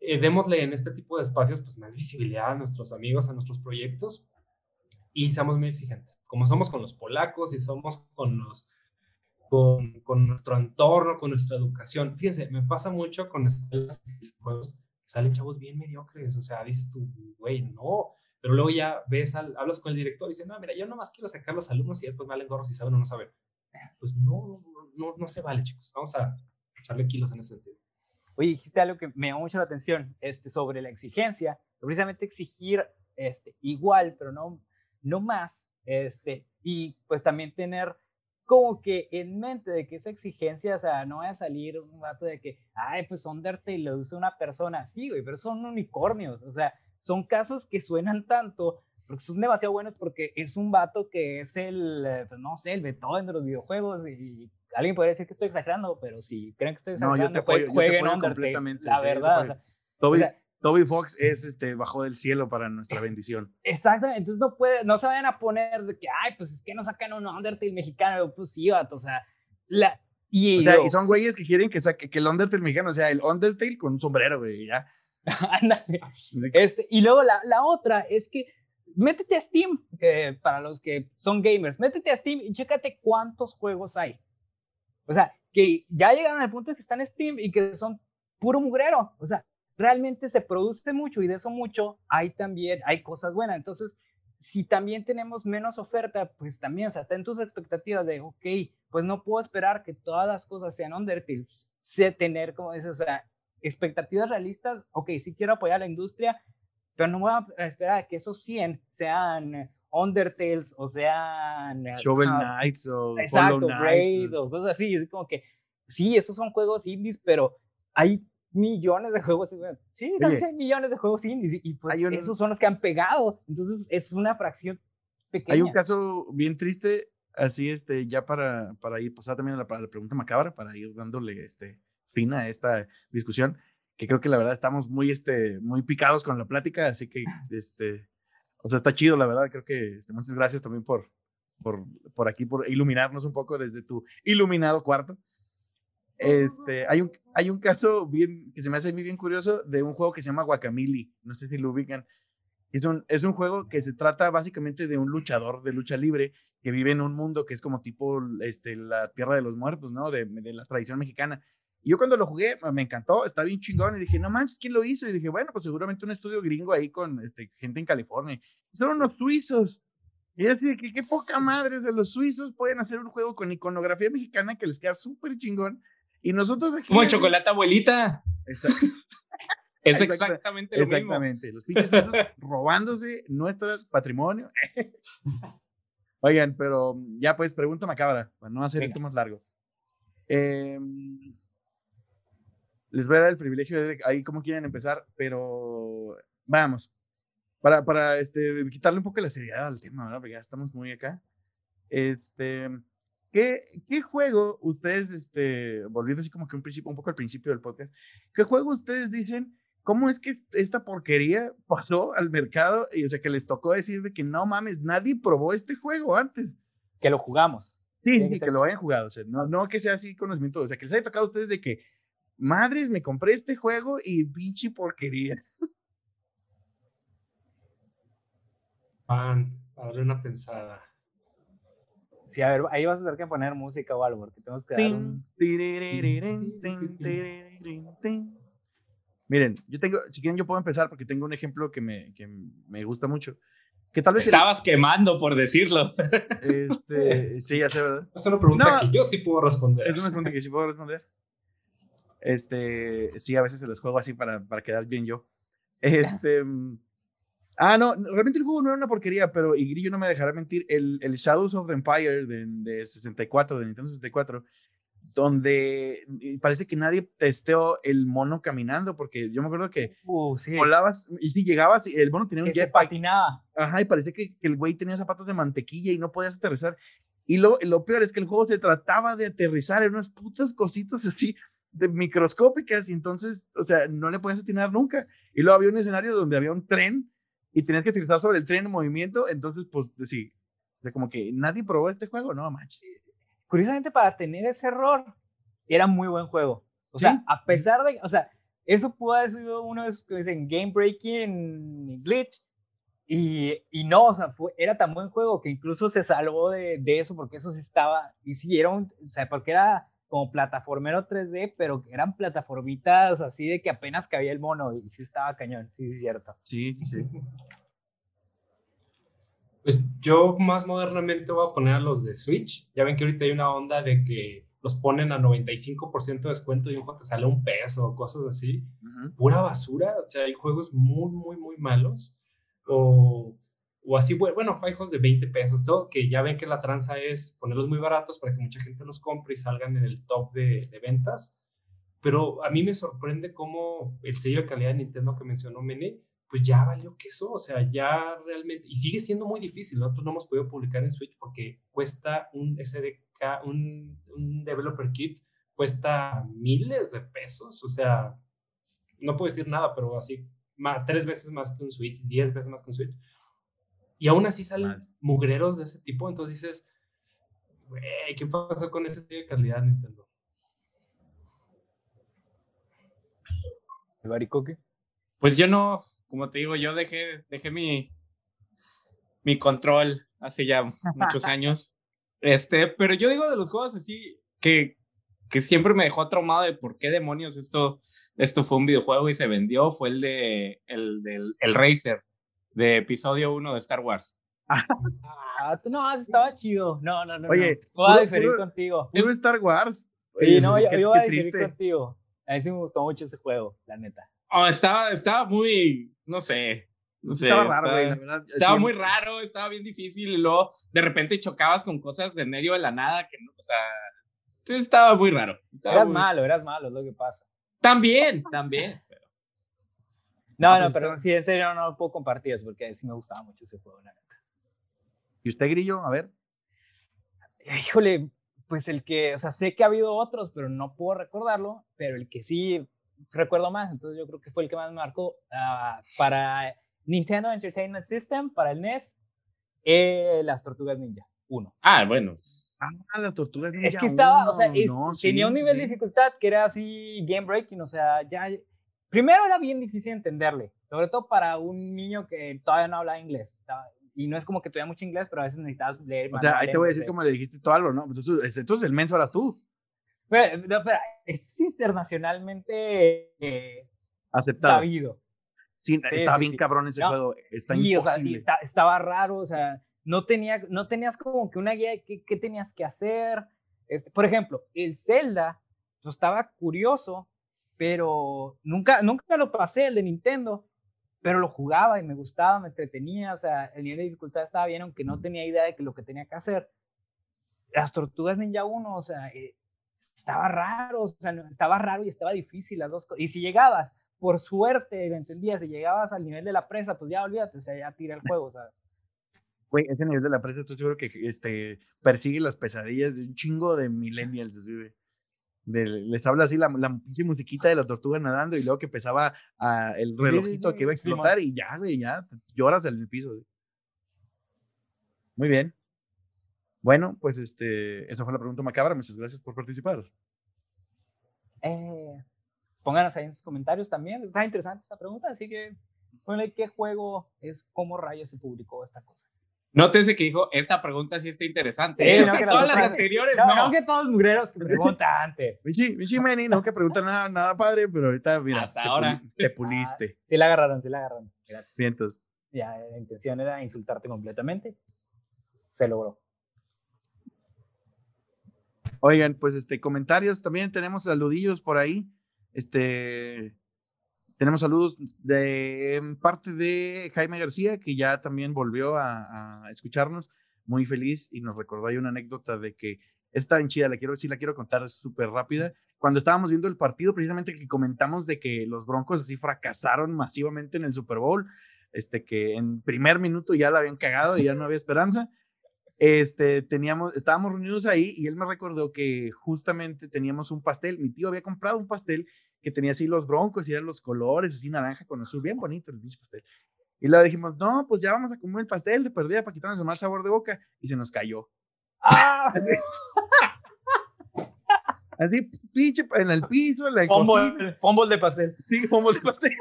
[SPEAKER 6] eh, démosle en este tipo de espacios pues, más visibilidad a nuestros amigos, a nuestros proyectos y seamos muy exigentes, como somos con los polacos y somos con los con, con, nuestro entorno, con nuestra educación. Fíjense, me pasa mucho con escuelas juegos salen chavos bien mediocres, o sea, dices tú, güey, no, pero luego ya ves, al, hablas con el director y dices, no, mira, yo nomás quiero sacar los alumnos y después me valen gorros si saben o no saben. Pues no, no, no se vale, chicos, vamos a echarle kilos en ese sentido.
[SPEAKER 4] Oye, dijiste algo que me llamó mucho la atención, este, sobre la exigencia, precisamente exigir este, igual, pero no, no más, este, y pues también tener como que en mente de que esa exigencia, o sea, no vaya a salir un rato de que, ay, pues Undertale lo usa una persona así, güey, pero son unicornios, o sea, son casos que suenan tanto, porque son demasiado buenos porque es un vato que es el, eh, pues no sé, el Beethoven de los videojuegos y alguien podría decir que estoy exagerando, pero si creen que estoy exagerando, no, yo te jueguen Undertale, la verdad, o sea,
[SPEAKER 5] o sea, Toby Fox es este, bajo del cielo para nuestra bendición.
[SPEAKER 4] Exacto, entonces no puede, no se vayan a poner de que, ay, pues es que no sacan un Undertale mexicano, pues sí, o sea, la,
[SPEAKER 5] y, y, son güeyes que quieren que saque que el Undertale mexicano sea el Undertale con un sombrero, güey, ya. [laughs]
[SPEAKER 4] este, y luego la, la, otra es que métete a Steam, para los que son gamers, métete a Steam y chécate cuántos juegos hay. O sea, que ya llegaron al punto de que están en Steam y que son puro mugrero. O sea, realmente se produce mucho y de eso mucho hay también, hay cosas buenas. Entonces, si también tenemos menos oferta, pues también, o sea, ten tus expectativas de, ok, pues no puedo esperar que todas las cosas sean Undertale, sé tener, como dices, o sea, expectativas realistas, ok, sí quiero apoyar a la industria, pero no voy a esperar a que esos 100 sean Undertales o sean...
[SPEAKER 5] Shovel Knights o
[SPEAKER 4] Exacto, Braid o cosas así, es como que, sí, esos son juegos indies, pero hay millones de juegos. Sí, también hay millones de juegos indies y pues esos son los que han pegado. Entonces es una fracción pequeña.
[SPEAKER 5] Hay un caso bien triste, así este, ya para, para ir pasar también a la, la, pregunta macabra, para ir dándole este, fin a esta discusión, que creo que la verdad estamos muy, este, muy picados con la plática, así que, [laughs] este, o sea, está chido, la verdad, creo que este, muchas gracias también por, por, por aquí, por iluminarnos un poco desde tu iluminado cuarto. Este, hay, un, hay un caso bien, que se me hace muy bien curioso de un juego que se llama Guacamili. No sé si lo ubican. Es un, es un juego que se trata básicamente de un luchador de lucha libre que vive en un mundo que es como tipo este, la tierra de los muertos, ¿no? De, de la tradición mexicana. Y yo cuando lo jugué me encantó, está bien chingón. Y dije, no manches, ¿quién lo hizo? Y dije, bueno, pues seguramente un estudio gringo ahí con este, gente en California. Son unos suizos. Y así de que qué poca madre, de los suizos pueden hacer un juego con iconografía mexicana que les queda súper chingón y nosotros.
[SPEAKER 3] Como el chocolate abuelita. [laughs] Es exactamente lo
[SPEAKER 5] exactamente. Los pinches robándose nuestro patrimonio. [laughs] Oigan, pero ya pues, pregunta macabra, para no hacer esto más largo. Em, les voy a dar el privilegio de ahí cómo quieren empezar, pero vamos. Para, para este, quitarle un poco la seriedad al tema, ¿verdad? Porque ya estamos muy acá. Este, ¿qué, ¿qué juego ustedes, este, volviendo así como que un principio, un poco al principio del podcast, qué juego ustedes dicen, cómo es que esta porquería pasó al mercado y, o sea, que les tocó decir de que no mames, nadie probó este juego antes?
[SPEAKER 4] Que lo jugamos.
[SPEAKER 5] Sí,
[SPEAKER 4] que
[SPEAKER 5] lo hayan jugado, o sea, no, no que sea así conocimiento, o sea, que les haya tocado a ustedes de que, madres, me compré este juego y pinche porquería. [laughs]
[SPEAKER 6] Van, a darle una pensada.
[SPEAKER 4] Sí, a ver, ahí vas a tener que poner música o algo, porque tenemos que dar un...
[SPEAKER 5] Miren, yo tengo, si quieren yo puedo empezar porque tengo un ejemplo que me, que me gusta mucho. Que tal vez el-
[SPEAKER 3] Estabas quemando por decirlo.
[SPEAKER 5] este, [laughs] sí, ya sé, ¿verdad?
[SPEAKER 6] Es una pregunta
[SPEAKER 5] No.
[SPEAKER 6] que yo sí puedo responder.
[SPEAKER 5] Es una pregunta que sí puedo responder. Este, sí, a veces se los juego así para, para quedar bien yo. Este, mm, ah, no, realmente el juego no era una porquería, pero y Grillo no me dejará mentir, el, el Shadows of the Empire de, de 64, de Nintendo 64, donde parece que nadie testeó el mono caminando, porque yo me acuerdo que
[SPEAKER 4] Uh, sí,
[SPEAKER 5] volabas y si llegabas, el mono tenía un
[SPEAKER 4] que se
[SPEAKER 5] jetpack.
[SPEAKER 4] patinaba.
[SPEAKER 5] Ajá, y parecía que, que el güey tenía zapatos de mantequilla y no podías aterrizar. Y lo, lo peor es que el juego se trataba de aterrizar en unas putas cositas así de microscópicas y entonces, o sea, no le podías atinar nunca. Y luego había un escenario donde había un tren y tenías que aterrizar sobre el tren en movimiento, entonces, pues, sí, de como que nadie probó este juego, no manches.
[SPEAKER 4] Curiosamente, para tener ese error, era muy buen juego. O sea, a pesar de, o sea, eso pudo haber sido uno de esos que dicen game breaking glitch. Y, y no, o sea, fue, era tan buen juego que incluso se salvó de, de eso porque eso sí estaba, y sí, era un, o sea, porque era como plataformero 3D, pero eran plataformitas así de que apenas cabía el mono y sí estaba cañón, sí, sí, es cierto.
[SPEAKER 5] Sí, sí. [laughs]
[SPEAKER 6] Pues yo más modernamente voy a poner a los de Switch. Ya ven que ahorita hay una onda de que los ponen a 95% de descuento y un juego te sale un peso o cosas así.
[SPEAKER 5] Ujú.
[SPEAKER 6] Pura basura. O sea, hay juegos muy, muy, muy malos. O, o así, bu- bueno, juegos de 20 pesos, todo, que ya ven que la tranza es ponerlos muy baratos para que mucha gente los compre y salgan en el top de, de ventas. Pero a mí me sorprende cómo el sello de calidad de Nintendo que mencionó Mene, pues ya valió queso, o sea, ya realmente, y sigue siendo muy difícil, nosotros no hemos podido publicar en Switch porque cuesta un SDK, un, un developer kit, cuesta miles de pesos, o sea, no puedo decir nada, pero así, ma- tres veces más que un Switch, diez veces más que un Switch, y aún así salen
[SPEAKER 5] Mal.
[SPEAKER 6] mugreros de ese tipo, entonces dices, güey, ¿qué pasó con ese sello de calidad Nintendo?
[SPEAKER 4] ¿El baricoque?
[SPEAKER 3] Pues yo no, como te digo, yo dejé, dejé mi, mi control hace ya muchos [laughs] años. Este, pero yo digo de los juegos así que, que siempre me dejó traumado de por qué demonios esto, esto fue un videojuego y se vendió, fue el de el del el Racer de episodio 1 de Star Wars.
[SPEAKER 4] Ah, no, estaba chido. No, no, no.
[SPEAKER 5] Oye,
[SPEAKER 4] no. voy a diferir
[SPEAKER 5] puro-
[SPEAKER 4] contigo.
[SPEAKER 5] Puro Star Wars.
[SPEAKER 4] Sí,
[SPEAKER 5] Oye,
[SPEAKER 4] no, yo,
[SPEAKER 5] qué-
[SPEAKER 4] yo voy a diferir
[SPEAKER 5] triste.
[SPEAKER 4] contigo. A mí sí me gustó mucho ese juego, la neta.
[SPEAKER 3] Oh, estaba, estaba muy, no sé, no sé.
[SPEAKER 5] Estaba raro,
[SPEAKER 3] estaba-
[SPEAKER 5] güey, la verdad.
[SPEAKER 3] Estaba
[SPEAKER 5] Sí,
[SPEAKER 3] muy raro, estaba bien difícil y luego de repente chocabas con cosas en medio de la nada que no, o sea, sí, estaba muy raro. Estaba
[SPEAKER 4] Eras
[SPEAKER 3] muy-
[SPEAKER 4] malo, eras malo, es lo que pasa.
[SPEAKER 3] También, también.
[SPEAKER 4] No,
[SPEAKER 5] Ah,
[SPEAKER 4] no,
[SPEAKER 5] pues
[SPEAKER 4] pero
[SPEAKER 5] estaba-
[SPEAKER 4] sí, en serio no lo puedo compartir, es porque sí me gustaba mucho ese juego, la neta.
[SPEAKER 5] ¿Y usted, Grillo? A ver.
[SPEAKER 4] Híjole, pues el que, o sea, sé que ha habido otros, pero no puedo recordarlo, pero el que sí recuerdo más, entonces yo creo que fue el que más me marcó ah, para Nintendo Entertainment System, para el NES, eh, las Tortugas Ninja 1.
[SPEAKER 3] Ah, bueno.
[SPEAKER 5] Ah, las tortugas
[SPEAKER 4] Es
[SPEAKER 5] ninja
[SPEAKER 4] que estaba, o sea,
[SPEAKER 5] uno,
[SPEAKER 4] es-
[SPEAKER 5] no, sí,
[SPEAKER 4] tenía un nivel
[SPEAKER 5] sí.
[SPEAKER 4] de dificultad que era así game breaking, o sea, ya... Primero era bien difícil entenderle, sobre todo para un niño que todavía no hablaba inglés. Y no es como que tuviera mucho inglés, pero a veces necesitabas leer.
[SPEAKER 5] O sea, ahí te voy a decir
[SPEAKER 4] de-
[SPEAKER 5] como le dijiste tú algo, ¿no? Entonces, entonces el menso eras tú.
[SPEAKER 4] Pero, no, pero es internacionalmente eh,
[SPEAKER 5] Aceptado.
[SPEAKER 4] sabido.
[SPEAKER 5] Sí,
[SPEAKER 4] Sí,
[SPEAKER 5] está
[SPEAKER 4] sí,
[SPEAKER 5] bien cabrón ese
[SPEAKER 4] No,
[SPEAKER 5] juego. Está
[SPEAKER 4] Sí, o sea, y
[SPEAKER 5] imposible.
[SPEAKER 4] está- estaba raro, o sea, no, tenía, no tenías como que una guía de qué, qué tenías que hacer. Este, por ejemplo, el Zelda, yo estaba curioso, pero nunca, nunca lo pasé, el de Nintendo, pero lo jugaba y me gustaba, me entretenía, o sea, el nivel de dificultad estaba bien, aunque no tenía idea de que lo que tenía que hacer. Las Tortugas Ninja 1, o sea, eh, estaba raro, o sea, estaba raro y estaba difícil las dos cosas. Y si llegabas, por suerte, ¿me entendías? Si llegabas al nivel de la presa, pues ya olvídate, o sea, ya tira el juego, sea.
[SPEAKER 5] Güey, ese nivel de la prensa, estoy seguro que este, persigue las pesadillas de un chingo de millennials. así de- de- les habla así la, la pinche musiquita de la tortuga nadando y luego que empezaba a- el relojito que iba a explotar y ya, güey, ya lloras en el piso. güey. Muy bien. Bueno, pues este, esa fue la pregunta macabra. Muchas gracias por participar.
[SPEAKER 4] Eh, pónganos ahí en sus comentarios también. Está interesante esta pregunta, así que ponle qué juego es, cómo rayos se publicó esta cosa.
[SPEAKER 3] Nótese que dijo, esta pregunta sí está interesante.
[SPEAKER 4] Sí,
[SPEAKER 3] ¿eh? O
[SPEAKER 4] no,
[SPEAKER 3] sea,
[SPEAKER 4] que las
[SPEAKER 3] todas las anteriores
[SPEAKER 4] No,
[SPEAKER 3] no.
[SPEAKER 4] no que todos los mugreros que preguntan antes. [laughs]
[SPEAKER 5] Michi, Michi Meni, no que pregunta nada, nada padre, pero ahorita, mira,
[SPEAKER 3] Hasta
[SPEAKER 5] te
[SPEAKER 3] ahora.
[SPEAKER 5] puli- te puliste.
[SPEAKER 4] Ah, sí la agarraron, sí la agarraron. Gracias.
[SPEAKER 5] Vientos.
[SPEAKER 4] Ya, la intención era insultarte completamente. Se logró.
[SPEAKER 5] Oigan, pues este, comentarios, también tenemos saludillos por ahí. Este, tenemos saludos de parte de Jaime García, que ya también volvió a, escucharnos, muy feliz y nos recordó ahí una anécdota de que está en chida, la quiero, sí la quiero contar, súper rápida. Cuando estábamos viendo el partido, precisamente que comentamos de que los Broncos así fracasaron masivamente en el Super Bowl, este, que en primer minuto ya la habían cagado y ya no había esperanza este, teníamos, estábamos reunidos ahí y él me recordó que justamente teníamos un pastel. Mi tío había comprado un pastel que tenía así los broncos y eran los colores, así naranja con azul, bien bonito el pinche pastel. Y luego dijimos, no, pues ya vamos a comer el pastel de perdida para quitarnos el mal sabor de boca. Y se nos cayó.
[SPEAKER 4] ¡Ah!
[SPEAKER 5] Así, pinche, en el piso, en la.
[SPEAKER 4] Fumble, fumble de pastel.
[SPEAKER 5] Sí, como el pastel.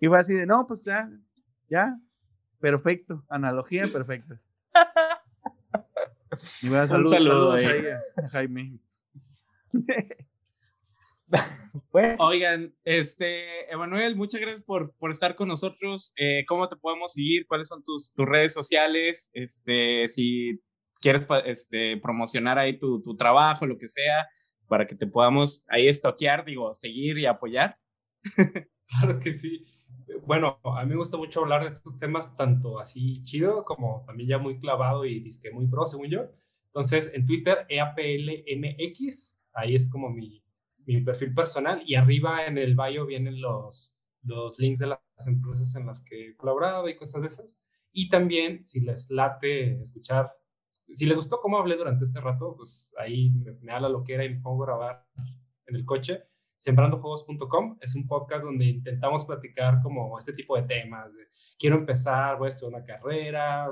[SPEAKER 5] Y fue así de, no, pues ya, ya, perfecto, analogía perfecta. Y bueno, saludos,
[SPEAKER 3] saludo
[SPEAKER 5] saludos
[SPEAKER 3] ahí
[SPEAKER 5] a Jaime. [laughs]
[SPEAKER 4] Pues,
[SPEAKER 3] Oigan, este, Emanuel, muchas gracias por, por estar con nosotros. Eh, ¿Cómo te podemos seguir? ¿Cuáles son tus, tus redes sociales? Este, si quieres este, promocionar ahí tu, tu trabajo, lo que sea, para que te podamos ahí estoquear, digo, seguir y apoyar. [laughs]
[SPEAKER 6] Claro que sí. Bueno, a mí me gusta mucho hablar de estos temas, tanto así chido como también ya muy clavado y disque muy pro, según yo. Entonces, en Twitter, EAPLMX, ahí es como mi, mi perfil personal y arriba en el bio vienen los, los links de las empresas en las que he colaborado y cosas de esas. Y también, si les late escuchar, si les gustó cómo hablé durante este rato, pues ahí me, me da la loquera y me pongo a grabar en el coche sembrandojuegos.com es un podcast donde intentamos platicar como este tipo de temas. quiero empezar, voy a estudiar una carrera,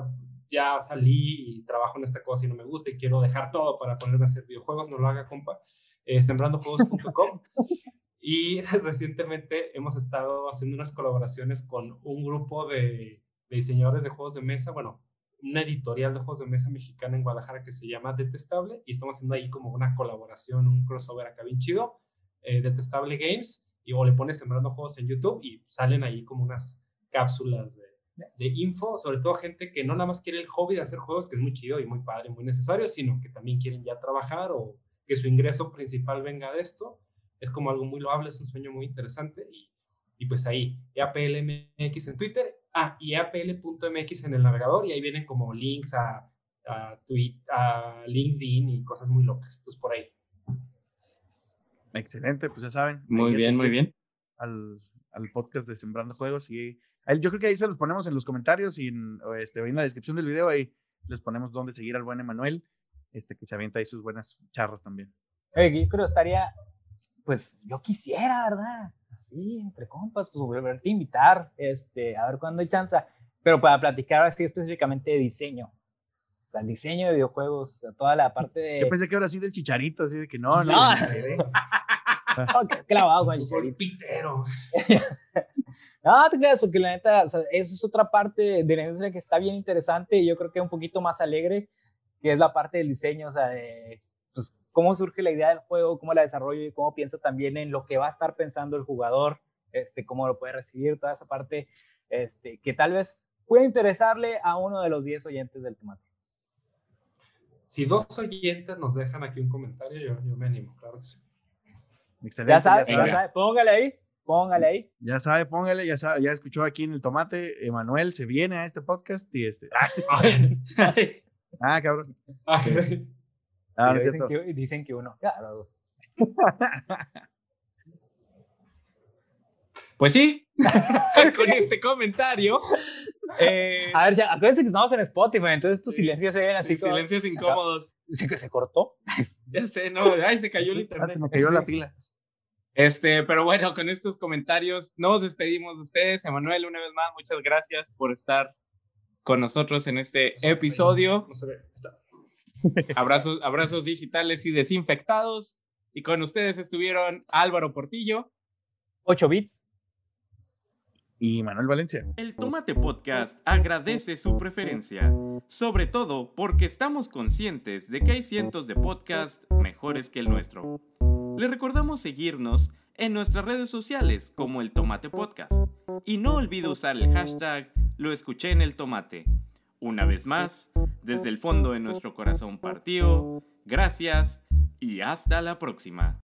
[SPEAKER 6] ya salí y trabajo en esta cosa y no me gusta y quiero dejar todo para ponerme a hacer videojuegos, no lo haga, compa. Eh, sembrandojuegos.com. y [laughs] recientemente hemos estado haciendo unas colaboraciones con un grupo de, de diseñadores de juegos de mesa, bueno, una editorial de juegos de mesa mexicana en Guadalajara que se llama Detestable y estamos haciendo ahí como una colaboración, un crossover acá bien chido eh, Detestable Games y o le pones sembrando juegos en YouTube y salen ahí como unas cápsulas de, info, sobre todo gente que no nada más quiere el hobby de hacer juegos, que es muy chido y muy padre, muy necesario, sino que también quieren ya trabajar o que su ingreso principal venga de esto. Es como algo muy loable, es un sueño muy interesante y, y pues ahí, EAPLMX en Twitter, ah, y EAPL.mx en el navegador y ahí vienen como links a, a, tweet, a LinkedIn y cosas muy locas. Entonces por ahí.
[SPEAKER 5] Excelente, pues ya saben.
[SPEAKER 3] Muy bien, muy bien.
[SPEAKER 5] Al, al podcast de Sembrando Juegos y ahí- yo creo que ahí se los ponemos en los comentarios y en, o este, en la descripción del video ahí les ponemos dónde seguir al buen Emanuel, este, que se avienta ahí sus buenas charras también.
[SPEAKER 4] oye, yo creo que estaría, pues yo quisiera, ¿verdad? Así, entre compas, pues volverte a invitar, este, a ver cuándo hay chance, pero para platicar así específicamente de diseño. O sea, el diseño de videojuegos, o sea, toda la parte de...
[SPEAKER 5] Yo pensé que ahora sí del chicharito, así de que no, no.
[SPEAKER 4] No. [laughs] clavado con el chicharito.
[SPEAKER 6] pitero. [laughs]
[SPEAKER 4] No, te creas, porque la neta, o sea, eso es otra parte de la industria que está bien interesante y yo creo que un poquito más alegre, que es la parte del diseño, o sea, de pues, cómo surge la idea del juego, cómo la desarrollo y cómo piensa también en lo que va a estar pensando el jugador, este, cómo lo puede recibir, toda esa parte este, que tal vez puede interesarle a uno de los 10 oyentes del tomate.
[SPEAKER 6] Si dos oyentes nos dejan aquí un comentario, yo, yo me animo, claro que sí.
[SPEAKER 5] Excelente.
[SPEAKER 4] Ya sabes,
[SPEAKER 5] ya
[SPEAKER 4] ya
[SPEAKER 5] sabe.
[SPEAKER 4] sabe, póngale ahí, póngale ahí.
[SPEAKER 5] Ya sabe, póngale, ya sabe, ya escuchó aquí en el tomate, Emanuel se viene a este podcast y este. [laughs] Ah, cabrón. Ah, no
[SPEAKER 4] dicen, que, dicen que uno, claro, dos. [laughs]
[SPEAKER 3] Pues sí, [laughs] con este comentario. eh,
[SPEAKER 4] A ver, ya, acuérdense que estamos en Spotify, entonces estos silencios se ven así.
[SPEAKER 3] silencios incómodos.
[SPEAKER 4] Sí, que se cortó. [laughs]
[SPEAKER 3] Ya sé, no, ay, se cayó el
[SPEAKER 5] Ah,
[SPEAKER 3] internet.
[SPEAKER 5] se me cayó la pila.
[SPEAKER 3] Este, pero bueno, con estos comentarios nos despedimos de ustedes. Emanuel, una vez más, muchas gracias por estar con nosotros en este episodio.
[SPEAKER 6] No se ve. Está. [laughs]
[SPEAKER 3] Abrazos, abrazos digitales y desinfectados. Y con ustedes estuvieron Álvaro Portillo.
[SPEAKER 4] 8 bits.
[SPEAKER 5] Y Manuel Valencia.
[SPEAKER 7] El Tomate Podcast agradece su preferencia, sobre todo porque estamos conscientes de que hay cientos de podcasts mejores que el nuestro. Le recordamos seguirnos en nuestras redes sociales como el Tomate Podcast y no olvide usar el hashtag lo escuché en el tomate. Una vez más, desde el fondo de nuestro corazón partido, gracias y hasta la próxima.